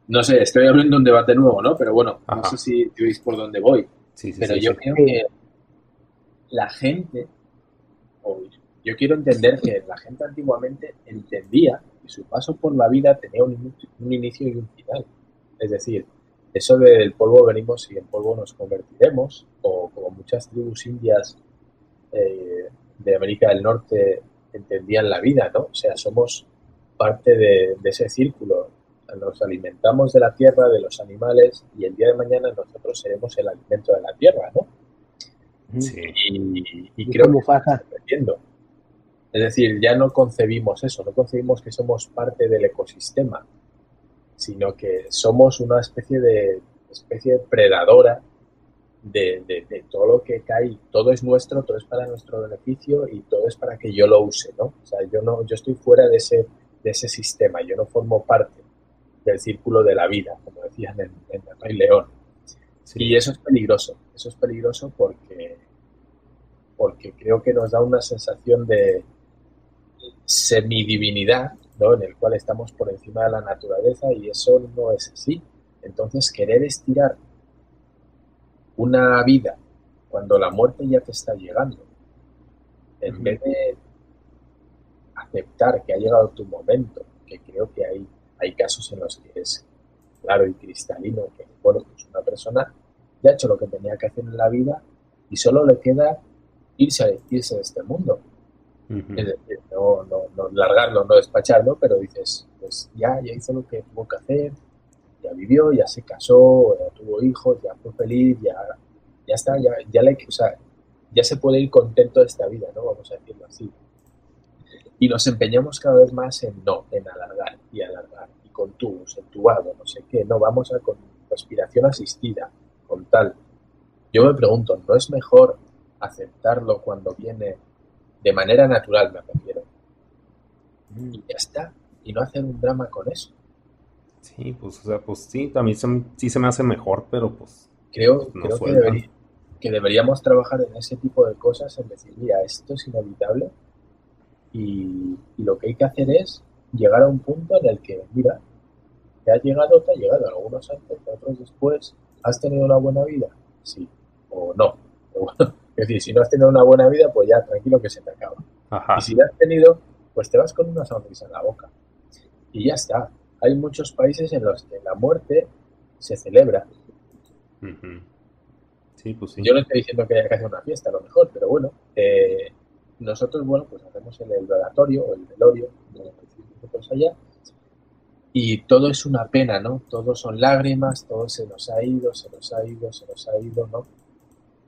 No sé, estoy abriendo un debate nuevo, ¿no? Pero bueno, no sé si veis por dónde voy. pero yo creo que la gente, o yo quiero entender que la gente antiguamente entendía que su paso por la vida tenía un, un inicio y un final. Es decir, eso del polvo venimos y en polvo nos convertiremos, o como muchas tribus indias eh, de América del Norte entendían la vida, ¿no? O sea, somos parte de, ese círculo. Nos alimentamos de la tierra, de los animales, y el día de mañana nosotros seremos el alimento de la tierra, ¿no? Sí. Y, creo que estamos Es decir, ya no concebimos eso, no concebimos que somos parte del ecosistema, sino que somos una especie de especie predadora de, todo lo que cae, todo es nuestro, todo es para nuestro beneficio y todo es para que yo lo use, ¿no? O sea, yo no, yo estoy fuera de ese, de ese sistema, yo no formo parte del círculo de la vida, como decían en, en el Rey León. Y eso es peligroso, eso es peligroso porque, porque creo que nos da una sensación de semidivinidad en el cual estamos por encima de la naturaleza y eso no es así. Entonces, querer estirar una vida cuando la muerte ya te está llegando, en vez de aceptar que ha llegado tu momento, que creo que hay, hay casos en los que es claro y cristalino que bueno, pues una persona ya ha hecho lo que tenía que hacer en la vida y solo le queda irse, irse de este mundo. Es decir, no, no, no largarlo, no despacharlo, pero dices, pues ya, ya hizo lo que tuvo que hacer, ya vivió, ya se casó, ya tuvo hijos, ya fue feliz, ya, ya está, ya, ya, le, ya se puede ir contento de esta vida, ¿no? Vamos a decirlo así. Y nos empeñamos cada vez más en no, en alargar y alargar, y con tubos, entubado, no sé qué, no, vamos a con respiración asistida, con tal. Yo me pregunto, ¿no es mejor aceptarlo cuando viene de manera natural, me refiero. Y ya está. Y no hacer un drama con eso. Sí, pues, o sea, pues sí, también sí se me hace mejor, pero pues. Creo, creo que, deberíamos trabajar en ese tipo de cosas, en decir, mira, esto es inevitable. Y, lo que hay que hacer es llegar a un punto en el que, mira, te ha llegado, te ha llegado, algunos antes, otros después. ¿Has tenido una buena vida? Sí. O no. Es decir, si no has tenido una buena vida, pues ya tranquilo que se te acaba. Y si la has tenido, pues te vas con una sonrisa en la boca. Y ya está. Hay muchos países en los que la muerte se celebra. sí, pues sí. Yo no estoy diciendo que haya que hacer una fiesta, a lo mejor, pero bueno, eh, nosotros, bueno, pues hacemos el, el o el velorio, nosotros allá, y todo es una pena, ¿no? Todo son lágrimas, todo se nos ha ido, se nos ha ido, se nos ha ido, ¿no?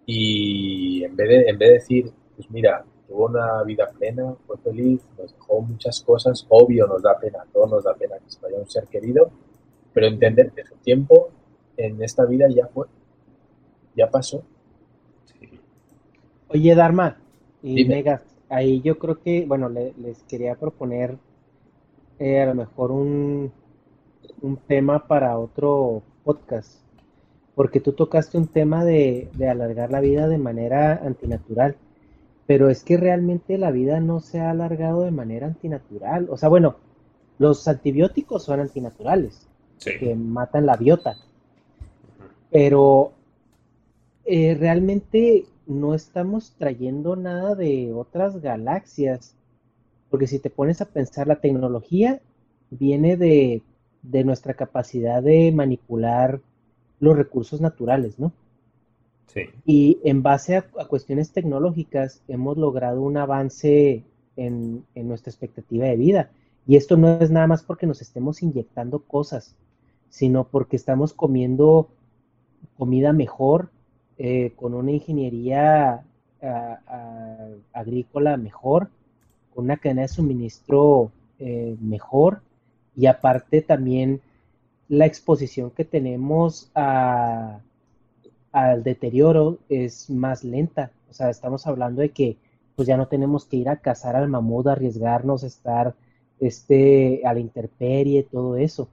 Y en vez de, en vez de decir, pues mira, tuvo una vida plena, fue feliz, nos dejó muchas cosas, obvio nos da pena, todo nos da pena que se vaya un ser querido, pero entender que su tiempo en esta vida ya fue, ya pasó. Oye, Dharma y Megas, ahí yo creo que, bueno, les quería proponer eh, a lo mejor un, un tema para otro podcast porque tú tocaste un tema de, alargar la vida de manera antinatural, pero es que realmente la vida no se ha alargado de manera antinatural. O sea, bueno, los antibióticos son antinaturales, que matan la biota. Pero eh, realmente no estamos trayendo nada de otras galaxias, porque si te pones a pensar, la tecnología viene de, nuestra capacidad de manipular los recursos naturales, ¿no? Sí. Y en base a, cuestiones tecnológicas hemos logrado un avance en, en, nuestra expectativa de vida. Y esto no es nada más porque nos estemos inyectando cosas, sino porque estamos comiendo comida mejor, eh, con una ingeniería agrícola mejor, con una cadena de suministro eh, mejor y aparte también la exposición que tenemos al deterioro es más lenta. O sea, estamos hablando de que pues ya no tenemos que ir a cazar al mamut, arriesgarnos, estar este, a la intemperie, todo eso.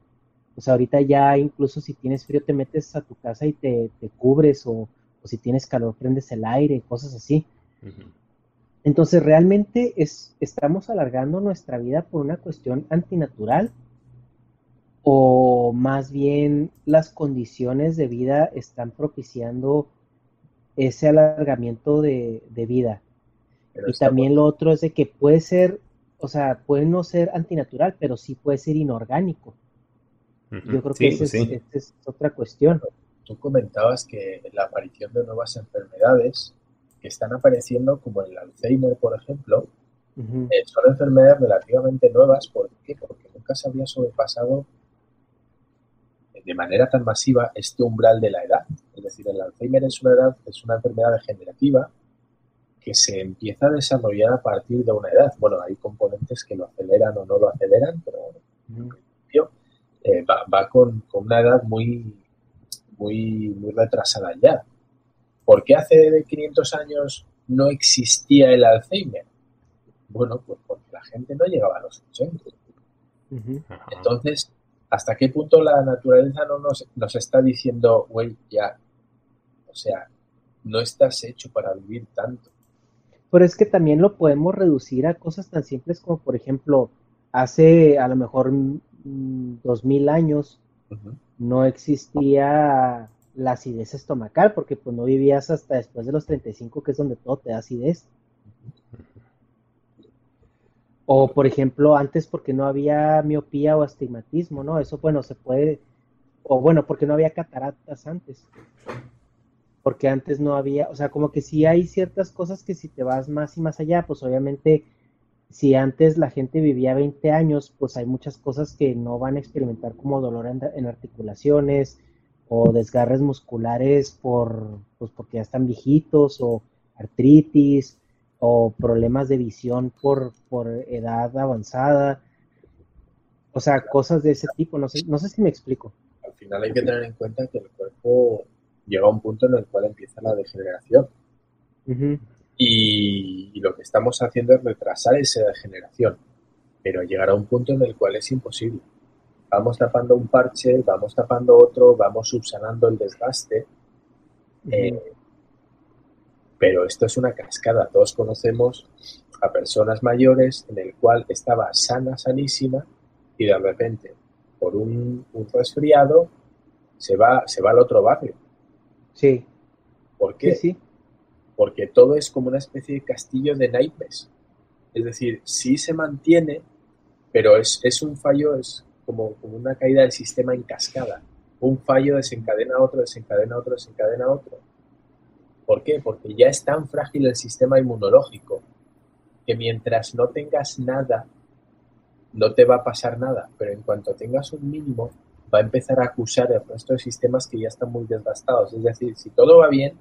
O sea, ahorita ya incluso si tienes frío te metes a tu casa y te, te cubres o, o si tienes calor prendes el aire, cosas así. Entonces, realmente es, estamos alargando nuestra vida por una cuestión antinatural o más bien las condiciones de vida están propiciando ese alargamiento de, vida. y también lo otro es de que puede ser, o sea, puede no ser antinatural, pero sí puede ser inorgánico. Yo creo que esa es, otra cuestión tú comentabas que la aparición de nuevas enfermedades que están apareciendo, como el Alzheimer, por ejemplo, eh, son enfermedades relativamente nuevas. ¿Por qué? Porque nunca se había sobrepasado de manera tan masiva este umbral de la edad. Es decir, el Alzheimer es una, edad, es una enfermedad degenerativa que se empieza a desarrollar a partir de una edad. Bueno, hay componentes que lo aceleran o no lo aceleran, pero en principio eh, va, con, con, una edad muy, muy, muy retrasada ya. ¿Por qué hace 500 años no existía el Alzheimer? Bueno, pues porque la gente no llegaba a los 80. Entonces, ¿hasta qué punto la naturaleza no nos, nos está diciendo, güey, ya, o sea, no estás hecho para vivir tanto? Pero es que también lo podemos reducir a cosas tan simples como, por ejemplo, hace a lo mejor mm, dos mil años, no existía la acidez estomacal, porque pues no vivías hasta después de los 35, que es donde todo te da acidez. O por ejemplo, antes porque no había miopía o astigmatismo, ¿no? Eso, bueno, se puede, o bueno, porque no había cataratas antes. Porque antes no había, o sea, como que sí hay ciertas cosas que si te vas más y más allá, pues obviamente si antes la gente vivía 20 años, pues hay muchas cosas que no van a experimentar como dolor en, articulaciones o desgarres musculares por, pues porque ya están viejitos o artritis o problemas de visión por, por edad avanzada. O sea, cosas de ese tipo, no sé, no sé si me explico. Al final hay que tener en cuenta que el cuerpo llega a un punto en el cual empieza la degeneración. Y, lo que estamos haciendo es retrasar esa degeneración, pero llegar a un punto en el cual es imposible. Vamos tapando un parche, vamos tapando otro, vamos subsanando el desgaste. Eh, pero esto es una cascada. Todos conocemos a personas mayores en el cual estaba sana, sanísima, y de repente, por un, resfriado, se va, se va al otro barrio. Sí. ¿Por qué? sí porque todo es como una especie de castillo de naipes. Es decir, sí se mantiene, pero es, un fallo, es como, como, una caída del sistema en cascada. Un fallo desencadena otro, desencadena otro, desencadena otro. ¿Por qué? Porque ya es tan frágil el sistema inmunológico que mientras no tengas nada, no te va a pasar nada, pero en cuanto tengas un mínimo, va a empezar a acusar el resto de sistemas que ya están muy desgastados. Es decir, si todo va bien,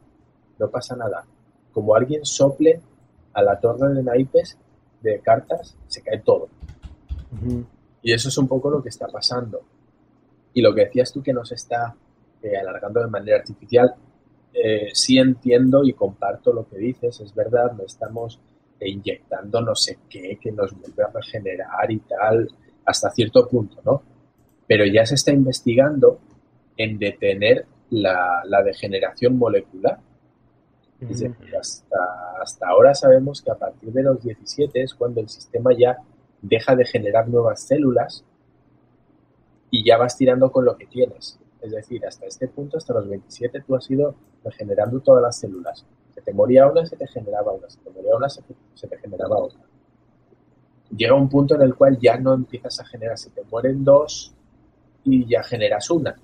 no pasa nada como alguien sople a la torre de naipes de cartas, se cae todo. Y eso es un poco lo que está pasando. Y lo que decías tú que nos está eh, alargando de manera artificial, eh, sí entiendo y comparto lo que dices, es verdad, no estamos inyectando no sé qué que nos vuelve a regenerar y tal, hasta cierto punto, ¿no? Pero ya se está investigando en detener la degeneración molecular hasta, ahora sabemos que a partir de los 17 es cuando el sistema ya deja de generar nuevas células y ya vas tirando con lo que tienes. Es decir, hasta este punto, hasta los 27, tú has ido regenerando todas las células. Se te moría una, se te generaba una, se te moría una, se te, generaba otra. Llega un punto en el cual ya no empiezas a generar, se te mueren dos y ya generas una.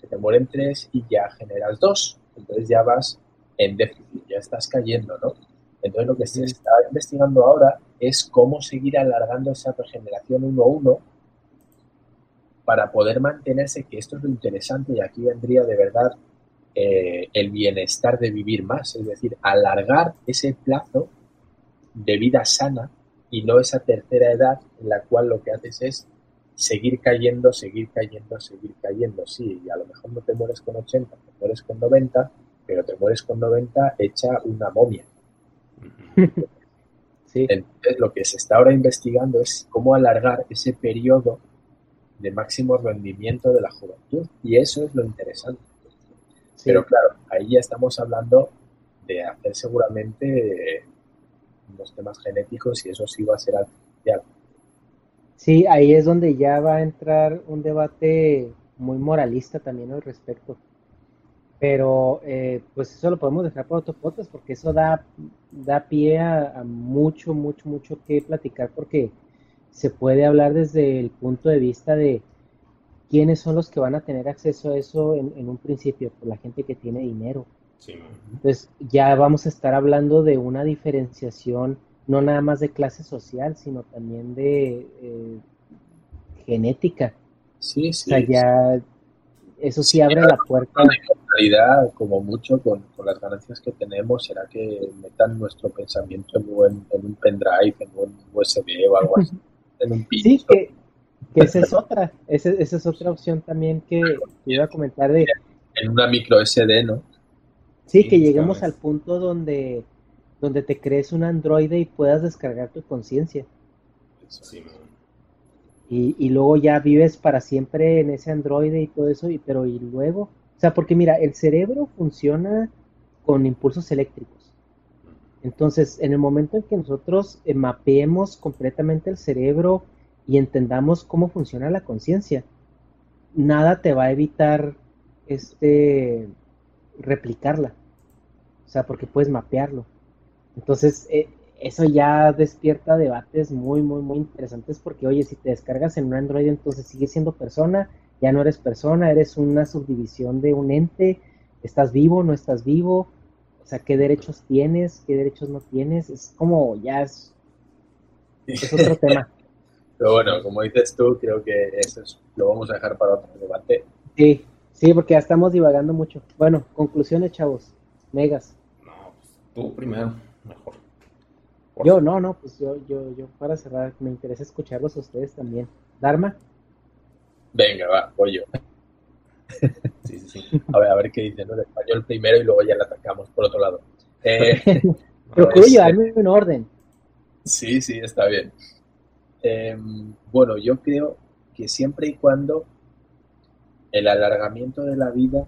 Se te mueren tres y ya generas dos. Entonces ya vas en déficit, ya estás cayendo, ¿no? Entonces lo que se está investigando ahora es cómo seguir alargando esa regeneración 1-1 para poder mantenerse, que esto es lo interesante y aquí vendría de verdad eh, el bienestar de vivir más, es decir, alargar ese plazo de vida sana y no esa tercera edad en la cual lo que haces es seguir cayendo, seguir cayendo, seguir cayendo. Sí, y a lo mejor no te mueres con 80, te mueres con 90, pero te mueres con 90 hecha una momia. Entonces, lo que se está ahora investigando es cómo alargar ese periodo de máximo rendimiento de la juventud. Y eso es lo interesante. Pero claro, ahí ya estamos hablando de hacer seguramente unos temas genéticos y eso sí va a ser artificial. Sí, ahí es donde ya va a entrar un debate muy moralista también al respecto. Pero eh, pues eso lo podemos dejar por otro podcast porque eso da, da pie a, a mucho, mucho, mucho que platicar porque se puede hablar desde el punto de vista de quiénes son los que van a tener acceso a eso en, un principio, por pues, la gente que tiene dinero. Entonces ya vamos a estar hablando de una diferenciación no nada más de clase social, sino también de eh, genética. Sí, sí. O sea, ya eso sí, abre la puerta. En realidad, como mucho, con, las ganancias que tenemos, será que metan nuestro pensamiento en un, en un pendrive, en un USB o algo así. Sí, que, esa es otra, esa, es otra opción también que iba a comentar de... En una micro SD, ¿no? Sí, que lleguemos al punto donde, donde te crees un androide y puedas descargar tu conciencia. y, y, luego ya vives para siempre en ese androide y todo eso, y, pero y luego, o sea, porque mira, el cerebro funciona con impulsos eléctricos. Entonces, en el momento en que nosotros eh, mapeemos completamente el cerebro y entendamos cómo funciona la conciencia, nada te va a evitar este replicarla. O sea, porque puedes mapearlo. Entonces, eh, eso ya despierta debates muy, muy, muy interesantes porque, oye, si te descargas en un Android, entonces sigues siendo persona, ya no eres persona, eres una subdivisión de un ente, estás vivo, no estás vivo, o sea, qué derechos tienes, qué derechos no tienes, es como ya es, otro tema. Pero bueno, como dices tú, creo que eso lo vamos a dejar para otro debate. Sí, sí, porque ya estamos divagando mucho. Bueno, conclusiones, chavos. Megas. No, pues tú primero, mejor. yo, no, no, pues yo, yo, yo para cerrar, me interesa escucharlos a ustedes también. Dharma. Venga, va, voy yo. Sí, sí, sí. A ver, a ver qué dice, ¿no? El español primero y luego ya le atacamos por otro lado. Eh, Pero puedo llevarme en orden. Sí, sí, está bien. Em, bueno, yo creo que siempre y cuando el alargamiento de la vida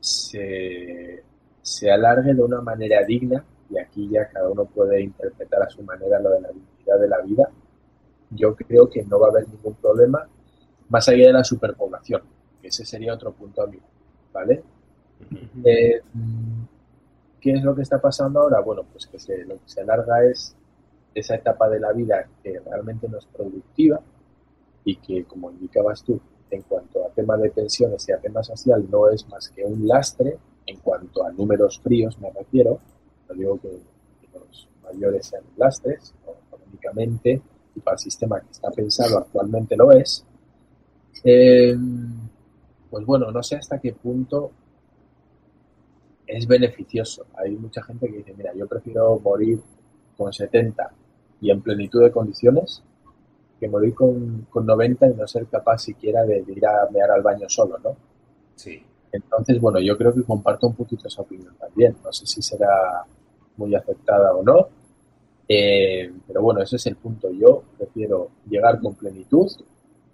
se, se alargue de una manera digna, y aquí ya cada uno puede interpretar a su manera lo de la dignidad de la vida, yo creo que no va a haber ningún problema más allá de la superpoblación ese sería otro punto a mí, ¿vale? Eh, ¿Qué es lo que está pasando ahora? Bueno, pues que lo que se alarga es esa etapa de la vida que realmente no es productiva y que, como indicabas tú, en cuanto a tema de pensiones y a tema social, no es más que un lastre en cuanto a números fríos, me refiero. No digo que, los mayores sean lastres, económicamente y para el sistema que está pensado actualmente lo es. Eh, pues bueno, no sé hasta qué punto es beneficioso. Hay mucha gente que dice, mira, yo prefiero morir con 70 y en plenitud de condiciones que morir con, 90 y no ser capaz siquiera de, ir a mear al baño solo, ¿no? Sí. Entonces, bueno, yo creo que comparto un poquito esa opinión también. No sé si será muy aceptada o no. Eh, pero bueno, ese es el punto. Yo prefiero llegar con plenitud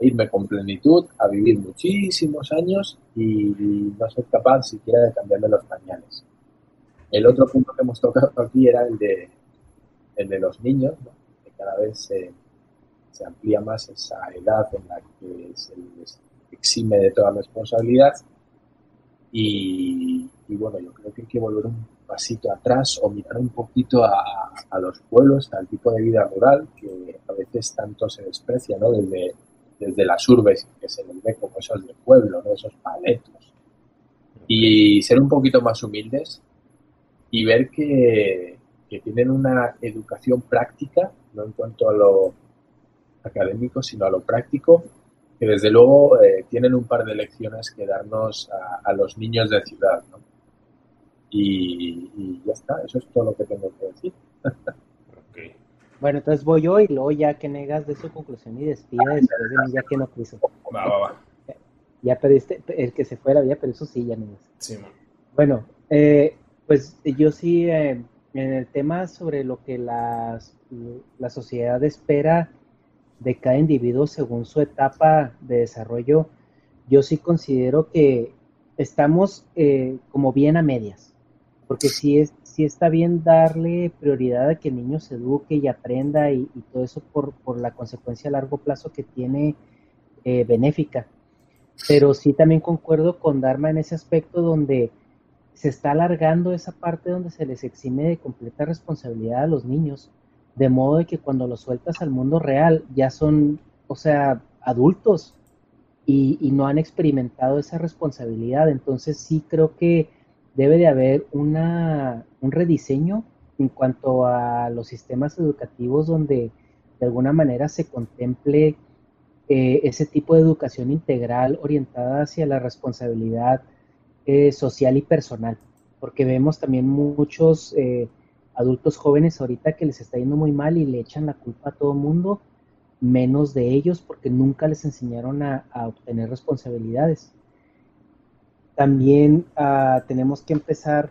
irme con plenitud a vivir muchísimos años y, no ser capaz siquiera de cambiarme los pañales. El otro punto que hemos tocado aquí era el de, el de los niños, que cada vez se, se, amplía más esa edad en la que se les exime de toda responsabilidad y, bueno, yo creo que hay que volver un pasito atrás o mirar un poquito a, los pueblos, al tipo de vida rural que a veces tanto se desprecia, ¿no? Desde, desde las urbes, que se les ve como esos de pueblo, ¿no? Esos paletos. Y ser un poquito más humildes y ver que, que tienen una educación práctica, no en cuanto a lo académico, sino a lo práctico, que desde luego eh, tienen un par de lecciones que darnos a, los niños de ciudad. ¿no? Y, ya está, eso es todo lo que tengo que decir. Bueno, entonces voy yo y luego ya que negas de su conclusión y despida después de mí ya que no quiso. Va, va, va. Ya perdiste, el que se fuera ya, pero eso sí, ya negas. Sí, man. Bueno, eh, pues yo sí, eh, en el tema sobre lo que las, la sociedad espera de cada individuo según su etapa de desarrollo, yo sí considero que estamos eh, como bien a medias, porque sí, es, sí está bien darle prioridad a que el niño se eduque y aprenda y, todo eso por, la consecuencia a largo plazo que tiene eh, benéfica. Pero sí también concuerdo con Dharma en ese aspecto donde se está alargando esa parte donde se les exime de completa responsabilidad a los niños de modo de que cuando los sueltas al mundo real ya son, o sea, adultos y, no han experimentado esa responsabilidad. Entonces sí creo que debe de haber una, un rediseño en cuanto a los sistemas educativos donde de alguna manera se contemple eh, ese tipo de educación integral orientada hacia la responsabilidad eh, social y personal, porque vemos también muchos eh, adultos jóvenes ahorita que les está yendo muy mal y le echan la culpa a todo mundo, menos de ellos porque nunca les enseñaron a, obtener responsabilidades. También ah, tenemos que empezar,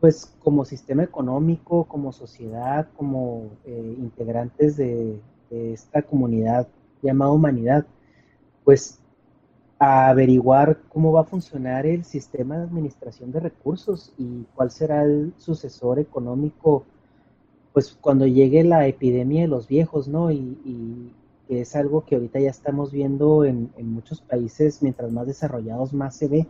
pues como sistema económico, como sociedad, como eh, integrantes de, de esta comunidad llamada humanidad, pues a averiguar cómo va a funcionar el sistema de administración de recursos y cuál será el sucesor económico, pues cuando llegue la epidemia de los viejos, ¿no? Y, que es algo que ahorita ya estamos viendo en, muchos países, mientras más desarrollados más se ve,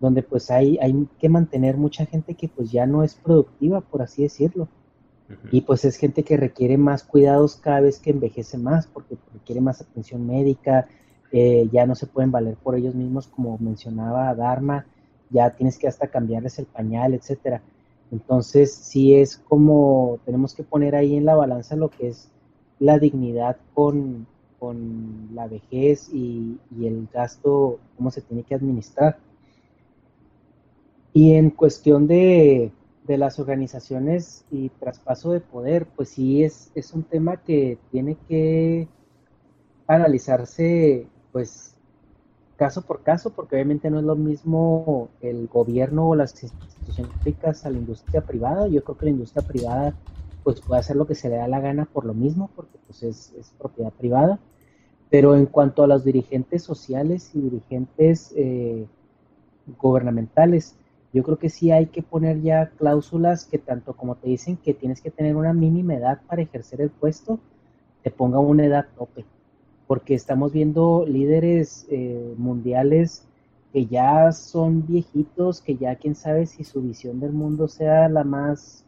donde pues hay, hay que mantener mucha gente que pues ya no es productiva, por así decirlo. Y pues es gente que requiere más cuidados cada vez que envejece más, porque requiere más atención médica, eh, ya no se pueden valer por ellos mismos, como mencionaba Dharma, ya tienes que hasta cambiarles el pañal, etcétera. Entonces, sí es como tenemos que poner ahí en la balanza lo que es la dignidad con, la vejez y, el gasto, cómo se tiene que administrar. Y en cuestión de, de, las organizaciones y traspaso de poder, pues sí es, es un tema que tiene que analizarse pues caso por caso, porque obviamente no es lo mismo el gobierno o las instituciones públicas a la industria privada. Yo creo que la industria privada pues puede hacer lo que se le da la gana por lo mismo, porque pues es, propiedad privada. Pero en cuanto a los dirigentes sociales y dirigentes eh, gubernamentales, yo creo que sí hay que poner ya cláusulas que tanto como te dicen que tienes que tener una mínima edad para ejercer el puesto, te ponga una edad tope porque estamos viendo líderes eh, mundiales que ya son viejitos, que ya quién sabe si su visión del mundo sea la más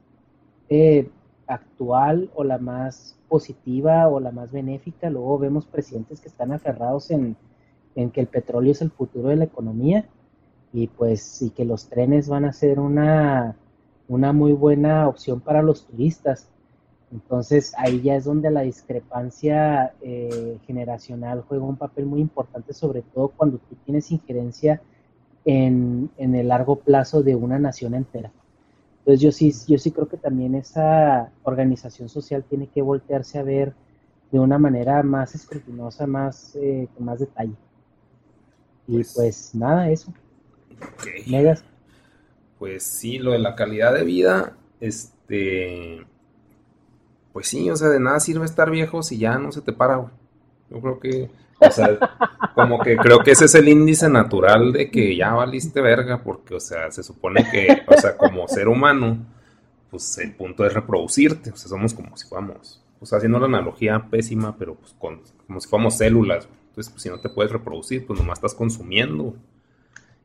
eh, actual o la más positiva o la más benéfica. Luego vemos presidentes que están aferrados en, en que el petróleo es el futuro de la economía y pues y que los trenes van a ser una, una muy buena opción para los turistas entonces ahí ya es donde la discrepancia eh, generacional juega un papel muy importante, sobre todo cuando tú tienes injerencia en, el largo plazo de una nación entera. Entonces yo sí, yo sí creo que también esa organización social tiene que voltearse a ver de una manera más escrutinosa, más eh, con más detalle. Y pues, pues nada, eso. Megas. Pues sí, lo de la calidad de vida, este pues sí, o sea, de nada sirve estar viejo si ya no se te para, Yo creo que, o sea, como que creo que ese es el índice natural de que ya valiste verga, porque, o sea, se supone que, o sea, como ser humano, pues el punto es reproducirte, o sea, somos como si fuéramos, pues haciendo la analogía pésima, pero pues con, como si fuéramos células. Entonces pues si no te puedes reproducir, pues nomás estás consumiendo.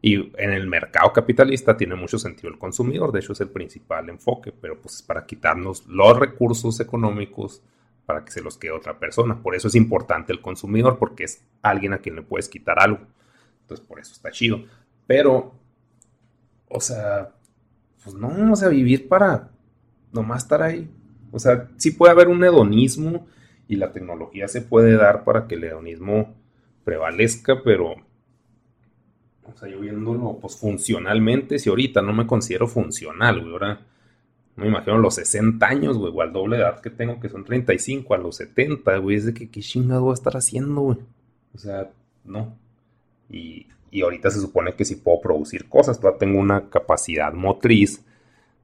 Y en el mercado capitalista tiene mucho sentido el consumidor, de hecho es el principal enfoque, pero pues para quitarnos los recursos económicos para que se los quede otra persona. Por eso es importante el consumidor, porque es alguien a quien le puedes quitar algo. Entonces por eso está chido. Pero, o sea, pues no, o sea, vivir para nomás estar ahí. O sea, sí puede haber un hedonismo y la tecnología se puede dar para que el hedonismo prevalezca, pero, o sea, yo viéndolo, pues funcionalmente, si ahorita no me considero funcional, güey, ahora me imagino los 60 años, güey, o al doble edad que tengo, que son 35, a los 70, güey, es de que qué chingado voy a estar haciendo, güey. O sea, no. Y, y ahorita se supone que sí puedo producir cosas, todavía tengo una capacidad motriz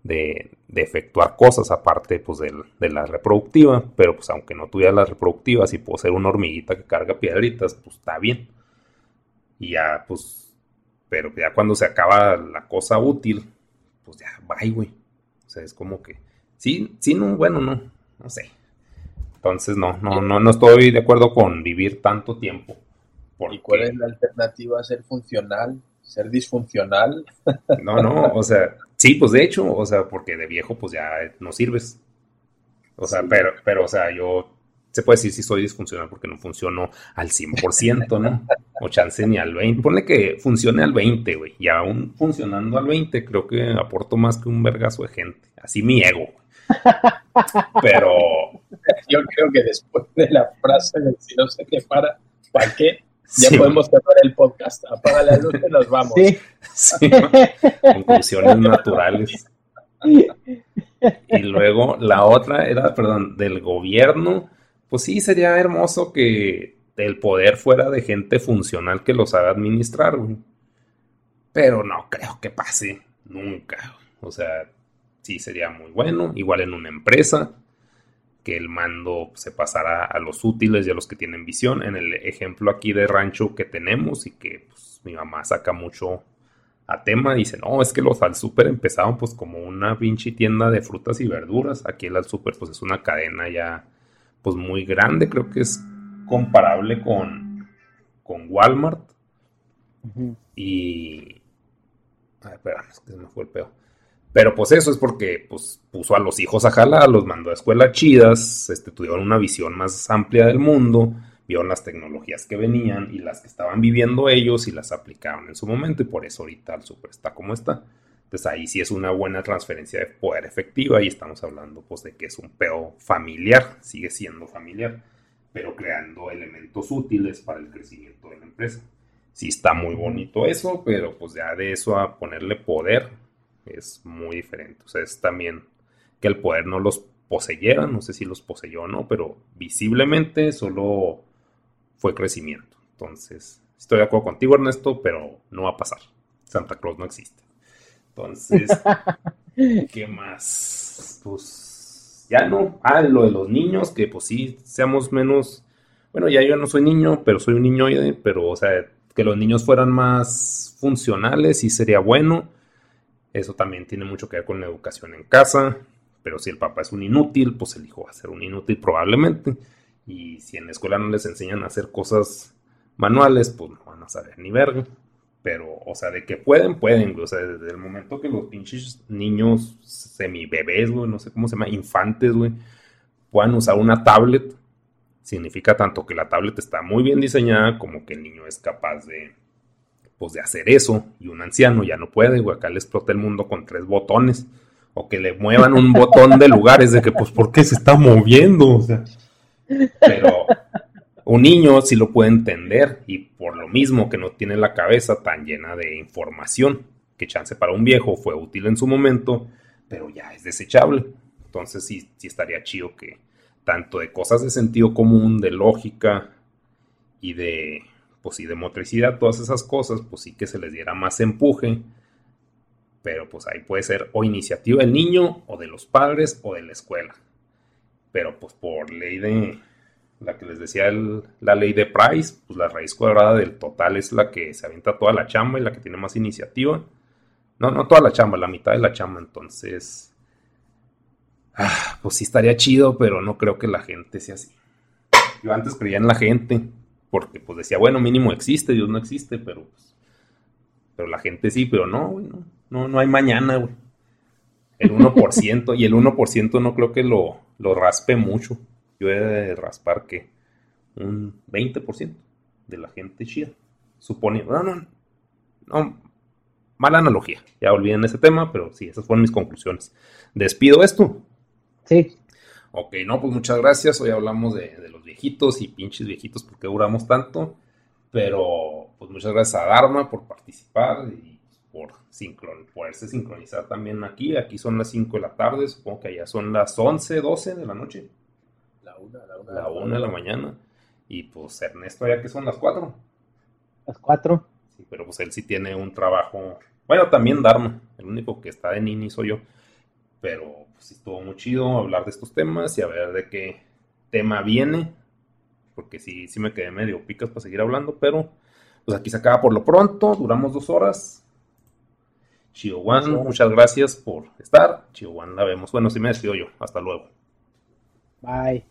de, efectuar cosas aparte pues de, la reproductiva, pero pues aunque no tuviera la reproductiva, si puedo ser una hormiguita que carga piedritas, pues está bien. Y ya pues, pero ya cuando se acaba la cosa útil, pues ya, bye, güey. O sea, es como que, sí, sí, no, bueno, no, no sé. Entonces no, no, no, no estoy de acuerdo con vivir tanto tiempo. ¿Y cuál es la alternativa a ser funcional? ¿Ser disfuncional? No, no, o sea, Sí, pues de hecho, o sea, porque de viejo pues ya no sirves. O sea, pero, pero, o sea, yo se puede decir si soy disfuncional porque no funciono al 100%, ¿no? O chance ni al 20. Ponle que funcione al 20, güey. Y aún funcionando al 20, creo que aporto más que un vergazo de gente. Así mi ego. Pero. Yo creo que después de la frase de si no se te para, ¿para qué? Ya podemos cerrar el podcast. Apaga la luz y nos vamos. Sí. Conclusiones naturales. Y luego la otra era, perdón, del gobierno. Pues sí, sería hermoso que el poder fuera de gente funcional que lo sabe administrar, güey. Pero no creo que pase nunca. O sea, sí sería muy bueno. Igual en una empresa que el mando se pasara a los útiles y a los que tienen visión. En el ejemplo aquí de rancho que tenemos y que pues, mi mamá saca mucho a tema, dice, no, es que los al super empezaron pues como una pinche tienda de frutas y verduras. Aquí el al super pues es una cadena ya pues muy grande, creo que es comparable con, con Walmart. Y... Ay, espera, es que se me fue el peor. Pero pues eso es porque pues, puso a los hijos a jalar, los mandó a escuelas chidas, este, tuvieron una visión más amplia del mundo, vieron las tecnologías que venían y las que estaban viviendo ellos y las aplicaron en su momento y por eso ahorita el super está como está. Entonces ahí sí es una buena transferencia de poder efectiva y estamos hablando pues de que es un peo familiar, sigue siendo familiar, pero creando elementos útiles para el crecimiento de la empresa. Sí está muy bonito eso, pero pues ya de eso a ponerle poder, es muy diferente. O sea, es también que el poder no los poseyera, no sé si los poseyó o no, pero visiblemente solo fue crecimiento. Entonces, estoy de acuerdo contigo, Ernesto, pero no va a pasar. Santa Claus no existe. Entonces, ¿qué más? Pues ya no. Ah, lo de los niños, que pues sí, seamos menos. Bueno, ya yo no soy niño, pero soy un niño, pero o sea, que los niños fueran más funcionales y sería bueno eso también tiene mucho que ver con la educación en casa, pero si el papá es un inútil, pues el hijo va a ser un inútil probablemente. Y si en la escuela no les enseñan a hacer cosas manuales, pues no van a saber ni verga. Pero, o sea, de que pueden, pueden, güey. O sea, desde el momento que los pinches niños semibebés, güey, no sé cómo se llama, infantes, güey, puedan usar una tablet, significa tanto que la tablet está muy bien diseñada como que el niño es capaz de, pues de hacer eso y un anciano ya no puede, güey, acá le explota el mundo con tres botones o que le muevan un botón de lugares de que pues ¿por qué se está moviendo? O sea, pero un niño sí lo puede entender y por lo mismo que no tiene la cabeza tan llena de información, que chance para un viejo fue útil en su momento, pero ya es desechable. Entonces sí, sí estaría chido que tanto de cosas de sentido común, de lógica y de pues sí, de motricidad, todas esas cosas, pues sí que se les diera más empuje. Pero pues ahí puede ser o iniciativa del niño, o de los padres, o de la escuela. Pero pues por ley de, la que les decía la ley de Price, pues la raíz cuadrada del total es la que se avienta toda la chamba y la que tiene más iniciativa. No, no toda la chamba, la mitad de la chamba. Entonces, ah, pues sí estaría chido, pero no creo que la gente sea así. Yo antes creía en la gente, Porque pues decía, bueno, mínimo existe, Dios no existe, pero pues, pero la gente sí, pero no, güey, no, no, no hay mañana, güey. El 1%, y el 1% no creo que lo, lo raspe mucho. Yo he de raspar que un 20% de la gente chida. Supone, no, no, no, mala analogía. Ya olviden ese tema, pero sí, esas fueron mis conclusiones. Despido esto. Sí. Ok, no, pues muchas gracias. Hoy hablamos de, de los viejitos y pinches viejitos porque duramos tanto. Pero pues muchas gracias a Dharma por participar y por sincron poderse sincronizar también aquí. Aquí son las 5 de la tarde, supongo que allá son las 11, 12 de la noche. La una, la una. La 1 de la mañana. Y pues Ernesto, allá que son las 4. Las 4. Sí, pero pues él sí tiene un trabajo. Bueno, también Dharma. El único que está de Nini soy yo. Pero pues sí estuvo muy chido hablar de estos temas y a ver de qué tema viene. Porque sí, sí me quedé medio picas para seguir hablando, pero pues aquí se acaba por lo pronto. Duramos dos horas. Chihuahua, muchas gracias por estar. Chihuahua, la vemos. Bueno, sí me despido yo. Hasta luego. Bye.